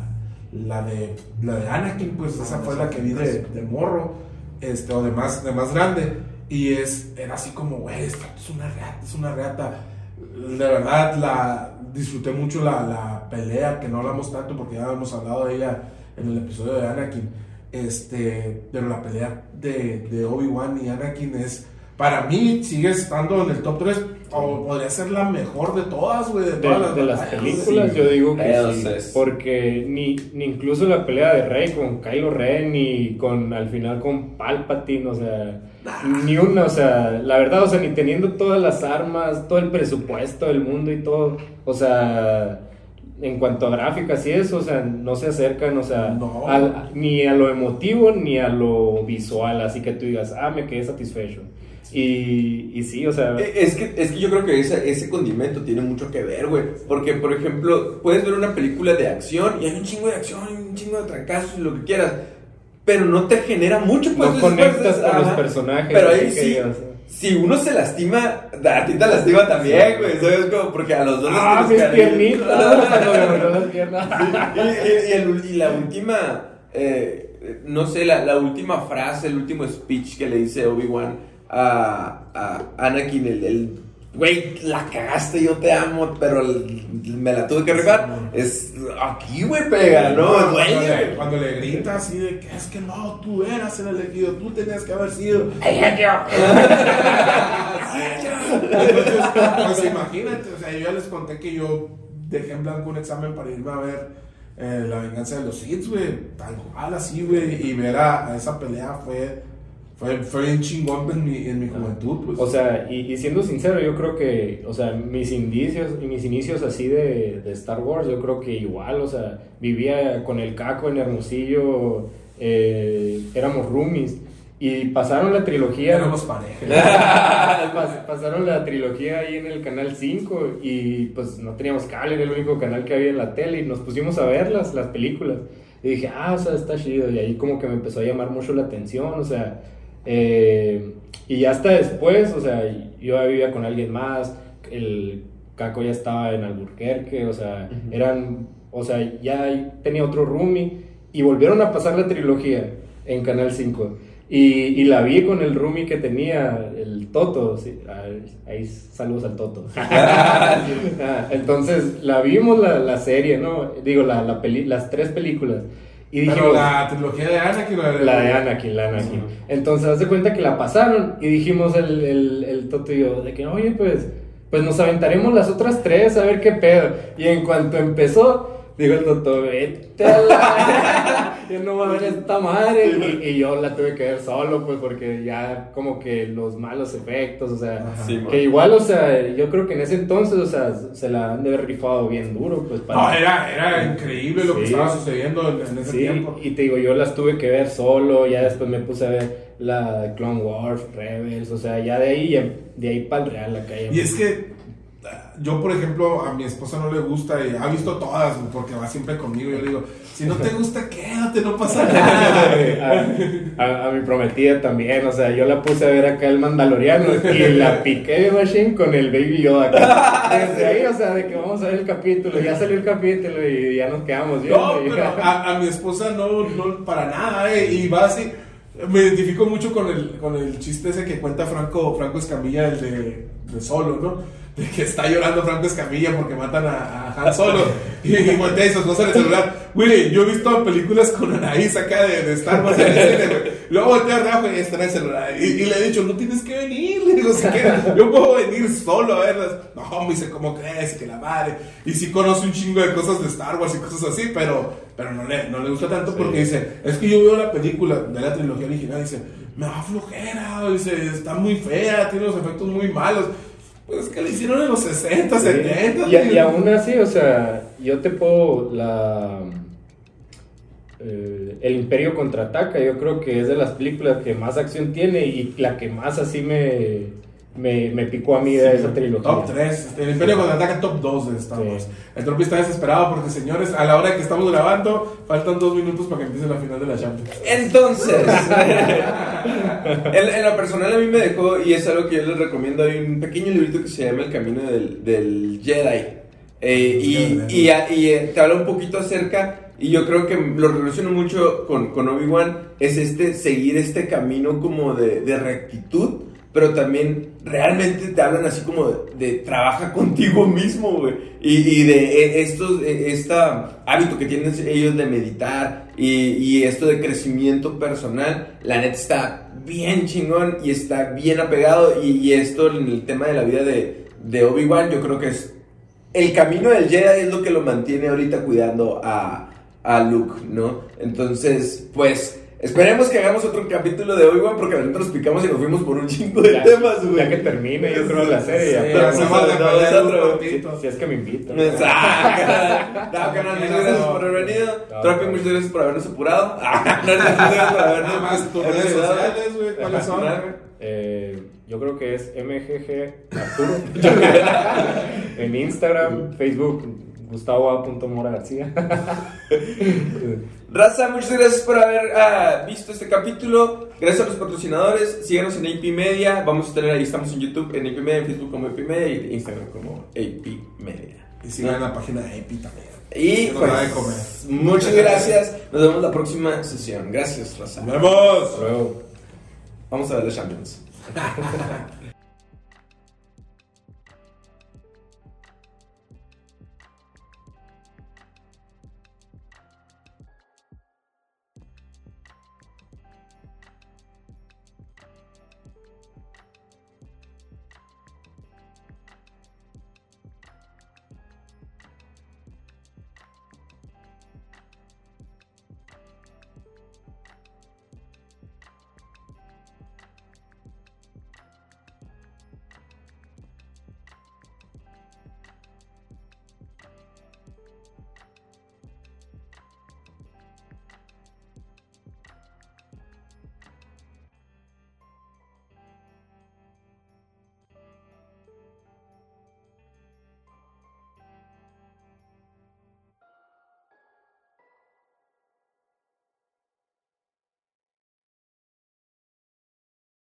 Speaker 2: la de, la de Anakin, pues esa fue la que vi de, de morro, este, o de más, de más grande. Y es, era así como, güey, esta es una reata, es una reata. De verdad, la, disfruté mucho la, la pelea, que no hablamos tanto porque ya hemos hablado de ella en el episodio de Anakin. Este, pero la pelea de, de Obi-Wan y Anakin es, para mí, sigue estando en el top 3, o podría ser la mejor de todas, güey, de
Speaker 3: De,
Speaker 2: todas las,
Speaker 3: de las películas,
Speaker 2: sí.
Speaker 3: yo digo que sí.
Speaker 1: es-
Speaker 3: Porque ni, ni incluso la pelea de Rey con Kylo Ren, ni con al final con Palpatine, o sea, ni una, o sea, la verdad, o sea, ni teniendo todas las armas, todo el presupuesto del mundo y todo, o sea, en cuanto a gráficas y eso, o sea, no se acercan, o sea,
Speaker 2: No.
Speaker 3: al- ni a lo emotivo ni a lo visual, así que tú digas, ah, me quedé satisfecho. Y, y sí, o sea,
Speaker 1: Eh, Es que, es que yo creo que ese, ese condimento tiene mucho que ver, güey. Porque, por ejemplo, puedes ver una película de acción y hay un chingo de acción, un chingo de trancazos y lo que quieras. Pero no te genera mucho, pues.
Speaker 3: no conectas con los personajes.
Speaker 1: Pero ahí sí,
Speaker 3: digas,
Speaker 1: si uno se lastima, a ti te lastima también, güey. ¿Sabes? Como porque a los dos
Speaker 3: Ah, mis piernitas.
Speaker 1: Y la última, eh, no sé, la, la última frase, el último speech que le dice Obi-Wan a, a Anakin, el, güey, la cagaste, yo te amo, pero el- me la tuve que rifar, es aquí, güey, pega, ¿no?
Speaker 2: cuando,
Speaker 1: Duele,
Speaker 2: le,
Speaker 1: güey.
Speaker 2: cuando le grita así de que es que no, tú eras el elegido, tú tenías que haber sido. Entonces, pues imagínate, o sea, yo ya les conté que yo dejé en blanco un examen para irme a ver eh, La venganza de los Sith, güey, tal cual así, güey, y ver a, a esa pelea fue, fue, fue bien chingón en mi, en mi juventud, pues.
Speaker 3: O sea, y, y siendo sincero, yo creo que, o sea, mis indicios y mis inicios así de, de Star Wars, yo creo que igual, o sea, vivía con el caco en Hermosillo, eh, éramos roomies, y pasaron la trilogía.
Speaker 2: éramos pareja.
Speaker 3: Pas- pasaron la trilogía ahí en el canal 5 y pues no teníamos cable, era el único canal que había en la tele y nos pusimos a verlas, las películas. Y dije, ah, o sea, está chido. Y ahí como que me empezó a llamar mucho la atención, o sea, eh, y ya hasta después, o sea, yo vivía con alguien más, el Caco ya estaba en Alburquerque, o sea, eran, o sea, ya tenía otro roomie y volvieron a pasar la trilogía en Canal 5. Y, y la vi con el roomie que tenía, el Toto. sí, ahí, ahí saludos al Toto. Ah, Entonces, la vimos la, la serie, ¿no? Digo, la, la peli- las tres películas. Y dijimos,
Speaker 2: Pero la trilogía de Anakin, la de,
Speaker 3: la de Anakin, la Anakin. Entonces, haz de cuenta que la pasaron y dijimos el, el, el Toto y yo, de que, oye, pues, pues nos aventaremos las otras tres a ver qué pedo. Y en cuanto empezó, dijo el Toto, vete a la... yo no voy a ver esta madre. Y, y yo la tuve que ver solo, pues, porque ya como que los malos efectos, o sea,
Speaker 1: Sí, man.
Speaker 3: que igual, o sea, yo creo que en ese entonces, o sea, se la han de haber rifado bien duro, pues, para...
Speaker 2: No, era, era increíble lo que estaba sucediendo en, en ese
Speaker 3: Sí,
Speaker 2: tiempo.
Speaker 3: y te digo, yo las tuve que ver solo, ya después me puse a ver la Clone Wars, Rebels, o sea, ya de ahí, de ahí para el real la calle.
Speaker 2: Y es que yo, por ejemplo, a mi esposa no le gusta y ha visto todas porque va siempre conmigo. Yo le digo, si no te gusta, quédate, no pasa nada.
Speaker 3: a, a- a mi prometida también, o sea, yo la puse a ver acá el Mandaloriano y la piqué de Machine con el Baby Yoda acá. Desde ahí, o sea, de que vamos a ver el capítulo, ya salió el capítulo y ya nos quedamos.
Speaker 2: No, pero a, a mi esposa no, no para nada, eh, y va así. Me identifico mucho con el, con el chiste ese que cuenta Franco, Franco Escamilla, el de, de Solo, ¿no? De que está llorando Franco Escamilla porque matan a, a Han Solo. y, y voltea y esposa en el celular. Willy, yo he visto películas con Anaís acá de, de Star Wars en el cine, güey. Luego voltea abajo y está en el celular. Y, y le he dicho, no tienes que venir. Le digo, si quieres, yo puedo venir solo a verlas. No, me dice, ¿cómo crees? Que la madre. Y sí conoce un chingo de cosas de Star Wars y cosas así, pero, pero no, le, no le gusta tanto porque dice, es que yo veo la película de la trilogía original y dice, me va flojera, dice, está muy fea, tiene los efectos muy malos. Pues es que le hicieron en los 60, 70.
Speaker 3: Y, y aún así, o sea, yo te puedo la eh, El Imperio contraataca, yo creo que es de las películas que más acción tiene y la que más así me me, me picó a mí de esa trilogía.
Speaker 2: Top 3. El Imperio contraataca top 2 de Star
Speaker 3: Sí.
Speaker 2: Wars. El Tropi está desesperado porque, señores, a la hora que estamos grabando, faltan dos minutos para que empiece la final de la Champions.
Speaker 1: Entonces, en, en lo personal a mí me dejó, y es algo que yo les recomiendo, hay un pequeño librito que se llama El Camino del, del Jedi. Eh, y y, eh, te habla un poquito acerca, y yo creo que lo relaciono mucho con, con Obi-Wan, es este, seguir este camino como de, de rectitud, pero también realmente te hablan así como de, de trabaja contigo mismo, güey. Y, de eh, estos, esta hábito que tienen ellos de meditar y, esto de crecimiento personal, la neta está bien chingón y está bien apegado. Y, y esto en el tema de la vida de, de Obi-Wan, yo creo que es el camino del Jedi es lo que lo mantiene ahorita cuidando a, a Luke, ¿no? Entonces, pues, esperemos que hagamos otro capítulo de Obi-Wan porque ahorita nos picamos y nos fuimos por un chingo de
Speaker 3: Ya-
Speaker 1: temas, güey.
Speaker 3: Ya que termine, yo creo, la serie. ya
Speaker 2: Sí, hacemos de
Speaker 1: otro.
Speaker 2: ratito.
Speaker 3: Si es que me invitan.
Speaker 1: Exacto. No, canal, muchas gracias por haber venido. Tropi, muchas gracias por habernos apurado. No, muchas gracias por habernos
Speaker 2: Nada más tus redes sociales, güey, ¿cuáles son?
Speaker 3: Eh, yo creo que es MGG Arturo. en Instagram, Facebook, Gustavo.mora García.
Speaker 1: Raza, muchas gracias por haber ah, visto este capítulo. Gracias a los patrocinadores. Síganos en AP Media. Vamos a tener ahí, estamos en YouTube, en AP Media, en Facebook como AP Media y en Instagram como AP Media.
Speaker 2: Y sigan la página de AP también.
Speaker 1: Y
Speaker 2: nos
Speaker 1: pues,
Speaker 2: de comer.
Speaker 1: muchas gracias. Nos vemos la próxima sesión. Gracias, Raza.
Speaker 2: ¡Nos vemos!
Speaker 3: Hasta luego.
Speaker 1: Vamos a ver los Champions.